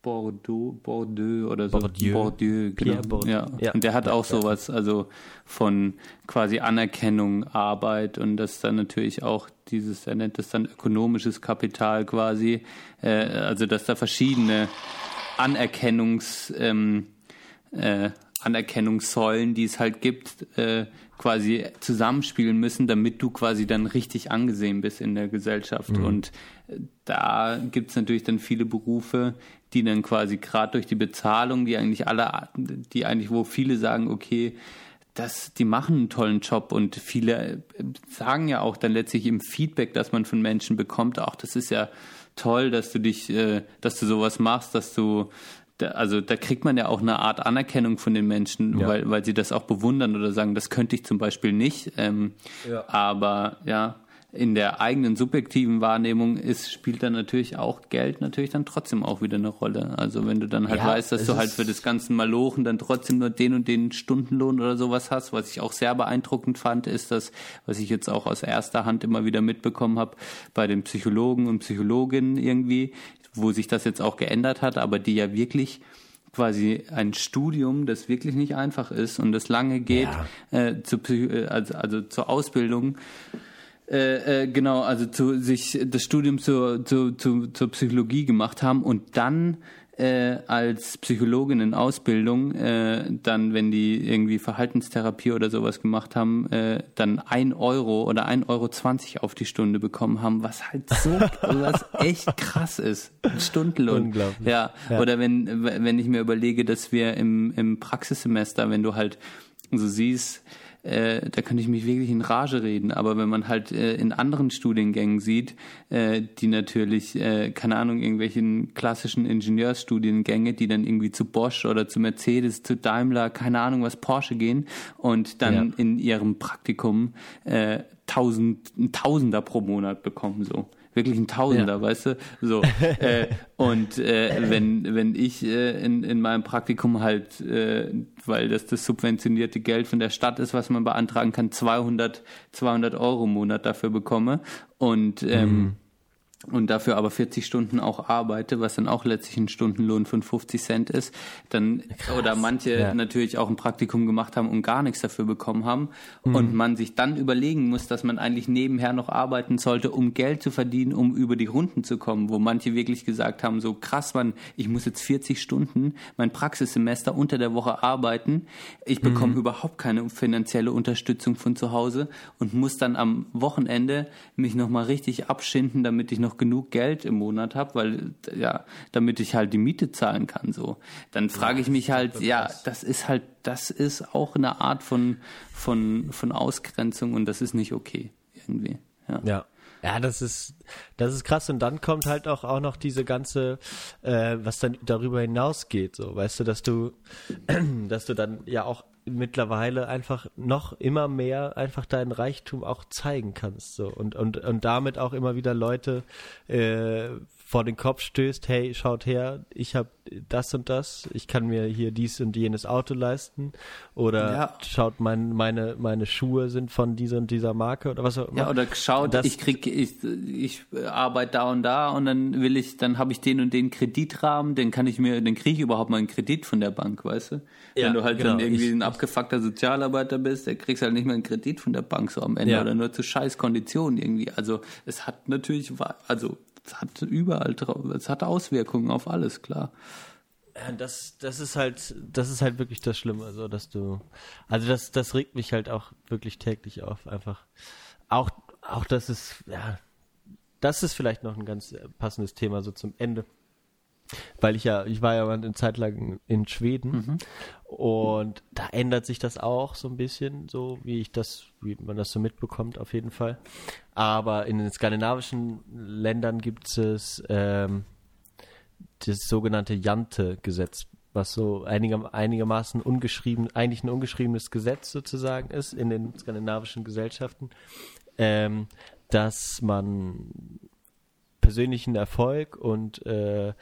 Bordeaux, Bordeaux oder so. Bourdieu. Bourdieu, genau. Bourdieu. Ja. Ja. Und der hat Ja, auch sowas, also von quasi Anerkennung, Arbeit und das dann natürlich auch dieses, er nennt das dann ökonomisches Kapital quasi, äh, also dass da verschiedene Anerkennungs, ähm, äh, Anerkennungssäulen, die es halt gibt, äh, quasi zusammenspielen müssen, damit du quasi dann richtig angesehen bist in der Gesellschaft. Und äh, da gibt es natürlich dann viele Berufe, die dann quasi gerade durch die Bezahlung, die eigentlich alle, die eigentlich, wo viele sagen, okay, das, die machen einen tollen Job und viele äh, sagen ja auch dann letztlich im Feedback, das man von Menschen bekommt, auch das ist ja toll, dass du dich, äh, dass du sowas machst, dass du also da kriegt man ja auch eine Art Anerkennung von den Menschen, Ja. weil, weil sie das auch bewundern oder sagen, das könnte ich zum Beispiel nicht. Ähm, Ja. Aber ja, in der eigenen subjektiven Wahrnehmung ist, spielt dann natürlich auch Geld natürlich dann trotzdem auch wieder eine Rolle. Also wenn du dann halt Ja, weißt, dass du halt für das ganze Malochen dann trotzdem nur den und den Stundenlohn oder sowas hast, was ich auch sehr beeindruckend fand, ist das, was ich jetzt auch aus erster Hand immer wieder mitbekommen habe, bei den Psychologen und Psychologinnen irgendwie, wo sich das jetzt auch geändert hat, aber die ja wirklich quasi ein Studium, das wirklich nicht einfach ist und das lange geht, äh, zu, äh, also, also zur Ausbildung, äh, äh, genau, also zu, sich das Studium zur, zur, zur, zur Psychologie gemacht haben und dann äh, als Psychologin in Ausbildung, äh, dann, wenn die irgendwie Verhaltenstherapie oder sowas gemacht haben, äh, dann ein Euro oder ein Euro zwanzig auf die Stunde bekommen haben, was halt so, was echt krass ist. Ein Stundenlohn. Unglaublich. Ja, Ja. oder wenn, wenn ich mir überlege, dass wir im, im Praxissemester, wenn du halt so siehst, äh, da könnte ich mich wirklich in Rage reden. Aber wenn man halt äh, in anderen Studiengängen sieht, äh, die natürlich, äh, keine Ahnung, irgendwelchen klassischen Ingenieursstudiengänge, die dann irgendwie zu Bosch oder zu Mercedes, zu Daimler, keine Ahnung was, Porsche gehen und dann Ja. in ihrem Praktikum äh, tausend, ein Tausender pro Monat bekommen, so. Wirklich ein Tausender, Ja. weißt du? So. äh, und äh, wenn, wenn ich äh, in, in meinem Praktikum halt, äh, weil das das subventionierte Geld von der Stadt ist, was man beantragen kann, 200, 200 Euro im Monat dafür bekomme und ähm, und dafür aber 40 Stunden auch arbeite, was dann auch letztlich ein Stundenlohn von 50 Cent ist, dann oder manche Ja. natürlich auch ein Praktikum gemacht haben und gar nichts dafür bekommen haben und man sich dann überlegen muss, dass man eigentlich nebenher noch arbeiten sollte, um Geld zu verdienen, um über die Runden zu kommen, wo manche wirklich gesagt haben, so krass, man, ich muss jetzt 40 Stunden mein Praxissemester unter der Woche arbeiten, ich bekomme überhaupt keine finanzielle Unterstützung von zu Hause und muss dann am Wochenende mich nochmal richtig abschinden, damit ich noch genug Geld im Monat habe, weil ja, damit ich halt die Miete zahlen kann so. Dann frage ich mich halt, ja, das ist halt, das ist auch eine Art von von von Ausgrenzung und das ist nicht okay irgendwie. Ja. Ja. Ja, das ist, das ist krass. Und dann kommt halt auch, auch noch diese ganze, äh, was dann darüber hinausgeht, so, weißt du, dass du, dass du dann ja auch mittlerweile einfach noch immer mehr einfach deinen Reichtum auch zeigen kannst, so, und, und, und damit auch immer wieder Leute, äh, vor den Kopf stößt, hey, schaut her, ich habe das und das, ich kann mir hier dies und jenes Auto leisten oder Ja. schaut mein, meine meine Schuhe sind von dieser und dieser Marke oder was auch immer. Ja, oder schaut, Das- ich krieg, ich, ich arbeite da und da und dann will ich, dann habe ich den und den Kreditrahmen, den kann ich mir, dann kriege ich überhaupt mal einen Kredit von der Bank, weißt du? Ja, Wenn du halt dann genau. irgendwie Ich- ein abgefuckter Sozialarbeiter bist, der kriegst halt nicht mehr einen Kredit von der Bank so am Ende Ja. oder nur zu scheiß Konditionen irgendwie. Also es hat natürlich, also es hat überall drauf, es hat Auswirkungen auf alles, klar. Ja, das, das ist halt, das ist halt wirklich das Schlimme, so dass du, also das, das regt mich halt auch wirklich täglich auf, einfach. Auch, auch das ist, ja, das ist vielleicht noch ein ganz äh, passendes Thema so zum Ende. Weil ich ja, ich war ja mal eine Zeit lang in Schweden und da ändert sich das auch so ein bisschen, so wie ich das, wie man das so mitbekommt, auf jeden Fall. Aber in den skandinavischen Ländern gibt es ähm, das sogenannte Jante-Gesetz, was so einiger, einigermaßen ungeschrieben, eigentlich ein ungeschriebenes Gesetz sozusagen ist in den skandinavischen Gesellschaften, ähm, dass man persönlichen Erfolg und äh,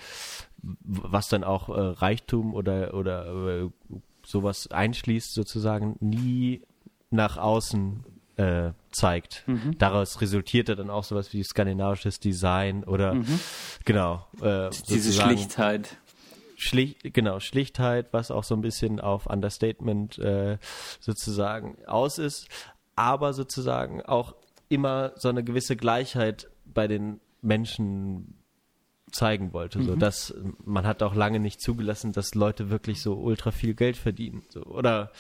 was dann auch äh, Reichtum oder oder äh, sowas einschließt sozusagen nie nach außen äh, zeigt. Daraus resultierte dann auch sowas wie skandinavisches Design oder genau äh, Diese Schlichtheit. Schlicht, genau, Schlichtheit, was auch so ein bisschen auf Understatement äh, sozusagen aus ist, aber sozusagen auch immer so eine gewisse Gleichheit bei den Menschen zeigen wollte. Mhm. So, dass man hat auch lange nicht zugelassen, dass Leute wirklich so ultra viel Geld verdienen. So, oder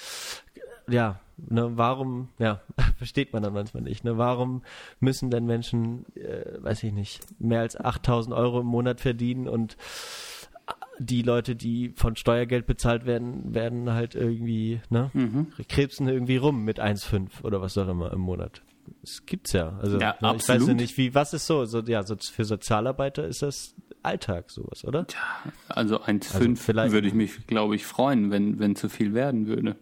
ja, ne, warum, ja, versteht man dann manchmal nicht, ne, warum müssen denn Menschen, äh, weiß ich nicht, mehr als 8000 Euro im Monat verdienen und die Leute, die von Steuergeld bezahlt werden, werden halt irgendwie, ne, mhm. krebsen irgendwie rum mit 1,5 oder was auch immer im Monat. Das gibt's ja. Also ja, ne, ich weiß ja nicht, wie, was ist so? so ja, so für Sozialarbeiter ist das Alltag sowas, oder? Ja, also 1,5 also würde ich mich, glaube ich, freuen, wenn, wenn zu viel werden würde.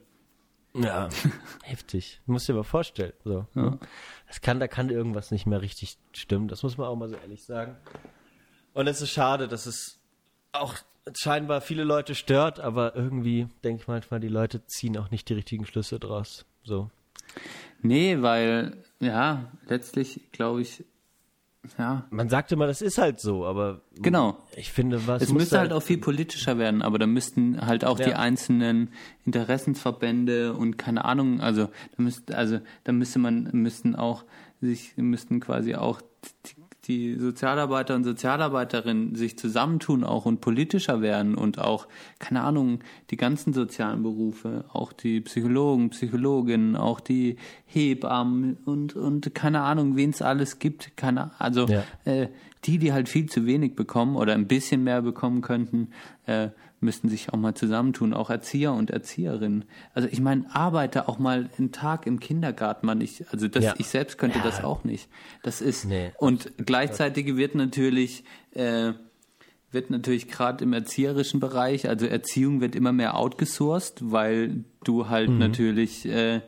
Ja, heftig. Du musst dir mal vorstellen. So, ja. Ne? Das kann, da kann irgendwas nicht mehr richtig stimmen. Das muss man auch mal so ehrlich sagen. Und es ist schade, dass es auch scheinbar viele Leute stört, aber irgendwie denke ich manchmal, die Leute ziehen auch nicht die richtigen Schlüsse draus. So. Nee, weil, ja, letztlich glaube ich, ja. Man sagt immer, das ist halt so, aber genau. Ich finde, was es müsste halt auch viel politischer werden, aber da müssten halt auch ja. die einzelnen Interessensverbände und keine Ahnung, also da müsste also da müsste man müssten auch sich müssten quasi auch die die Sozialarbeiter und Sozialarbeiterinnen sich zusammentun auch und politischer werden und auch, keine Ahnung, die ganzen sozialen Berufe, auch die Psychologen, Psychologinnen, auch die Hebammen und, und keine Ahnung, wen es alles gibt, keine, also ja. äh, die, die halt viel zu wenig bekommen oder ein bisschen mehr bekommen könnten, äh, müssten sich auch mal zusammentun, auch Erzieher und Erzieherinnen. Also ich meine, arbeite auch mal einen Tag im Kindergarten, man. Ich, also das, ja. ich selbst könnte ja. das auch nicht. Das ist nee, und gleichzeitig wird natürlich äh, wird natürlich gerade im erzieherischen Bereich, also Erziehung wird immer mehr outgesourced, weil du halt mhm. natürlich äh,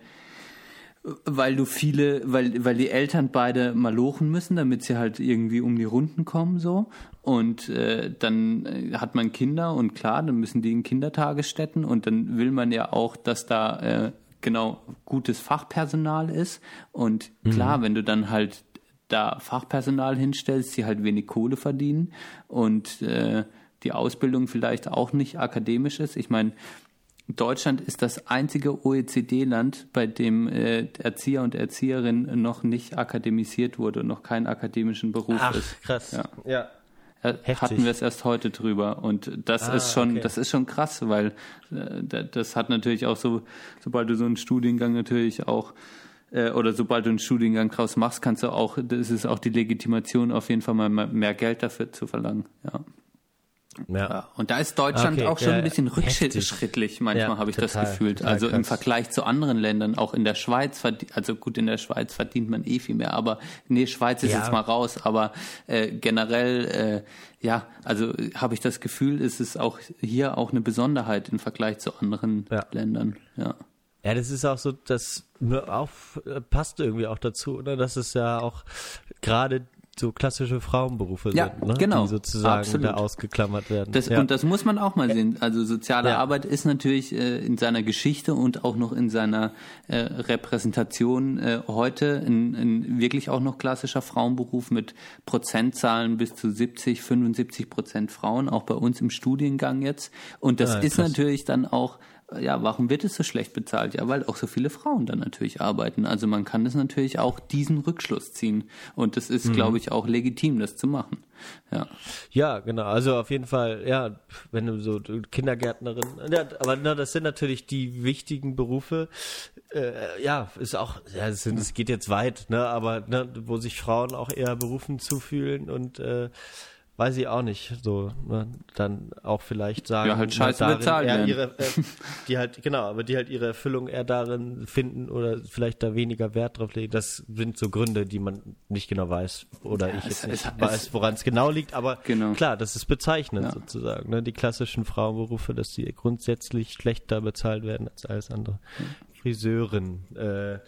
weil du viele, weil, weil die Eltern beide malochen müssen, damit sie halt irgendwie um die Runden kommen, so. Und äh, dann äh, hat man Kinder und klar, dann müssen die in Kindertagesstätten und dann will man ja auch, dass da äh, genau gutes Fachpersonal ist. Und klar, mhm. wenn du dann halt da Fachpersonal hinstellst, die halt wenig Kohle verdienen und äh, die Ausbildung vielleicht auch nicht akademisch ist. Ich meine, Deutschland ist das einzige OECD-Land, bei dem äh, Erzieher und Erzieherin noch nicht akademisiert wurde und noch keinen akademischen Beruf Ach, ist. krass. Ja. ja. Heftig. Hatten wir es erst heute drüber und das ah, ist schon, okay. das ist schon krass, weil äh, das hat natürlich auch so, sobald du so einen Studiengang natürlich auch äh, oder sobald du einen Studiengang draus machst, kannst du auch, das ist auch die Legitimation auf jeden Fall mal mehr Geld dafür zu verlangen. Ja. Ja. Und da ist Deutschland okay, auch schon ja, ein bisschen rückschrittlich, manchmal ja, habe ich total, das gefühlt. Also krass. im Vergleich zu anderen Ländern, auch in der Schweiz, also gut, in der Schweiz verdient man eh viel mehr, aber nee, Schweiz ist jetzt mal raus, aber äh, generell, äh, ja, also habe ich das Gefühl, ist es auch hier auch eine Besonderheit im Vergleich zu anderen Ländern, ja. Ja, das ist auch so, das auch, äh, passt irgendwie auch dazu, ne? dass es ja auch gerade so klassische Frauenberufe ja, sind, ne? genau, die sozusagen absolut. da ausgeklammert werden. Das, ja. Und das muss man auch mal sehen. Also soziale ja. Arbeit ist natürlich äh, in seiner Geschichte und auch noch in seiner äh, Repräsentation äh, heute ein, ein wirklich auch noch klassischer Frauenberuf mit Prozentzahlen bis zu 70, 75 Prozent Frauen, auch bei uns im Studiengang jetzt. Und das ah, ist natürlich dann auch ja, warum wird es so schlecht bezahlt? Ja, weil auch so viele Frauen dann natürlich arbeiten. Also man kann das natürlich auch diesen Rückschluss ziehen. Und das ist, mhm. glaube ich, auch legitim, das zu machen. Ja. Ja, genau. Also auf jeden Fall, ja, wenn du so Kindergärtnerin, ja, aber na, das sind natürlich die wichtigen Berufe. Äh, ja, ist auch, ja, es, sind, es geht jetzt weit, ne, aber ne, wo sich Frauen auch eher berufen zufühlen und äh, weiß ich auch nicht, so ne, dann auch vielleicht sagen, ja, halt scheiße bezahlt werden. Ihre, äh, die halt genau, aber die halt ihre Erfüllung eher darin finden oder vielleicht da weniger Wert drauf legen. Das sind so Gründe, die man nicht genau weiß oder ja, ich jetzt nicht es, weiß, woran es genau liegt. Aber genau. klar, das ist bezeichnend ja. sozusagen. Ne? Die klassischen Frauenberufe, dass die grundsätzlich schlechter bezahlt werden als alles andere. Friseurin. Äh,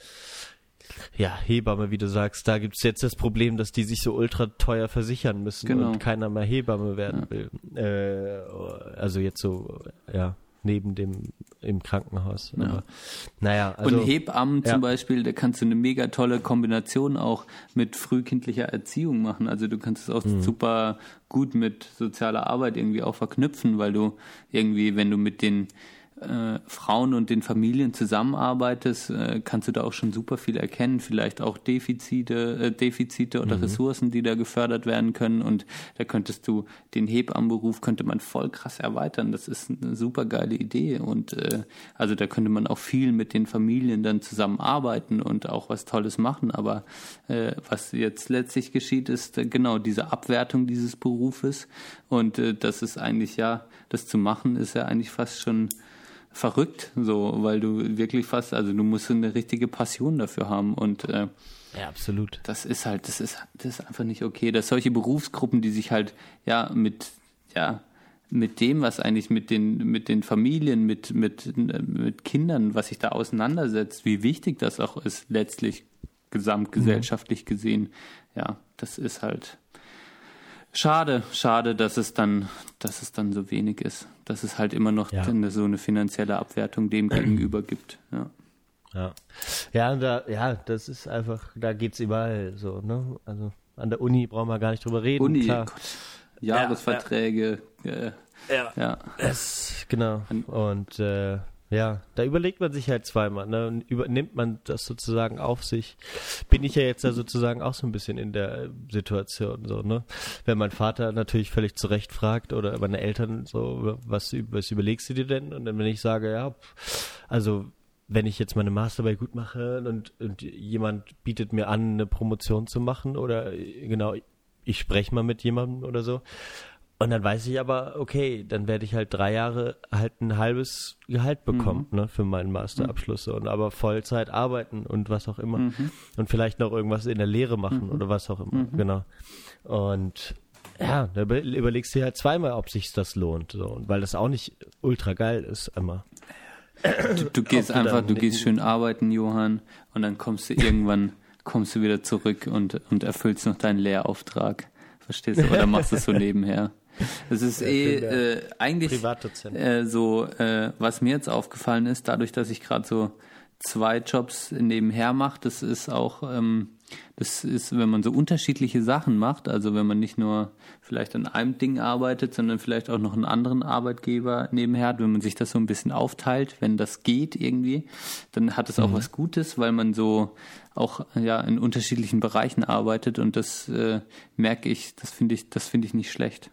ja, Hebamme, wie du sagst, da gibt's jetzt das Problem, dass die sich so ultra teuer versichern müssen genau. und keiner mehr Hebamme werden ja. will. Äh, also jetzt so, ja, neben dem im Krankenhaus. Ja. Aber, naja, also, Und Hebammen ja. zum Beispiel, da kannst du eine mega tolle Kombination auch mit frühkindlicher Erziehung machen. Also du kannst es auch mhm. super gut mit sozialer Arbeit irgendwie auch verknüpfen, weil du irgendwie, wenn du mit den äh, Frauen und den Familien zusammenarbeitest, äh, kannst du da auch schon super viel erkennen. Vielleicht auch Defizite, äh, Defizite oder mhm. Ressourcen, die da gefördert werden können. Und da könntest du den Hebammenberuf könnte man voll krass erweitern. Das ist eine super geile Idee. Und äh, also da könnte man auch viel mit den Familien dann zusammenarbeiten und auch was Tolles machen. Aber äh, was jetzt letztlich geschieht, ist äh, genau diese Abwertung dieses Berufes. Und äh, das ist eigentlich ja, das zu machen, ist ja eigentlich fast schon verrückt, so, weil du wirklich fast, also du musst eine richtige Passion dafür haben und äh, ja, absolut. Das ist halt, das ist, das ist einfach nicht okay, dass solche Berufsgruppen, die sich halt ja mit, ja, mit dem, was eigentlich mit den, mit den Familien, mit, mit, mit Kindern, was sich da auseinandersetzt, wie wichtig das auch ist, letztlich gesamtgesellschaftlich mhm. gesehen, ja, das ist halt, Schade, schade, dass es dann, dass es dann so wenig ist. Dass es halt immer noch ja. so eine finanzielle Abwertung dem gegenüber gibt. Ja. Ja. Ja, da, ja, das ist einfach, da geht's überall so, ne? Also an der Uni brauchen wir gar nicht drüber reden. Uni, klar. Jahresverträge. Ja, ja. ja. ja. Es, genau. Und äh, ja, da überlegt man sich halt zweimal, ne? Übernimmt man das sozusagen auf sich. Bin ich ja jetzt da sozusagen auch so ein bisschen in der Situation, so, ne? Wenn mein Vater natürlich völlig zurecht fragt oder meine Eltern so, was, was überlegst du dir denn? Und dann, wenn ich sage, ja, also, wenn ich jetzt meine Masterarbeit gut mache und, und jemand bietet mir an, eine Promotion zu machen oder genau, ich spreche mal mit jemandem oder so, und dann weiß ich aber, okay, dann werde ich halt drei Jahre halt ein halbes Gehalt bekommen, mhm. ne, für meinen Masterabschluss und aber Vollzeit arbeiten und was auch immer. Mhm. Und vielleicht noch irgendwas in der Lehre machen mhm. oder was auch immer, mhm. genau. Und ja, da überlegst du dir halt zweimal, ob sich das lohnt, so. Und weil das auch nicht ultra geil ist, immer. Du, du gehst einfach, du gehst schön arbeiten, Johann, und dann kommst du irgendwann, kommst du wieder zurück und, und erfüllst noch deinen Lehrauftrag. Verstehst du? Oder machst du es so nebenher? Das ist eh äh, eigentlich äh, so, äh, was mir jetzt aufgefallen ist, dadurch, dass ich gerade so zwei Jobs nebenher mache, das ist auch, ähm, das ist, wenn man so unterschiedliche Sachen macht, also wenn man nicht nur vielleicht an einem Ding arbeitet, sondern vielleicht auch noch einen anderen Arbeitgeber nebenher hat, wenn man sich das so ein bisschen aufteilt, wenn das geht irgendwie, dann hat es auch mhm. was Gutes, weil man so auch ja in unterschiedlichen Bereichen arbeitet und das äh, merke ich, das finde ich, das finde ich nicht schlecht.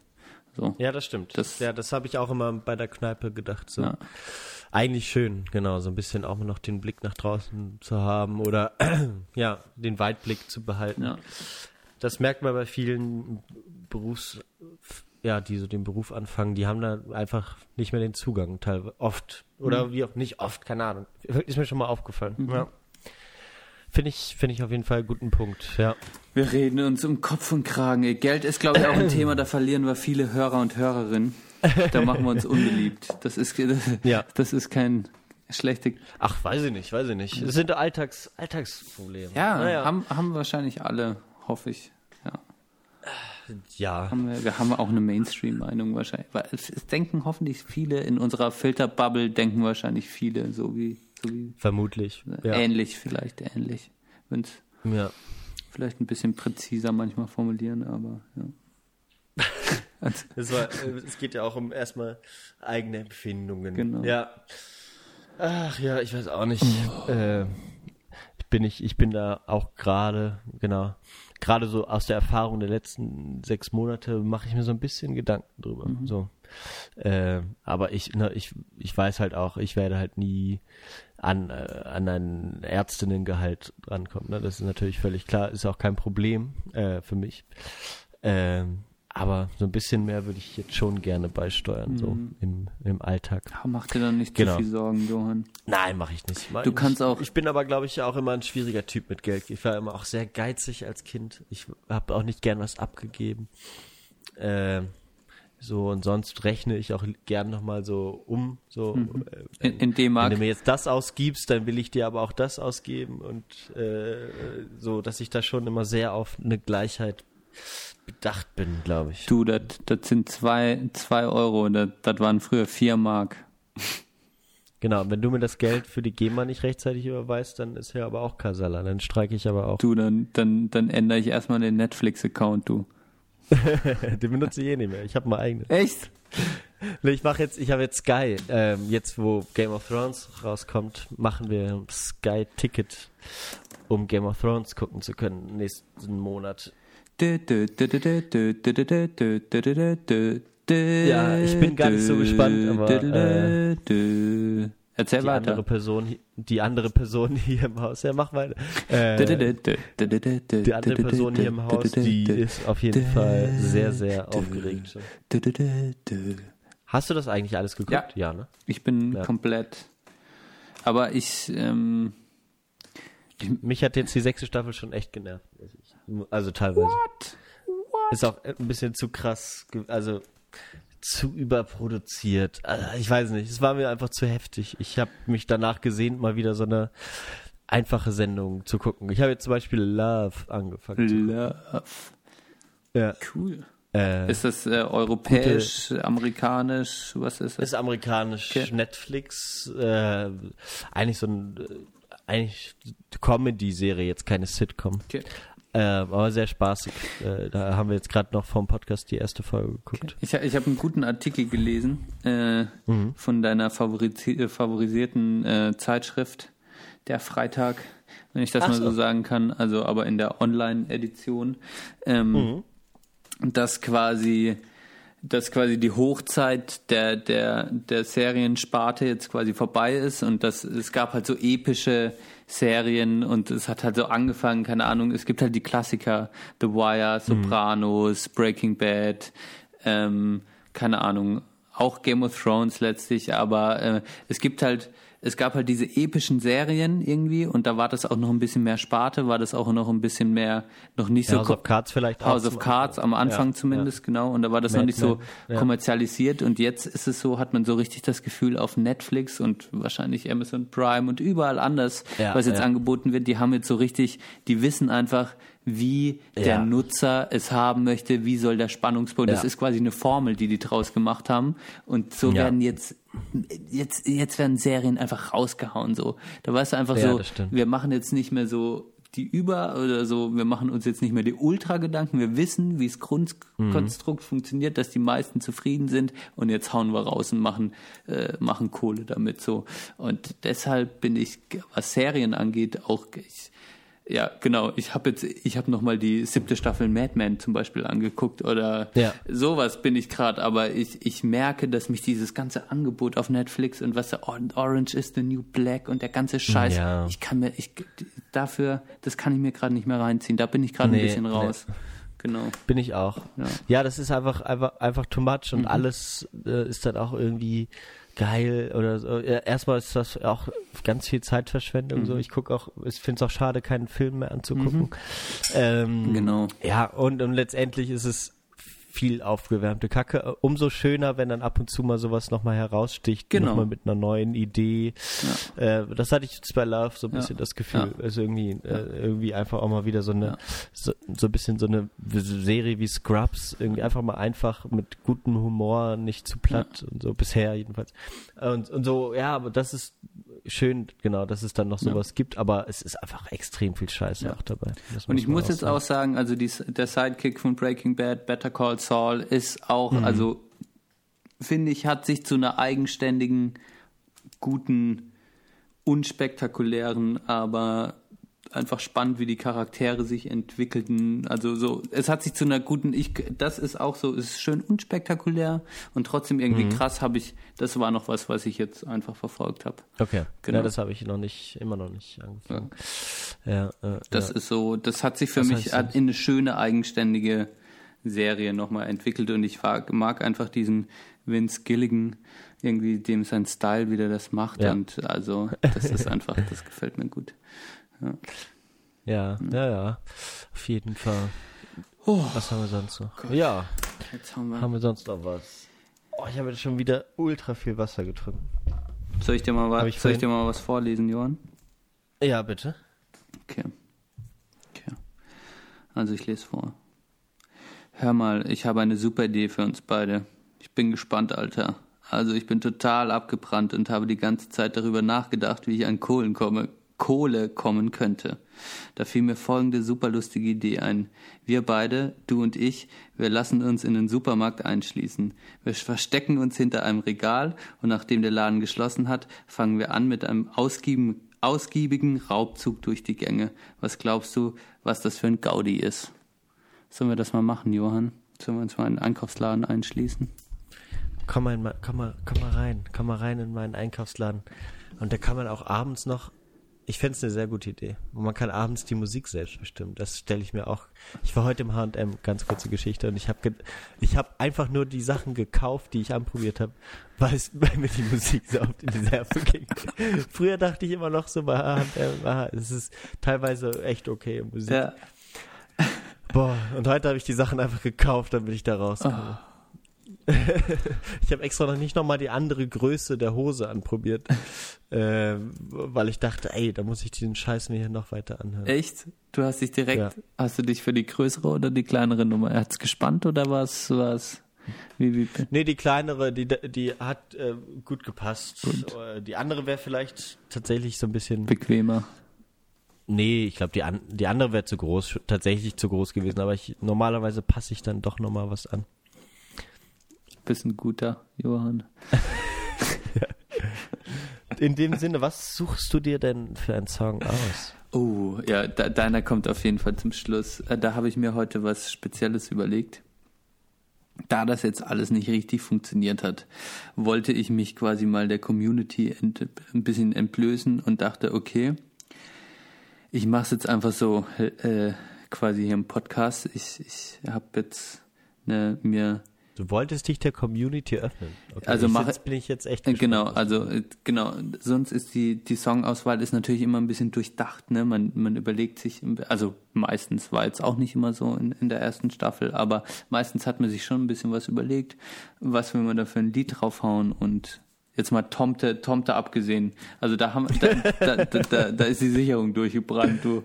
So. Ja, das stimmt. Das, ja, das habe ich auch immer bei der Kneipe gedacht. So. Ja. Eigentlich schön, genau, so ein bisschen auch noch den Blick nach draußen zu haben oder ja, den Weitblick zu behalten. Ja. Das merkt man bei vielen Berufs, ja, die so den Beruf anfangen, die haben da einfach nicht mehr den Zugang, teilweise oft. Oder mhm. wie auch nicht oft, keine Ahnung. Ist mir schon mal aufgefallen. Mhm. Ja. Finde ich, finde ich auf jeden Fall einen guten Punkt, ja. Wir reden uns um Kopf und Kragen. Geld ist, glaube ich, auch ein Thema, da verlieren wir viele Hörer und Hörerinnen. Da machen wir uns unbeliebt. Das ist, das, ja. das ist kein schlechte. Ach, weiß ich nicht, weiß ich nicht. Das sind Alltags, Alltagsprobleme. Ja, naja. haben, haben wahrscheinlich alle, hoffe ich. Ja. Ja. Haben wir, wir haben auch eine Mainstream-Meinung wahrscheinlich. Weil es, es denken hoffentlich viele in unserer Filterbubble, denken wahrscheinlich viele, so wie Vermutlich. Ja. Ähnlich vielleicht, ähnlich. Wenn es ja. vielleicht ein bisschen präziser manchmal formulieren, aber ja. es, war, es geht ja auch um erstmal eigene Empfindungen. Genau. Ja. Ach ja, ich weiß auch nicht. Oh. Äh, bin ich, ich bin da auch gerade, genau, gerade so aus der Erfahrung der letzten sechs Monate mache ich mir so ein bisschen Gedanken drüber. Mhm. So. Äh, aber ich, ne, ich, ich weiß halt auch, ich werde halt nie an, äh, an ein Ärztinnengehalt drankommen. Ne? Das ist natürlich völlig klar, ist auch kein Problem äh, für mich. Ähm, aber so ein bisschen mehr würde ich jetzt schon gerne beisteuern, mhm. so im, im Alltag. Ja, mach dir dann nicht genau. zu viel Sorgen, Johann. Nein, mache ich nicht. du kannst ich, auch. Ich bin aber, glaube ich, auch immer ein schwieriger Typ mit Geld. Ich war immer auch sehr geizig als Kind. Ich habe auch nicht gern was abgegeben. Äh, so, und sonst rechne ich auch gern nochmal so um. So, mhm. äh, in, in D-Mark. Wenn du mir jetzt das ausgibst, dann will ich dir aber auch das ausgeben. Und äh, so, dass ich da schon immer sehr auf eine Gleichheit bedacht bin, glaube ich. Du, das sind zwei, zwei Euro, das waren früher vier Mark. Genau, wenn du mir das Geld für die GEMA nicht rechtzeitig überweist, dann ist ja aber auch Kasala. Dann streike ich aber auch. Du, dann, dann, dann ändere ich erstmal den Netflix-Account, du. den benutze ich eh nicht mehr. Ich habe mal eigenen. Echt? Ich mache jetzt, ich habe jetzt Sky. Ähm, jetzt, wo Game of Thrones rauskommt, machen wir Sky Ticket, um Game of Thrones gucken zu können nächsten Monat. Ja, ich bin gar nicht so gespannt, aber äh, Erzähl die weiter. andere Person, die andere Person hier im Haus, ja mach mal. Äh, die andere Person hier im Haus, die ist auf jeden Fall sehr, sehr aufgeregt. Hast du das eigentlich alles geguckt? Ja, ja ne? Ich bin Ja. komplett. Aber ich, ähm, Mich hat jetzt die sechste Staffel schon echt genervt. Also teilweise. What? Ist auch ein bisschen zu krass, also zu überproduziert. Also ich weiß nicht, es war mir einfach zu heftig. Ich habe mich danach gesehnt, mal wieder so eine einfache Sendung zu gucken. Ich habe jetzt zum Beispiel Love angefangen. Love. Ja. Cool. Äh, Ist das äh, europäisch, amerikanisch? Was ist das? ist amerikanisch Okay. Netflix, äh, eigentlich so ein äh, eigentlich Comedy-Serie, jetzt keine Sitcom. Okay. Äh, aber sehr spaßig. Äh, da haben wir jetzt gerade noch vom Podcast die erste Folge geguckt. Ich, ich habe einen guten Artikel gelesen äh, Mhm. von deiner favorisi äh, favorisierten äh, Zeitschrift, der Freitag, wenn ich das Ach mal so. so sagen kann, also aber in der Online-Edition, ähm, Mhm. dass quasi dass quasi die Hochzeit der, der, der Seriensparte jetzt quasi vorbei ist und dass es gab halt so epische Serien und es hat halt so angefangen, keine Ahnung, es gibt halt die Klassiker, The Wire, Sopranos, Breaking Bad, ähm, keine Ahnung, auch Game of Thrones letztlich, aber äh, es gibt halt, es gab halt diese epischen Serien irgendwie und da war das auch noch ein bisschen mehr Sparte, war das auch noch ein bisschen mehr, noch nicht so House of Cards vielleicht House of Cards am Anfang Ja, zumindest, genau. Und da war das Mad noch nicht so ja. kommerzialisiert. Und jetzt ist es so, hat man so richtig das Gefühl auf Netflix und wahrscheinlich Amazon Prime und überall anders, Ja, was jetzt ja. angeboten wird, die haben jetzt so richtig, die wissen einfach, wie der Ja. Nutzer es haben möchte, wie soll der Spannungsbogen. Das Ja. ist quasi eine Formel, die die draus gemacht haben. Und so Ja. werden jetzt, jetzt, jetzt werden Serien einfach rausgehauen, so. Da weißt du einfach so, das wir machen jetzt nicht mehr so die Über oder so, wir machen uns jetzt nicht mehr die Ultra-Gedanken, wir wissen, wie das Grundkonstrukt funktioniert, dass die meisten zufrieden sind und jetzt hauen wir raus und machen, äh, machen Kohle damit so. Und deshalb bin ich, was Serien angeht, auch ich, ja, genau. Ich habe jetzt, ich habe noch mal die siebte Staffel Mad Men zum Beispiel angeguckt oder Ja. sowas bin ich gerade. Aber ich, ich merke, dass mich dieses ganze Angebot auf Netflix und was der Or- Orange is the New Black und der ganze Scheiß, Ja. ich kann mir, ich dafür, das kann ich mir gerade nicht mehr reinziehen. Da bin ich gerade Nee, ein bisschen nee. raus. Genau. Bin ich auch. Ja. Ja, das ist einfach, einfach, einfach too much Mhm. und alles äh, ist dann auch irgendwie geil oder so. Ja, erstmal ist das auch ganz viel Zeitverschwendung. Mhm. So, ich gucke auch, ich finde es auch schade, keinen Film mehr anzugucken. Ähm, Genau. Ja, und, und letztendlich ist es viel aufgewärmte Kacke. Umso schöner, wenn dann ab und zu mal sowas nochmal heraussticht, Genau. nochmal mit einer neuen Idee. Äh, das hatte ich jetzt bei Love so ein Ja. bisschen das Gefühl. Ja. Also irgendwie, äh, irgendwie einfach auch mal wieder so eine, Ja. so, so ein bisschen so eine Serie wie Scrubs, irgendwie einfach mal einfach mit gutem Humor, nicht zu platt und so bisher jedenfalls. Und, und so, ja, aber das ist schön, genau, dass es dann noch Ja. sowas gibt, aber es ist einfach extrem viel Scheiße Ja. auch dabei. Das Und ich man muss jetzt auch sagen, also die, der Sidekick von Breaking Bad, Better Call Saul, ist auch, Mhm. also finde ich, hat sich zu einer eigenständigen, guten, unspektakulären, aber einfach spannend, wie die Charaktere sich entwickelten. Also so, es hat sich zu einer guten, ich, das ist auch so, es ist schön unspektakulär und trotzdem irgendwie Mhm. krass habe ich, das war noch was, was ich jetzt einfach verfolgt habe. Okay, Genau. ja, das habe ich noch nicht, immer noch nicht angefangen. Ja, äh, Das ja. ist so, das hat sich für Was mich das? in eine schöne, eigenständige Serie nochmal entwickelt und ich mag, einfach diesen Vince Gilligan, irgendwie dem sein Style, wie der das macht Ja. und also das ist einfach, das gefällt mir gut. Ja. ja, Hm. ja, ja, auf jeden Fall. Oh, Was haben wir sonst noch? Ja, jetzt haben wir. haben wir sonst noch was? Oh, ich habe jetzt schon wieder ultra viel Wasser getrunken. Soll ich dir mal, was, ich soll ich dir mal was vorlesen, Johann? Ja, bitte. Okay. Okay. Also ich lese vor. Hör mal, ich habe eine super Idee für uns beide. Ich bin gespannt, Alter. Also ich bin total abgebrannt und habe die ganze Zeit darüber nachgedacht, wie ich an Kohlen komme, Kohle kommen könnte. Da fiel mir folgende superlustige Idee ein. Wir beide, du und ich, wir lassen uns in den Supermarkt einschließen. Wir verstecken uns hinter einem Regal und nachdem der Laden geschlossen hat, fangen wir an mit einem ausgiebigen, ausgiebigen Raubzug durch die Gänge. Was glaubst du, was das für ein Gaudi ist? Sollen wir das mal machen, Johann? Sollen wir uns mal in den Einkaufsladen einschließen? Komm mal, komm mal, komm mal rein, komm mal rein in meinen Einkaufsladen. Und da kann man auch abends noch ich fände es eine sehr gute Idee. Und man kann abends die Musik selbst bestimmen. Das stelle ich mir auch. Ich war heute im H&M, ganz kurze Geschichte, und ich habe ich hab einfach nur die Sachen gekauft, die ich anprobiert habe, weil, es, mir die Musik so auf die Nerven ging. Früher dachte ich immer noch so bei H&M, es ist teilweise echt okay Musik. Ja. Boah, und heute habe ich die Sachen einfach gekauft, damit ich da rauskomme. Oh ich habe extra noch nicht nochmal die andere Größe der Hose anprobiert, äh, weil ich dachte, ey, da muss ich diesen Scheiß mir hier noch weiter anhören. Echt? Du hast dich direkt, ja. hast du dich für die größere oder die kleinere Nummer? Hat's gespannt oder was? was? Wie, wie? Nee, die kleinere, die, die hat äh, gut gepasst. Gut. Äh, die andere wäre vielleicht tatsächlich so ein bisschen bequemer. Nee, ich glaube, die, an, die andere wäre zu groß, tatsächlich zu groß gewesen, aber ich, normalerweise passe ich dann doch nochmal was an bist ein guter Johann. In dem Sinne, was suchst du dir denn für einen Song aus? Oh, ja, da, deiner kommt auf jeden Fall zum Schluss. Äh, da habe ich mir heute was Spezielles überlegt. Da das jetzt alles nicht richtig funktioniert hat, wollte ich mich quasi mal der Community ein bisschen entblößen und dachte, okay, ich mache es jetzt einfach so äh, quasi hier im Podcast. Ich, ich habe jetzt ne, mir Du wolltest dich der Community öffnen. Okay, also mache, jetzt bin ich jetzt echt gespannt, Genau, also äh, genau. Sonst ist die die Songauswahl ist natürlich immer ein bisschen durchdacht. Ne, man man überlegt sich, also meistens war jetzt auch nicht immer so in, in der ersten Staffel, aber meistens hat man sich schon ein bisschen was überlegt, was will man da für ein Lied draufhauen und Jetzt mal Tomte, Tomte abgesehen. Also da haben, da, da, da, da ist die Sicherung durchgebrannt, du.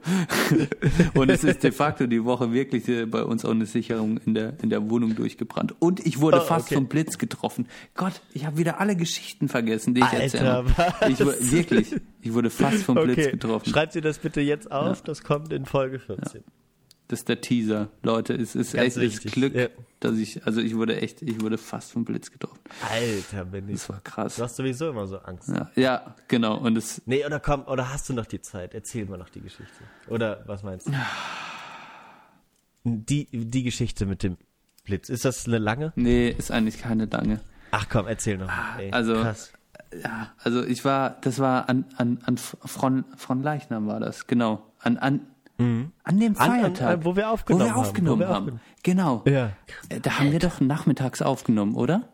Und es ist de facto die Woche wirklich bei uns auch eine Sicherung in der, in der Wohnung durchgebrannt. Und ich wurde oh, fast okay. vom Blitz getroffen. Gott, ich habe wieder alle Geschichten vergessen, die ich erzähle. Ich, wirklich, ich wurde fast vom okay. Blitz getroffen. Schreibt sie das bitte jetzt auf, ja. das kommt in Folge 14. Ja. Das ist der Teaser, Leute. Es ist Ganz echt das Glück, ja. dass ich, also ich wurde echt, ich wurde fast vom Blitz getroffen. Alter, bin ich. Das war krass. Du hast sowieso immer so Angst. Ja, ja genau. Und es. Nee, oder komm, oder hast du noch die Zeit? Erzähl mal noch die Geschichte. Oder was meinst du? Die, die Geschichte mit dem Blitz. Ist das eine lange? Nee, ist eigentlich keine lange. Ach komm, erzähl noch. Mal. Ey, also, krass. ja, also ich war, das war an, an, an Fron, Fron Leichnam war das, genau. An, an, Mhm. An dem Feiertag. An, an, wo wir aufgenommen, wo wir aufgenommen haben. haben. Genau. Ja. Äh, da haben wir doch nachmittags aufgenommen, oder?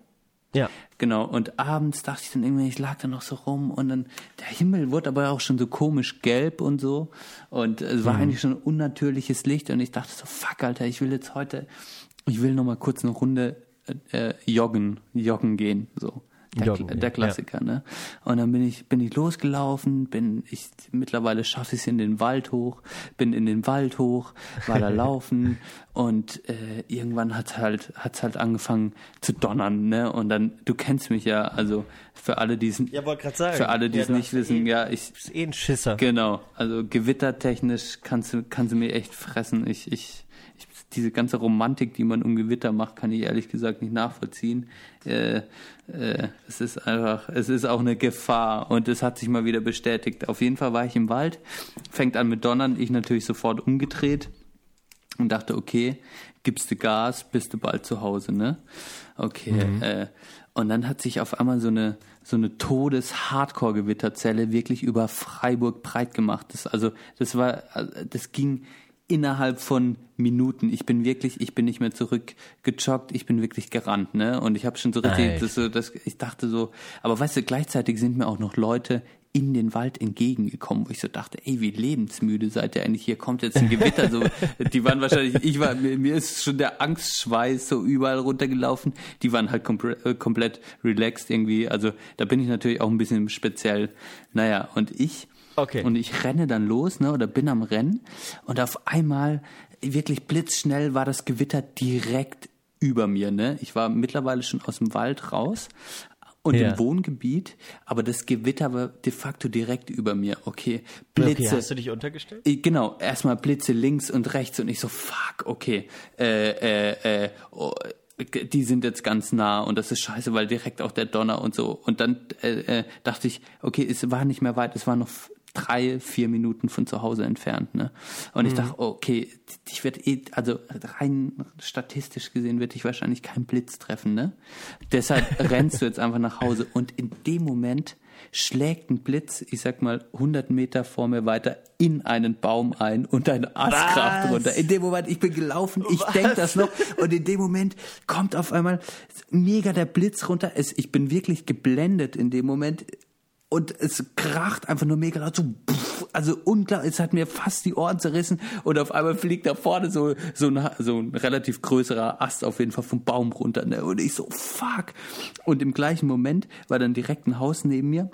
Ja. Genau. Und abends dachte ich dann irgendwie, ich lag da noch so rum und dann, der Himmel wurde aber auch schon so komisch gelb und so. Und es war mhm. eigentlich schon unnatürliches Licht und ich dachte so, fuck, Alter, ich will jetzt heute, ich will noch mal kurz eine Runde äh, joggen, joggen gehen, so. Der, Joggen, der Klassiker, ja. ne? Und dann bin ich, bin ich losgelaufen, bin ich, mittlerweile schaffe ich es in den Wald hoch, bin in den Wald hoch, war da laufen und äh, irgendwann hat's halt, hat's halt angefangen zu donnern, ne? Und dann, du kennst mich ja, also für alle, die es, ja, wollte gerade sagen, für alle, die es ja, nicht wissen, eh, ja, ich, ist eh ein Schisser. Genau, also gewittertechnisch kannst du, kannst du mir echt fressen. Ich, ich, diese ganze Romantik, die man um Gewitter macht, kann ich ehrlich gesagt nicht nachvollziehen. Äh, äh, es ist einfach, es ist auch eine Gefahr und es hat sich mal wieder bestätigt. Auf jeden Fall war ich im Wald, fängt an mit Donnern, ich natürlich sofort umgedreht und dachte, okay, gibst du Gas, bist du bald zu Hause, ne? Okay, mhm. äh, und dann hat sich auf einmal so eine so eine Todes-Hardcore-Gewitterzelle wirklich über Freiburg breit gemacht. Das, also das war, das ging innerhalb von Minuten. Ich bin wirklich, ich bin nicht mehr zurückgejoggt, ich bin wirklich gerannt, ne? Und ich habe schon so richtig, das, das, ich dachte so, aber weißt du, gleichzeitig sind mir auch noch Leute in den Wald entgegengekommen, wo ich so dachte, ey, wie lebensmüde seid ihr eigentlich? Hier kommt jetzt ein Gewitter. So, die waren wahrscheinlich, ich war, mir, mir ist schon der Angstschweiß so überall runtergelaufen. Die waren halt komple äh, komplett relaxed irgendwie. Also da bin ich natürlich auch ein bisschen speziell. Naja, und ich Okay. Und ich renne dann los, ne, oder bin am Rennen und auf einmal wirklich blitzschnell war das Gewitter direkt über mir, ne? Ich war mittlerweile schon aus dem Wald raus und Ja. im Wohngebiet, aber das Gewitter war de facto direkt über mir. Okay, Blitze. Okay, hast du dich untergestellt? Genau, erstmal Blitze links und rechts und ich so, fuck, okay, äh, äh, äh, oh, die sind jetzt ganz nah und das ist scheiße, weil direkt auch der Donner und so. Und dann äh, äh, dachte ich, okay, es war nicht mehr weit, es war noch drei, vier Minuten von zu Hause entfernt. Ne? Und ich dachte, okay, ich werde eh, also rein statistisch gesehen wird dich wahrscheinlich kein Blitz treffen. Ne? Deshalb rennst du jetzt einfach nach Hause und in dem Moment schlägt ein Blitz, ich sag mal 100 Meter vor mir weiter, in einen Baum ein und eine Astkraft runter. In dem Moment, ich bin gelaufen, ich denk das noch und in dem Moment kommt auf einmal mega der Blitz runter. Es, ich bin wirklich geblendet in dem Moment und es kracht einfach nur mega laut so pff, also unklar es hat mir fast die Ohren zerrissen. Und auf einmal fliegt da vorne so so ein, so ein relativ größerer Ast auf jeden Fall vom Baum runter ne? und ich so fuck. Und im gleichen Moment war dann direkt ein Haus neben mir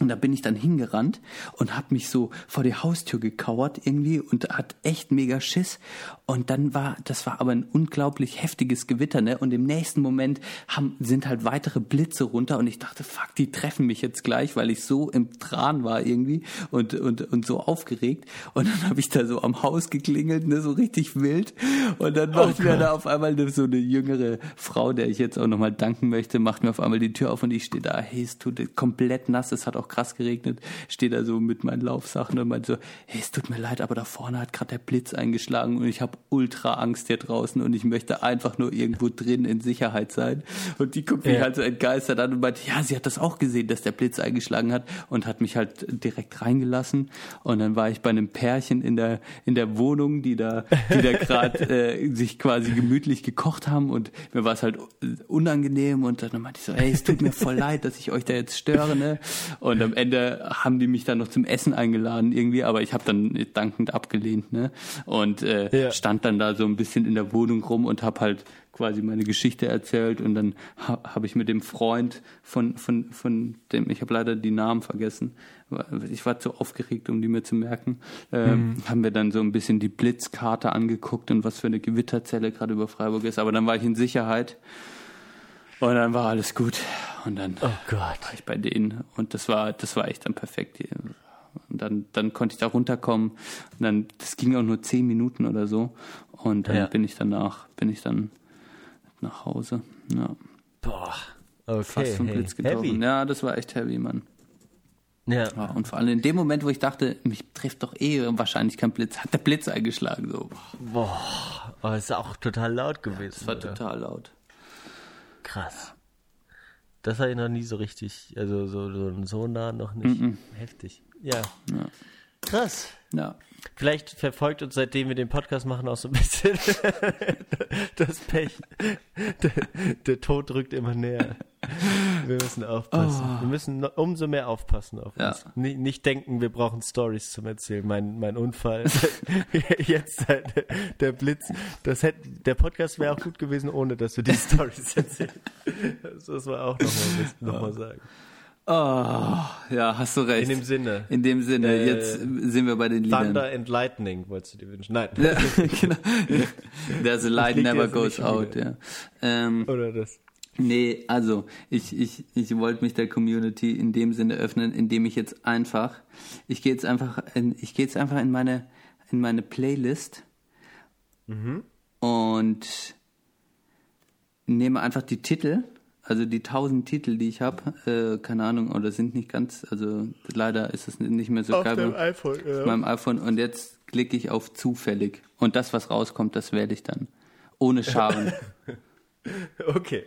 und da bin ich dann hingerannt und hab mich so vor die Haustür gekauert irgendwie und hat echt mega Schiss. Und dann war, das war aber ein unglaublich heftiges Gewitter, ne? Und im nächsten Moment haben, sind halt weitere Blitze runter und ich dachte, fuck, die treffen mich jetzt gleich, weil ich so im Tran war irgendwie und, und, und so aufgeregt. Und dann habe ich da so am Haus geklingelt, ne? So richtig wild. Und dann macht mir da auf einmal so eine jüngere Frau, der ich jetzt auch nochmal danken möchte, macht mir auf einmal die Tür auf und ich stehe da, hey, es tut komplett nass, es hat auch krass geregnet, stehe da so mit meinen Laufsachen und meinte so, hey, es tut mir leid, aber da vorne hat gerade der Blitz eingeschlagen und ich habe ultra Angst hier draußen und ich möchte einfach nur irgendwo drin in Sicherheit sein. Und die guckt mich Ja. halt so entgeistert an und meinte, ja, sie hat das auch gesehen, dass der Blitz eingeschlagen hat und hat mich halt direkt reingelassen. Und dann war ich bei einem Pärchen in der, in der Wohnung, die da, die da gerade äh, sich quasi gemütlich gekocht haben und mir war es halt unangenehm und dann meinte ich so, ey, es tut mir voll leid, dass ich euch da jetzt störe, ne? Und am Ende haben die mich dann noch zum Essen eingeladen irgendwie, aber ich habe dann dankend abgelehnt, ne? Und äh, Ja. stand dann da so ein bisschen in der Wohnung rum und habe halt quasi meine Geschichte erzählt und dann ha, habe ich mit dem Freund von von von dem ich habe leider die Namen vergessen ich war zu aufgeregt um die mir zu merken ähm, haben wir dann so ein bisschen die Blitzkarte angeguckt und was für eine Gewitterzelle gerade über Freiburg ist aber dann war ich in Sicherheit und dann war alles gut und dann Oh Gott. war ich bei denen und das war das war echt dann perfekt und dann dann konnte ich da runterkommen und dann das ging auch nur zehn Minuten oder so und dann Ja. bin ich danach bin ich dann nach Hause ja Boah. Okay. fast vom hey. Blitz getroffen Heavy. ja das war echt heavy Mann Ja. ja, und vor allem in dem Moment wo ich dachte mich trifft doch eh wahrscheinlich kein Blitz hat der Blitz eingeschlagen so Boah. Oh, ist auch total laut gewesen. das war oder? total laut Krass. Das habe ich noch nie so richtig, also so, so, so nah noch nicht. Heftig. Ja. Ja. Krass. ja Vielleicht verfolgt uns, seitdem wir den Podcast machen, auch so ein bisschen das Pech. Der, der Tod rückt immer näher. Wir müssen aufpassen. Wir müssen umso mehr aufpassen auf Ja. uns. Nicht, nicht denken, wir brauchen Stories zum Erzählen. Mein, mein Unfall. Jetzt halt der Blitz. Das hätte, der Podcast wäre auch gut gewesen, ohne dass wir die Stories erzählen. Das muss man auch nochmal noch mal sagen. oh, ja hast du recht In dem Sinne. in dem Sinne Äh, jetzt sind wir bei den Liedern Thunder and Lightning wolltest du dir wünschen. Nein. Genau. There's a light never goes out, wieder. ja. Ähm, Oder das. Nee, also ich, ich, ich wollte mich der Community in dem Sinne öffnen, indem ich jetzt einfach, ich gehe jetzt einfach, in, ich gehe jetzt einfach in meine, in meine Playlist und nehme einfach die Titel, also die tausend Titel, die ich habe, äh, keine Ahnung, oder sind nicht ganz, also leider ist es nicht mehr so geil. bei- iPhone, auf meinem iPhone und jetzt klicke ich auf zufällig und das, was rauskommt, das wähle ich dann. Ohne Scharen. Okay.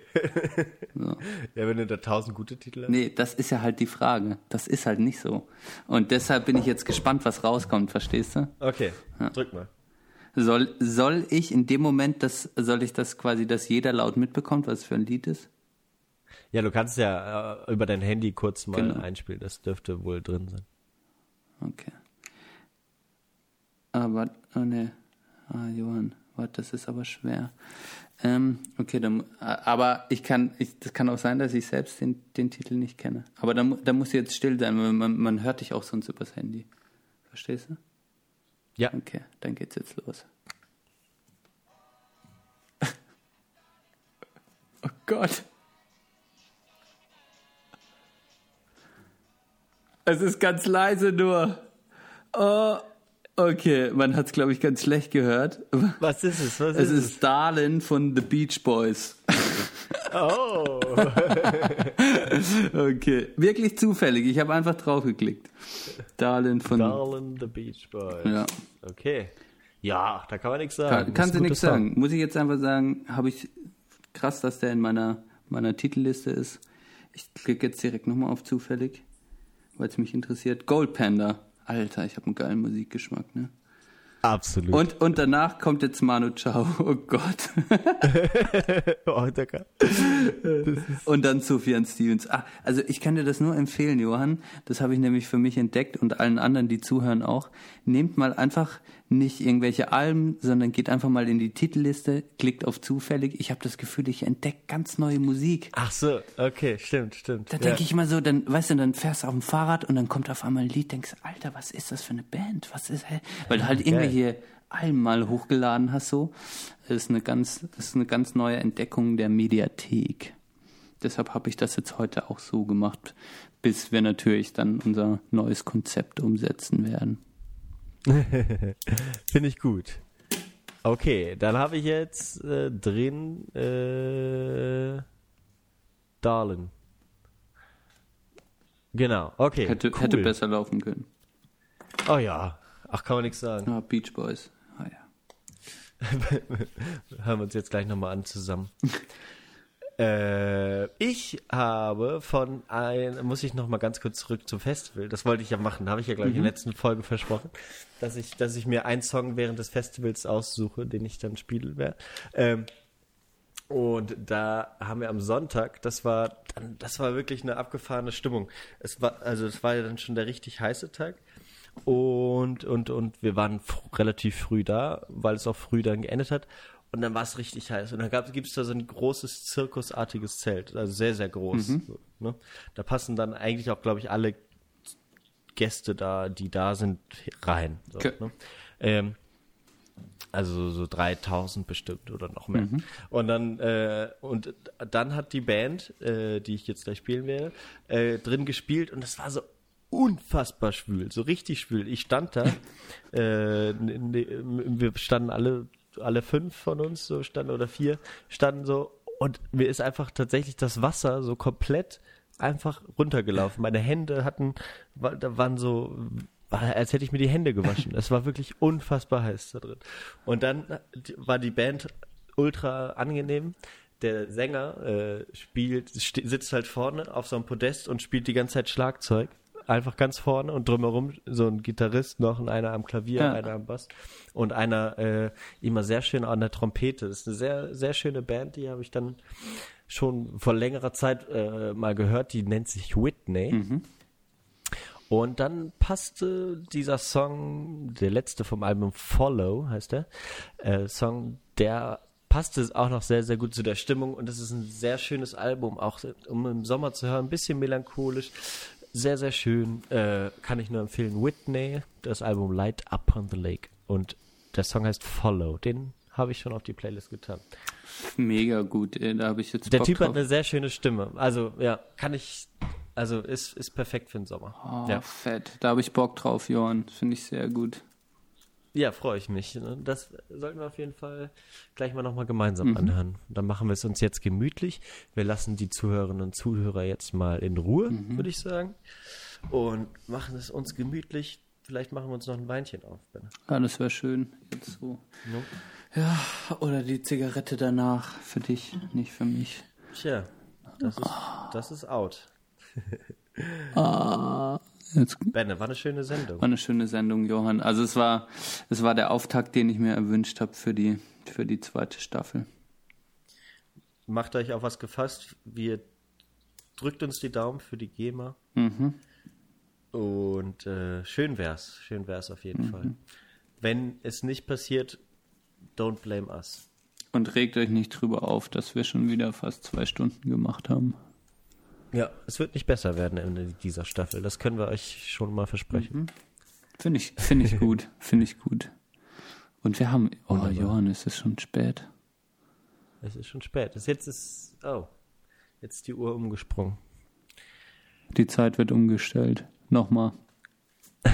So. Ja, wenn du da tausend gute Titel hast. Nee, das ist ja halt die Frage. Das ist halt nicht so. Und deshalb bin ich jetzt gespannt, was rauskommt, verstehst du? Okay, drück mal. Soll, soll ich in dem Moment, das, soll ich das quasi, dass jeder laut mitbekommt, was für ein Lied ist? Ja, du kannst ja äh, über dein Handy kurz mal Genau. einspielen. Das dürfte wohl drin sein. Okay. Aber, oh ne. Ah, Johann, warte, das ist aber schwer. Ähm, okay, dann, aber ich kann, ich, das kann auch sein, dass ich selbst den, den Titel nicht kenne. Aber da, da muss jetzt still sein, weil man, man hört dich auch sonst übers Handy. Verstehst du? Ja. Okay, dann geht's jetzt los. oh Gott. Es ist ganz leise nur. Oh, okay, man hat es, glaube ich, ganz schlecht gehört. Was ist es? Was es ist ist Darlin von The Beach Boys. Oh. okay, wirklich zufällig. Ich habe einfach drauf geklickt. Darlin von. Darlin the Beach Boys. Ja. Okay. Ja, da kann man nichts sagen. Kann, kannst du nichts sagen. Muss ich jetzt einfach sagen, habe ich krass, dass der in meiner, meiner Titelliste ist. Ich klicke jetzt direkt nochmal auf zufällig, weil es mich interessiert. Gold Panda. Alter, ich habe einen geilen Musikgeschmack, ne? Absolut. Und, und danach kommt jetzt Manu Chao. Oh Gott. oh, Digga. und dann Sufjan Stevens. Ah, also ich kann dir das nur empfehlen, Johann. Das habe ich nämlich für mich entdeckt und allen anderen, die zuhören auch. Nehmt mal einfach nicht irgendwelche Alben, sondern geht einfach mal in die Titelliste, klickt auf zufällig. Ich habe das Gefühl, ich entdecke ganz neue Musik. Ach so, okay, stimmt, stimmt. Da denke ja. ich immer so, dann, weißt du, dann fährst du auf dem Fahrrad und dann kommt auf einmal ein Lied, denkst, Alter, was ist das für eine Band? Was ist, hä? Weil du halt okay. irgendwelche Alben mal hochgeladen hast, so. Das ist eine ganz, das ist eine ganz neue Entdeckung der Mediathek. Deshalb habe ich das jetzt heute auch so gemacht, bis wir natürlich dann unser neues Konzept umsetzen werden. Finde ich gut. Okay, dann habe ich jetzt äh, drin äh, Darlin. Genau, okay. Hätte, cool. hätte besser laufen können. Oh ja. Ach, kann man nichts sagen. Ah, Beach Boys. Ah ja. Hören wir uns jetzt gleich nochmal an zusammen. Äh, ich habe von ein, muss ich noch mal ganz kurz zurück zum Festival. Das wollte ich ja machen, habe ich ja glaube ich mhm. in der letzten Folge versprochen, dass ich, dass ich mir einen Song während des Festivals aussuche, den ich dann spielen werde. Ähm, und da haben wir am Sonntag, das war dann, das war wirklich eine abgefahrene Stimmung. Es war, also es war ja dann schon der richtig heiße Tag. Und, und, und wir waren relativ früh da, weil es auch früh dann geendet hat. Und dann war es richtig heiß. Und dann gibt es da so ein großes zirkusartiges Zelt, also sehr, sehr groß. Mhm. So, ne? Da passen dann eigentlich auch, glaube ich, alle Gäste da, die da sind, rein. So, okay. ne? ähm, also so 3000 bestimmt oder noch mehr. Mhm. Und dann äh, und dann hat die Band, äh, die ich jetzt gleich spielen werde, äh, drin gespielt und das war so unfassbar schwül, so richtig schwül. Ich stand da, äh, wir standen alle alle fünf von uns so standen oder vier standen so und mir ist einfach tatsächlich das Wasser so komplett einfach runtergelaufen. Meine Hände hatten, da waren so, als hätte ich mir die Hände gewaschen. Es war wirklich unfassbar heiß da drin. Und dann war die Band ultra angenehm. Der Sänger äh, spielt, sitzt halt vorne auf so einem Podest und spielt die ganze Zeit Schlagzeug einfach ganz vorne und drumherum so ein Gitarrist noch und einer am Klavier, ja. einer am Bass und einer äh, immer sehr schön an der Trompete. Das ist eine sehr, sehr schöne Band, die habe ich dann schon vor längerer Zeit äh, mal gehört, die nennt sich Whitney. Mhm. Und dann passte dieser Song, der letzte vom Album Follow heißt der, äh, Song, der passte auch noch sehr, sehr gut zu der Stimmung und es ist ein sehr schönes Album, auch um im Sommer zu hören, ein bisschen melancholisch, sehr, sehr schön. Äh, kann ich nur empfehlen. Whitney, das Album Light Up on the Lake. Und der Song heißt Follow. Den habe ich schon auf die Playlist getan. Mega gut, ey. da habe ich jetzt Der Bock Typ drauf. hat eine sehr schöne Stimme. Also, ja, kann ich. Also, ist, ist perfekt für den Sommer. Oh, ja. fett. Da habe ich Bock drauf, Johann. Finde ich sehr gut. Ja, freue ich mich. Das sollten wir auf jeden Fall gleich mal nochmal gemeinsam mhm. anhören. Dann machen wir es uns jetzt gemütlich. Wir lassen die Zuhörerinnen und Zuhörer jetzt mal in Ruhe, mhm. würde ich sagen. Und machen es uns gemütlich. Vielleicht machen wir uns noch ein Weinchen auf, Ben. Ja, das wäre schön. Jetzt so. Ja. ja, oder die Zigarette danach. Für dich, nicht für mich. Tja, das ist, das ist out. ah. Jetzt, Benne, war eine schöne Sendung. War eine schöne Sendung, Johann. Also es war, es war der Auftakt, den ich mir erwünscht habe für die, für die zweite Staffel. Macht euch auf was gefasst. Wir drückt uns die Daumen für die GEMA. Mhm. Und äh, schön wär's. Schön wär's auf jeden mhm. Fall. Wenn es nicht passiert, don't blame us. Und regt euch nicht drüber auf, dass wir schon wieder fast zwei Stunden gemacht haben. Ja, es wird nicht besser werden in dieser Staffel. Das können wir euch schon mal versprechen. Mhm. Finde ich, finde ich gut. Finde ich gut. Und wir haben, oh Wunderbar. Johann, es ist schon spät. Es ist schon spät. jetzt ist, oh, jetzt ist die Uhr umgesprungen. Die Zeit wird umgestellt. nochmal.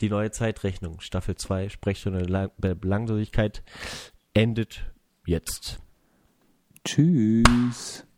Die neue Zeitrechnung, Staffel 2, Sprechstunde der Belanglosigkeit, endet jetzt. Tschüss.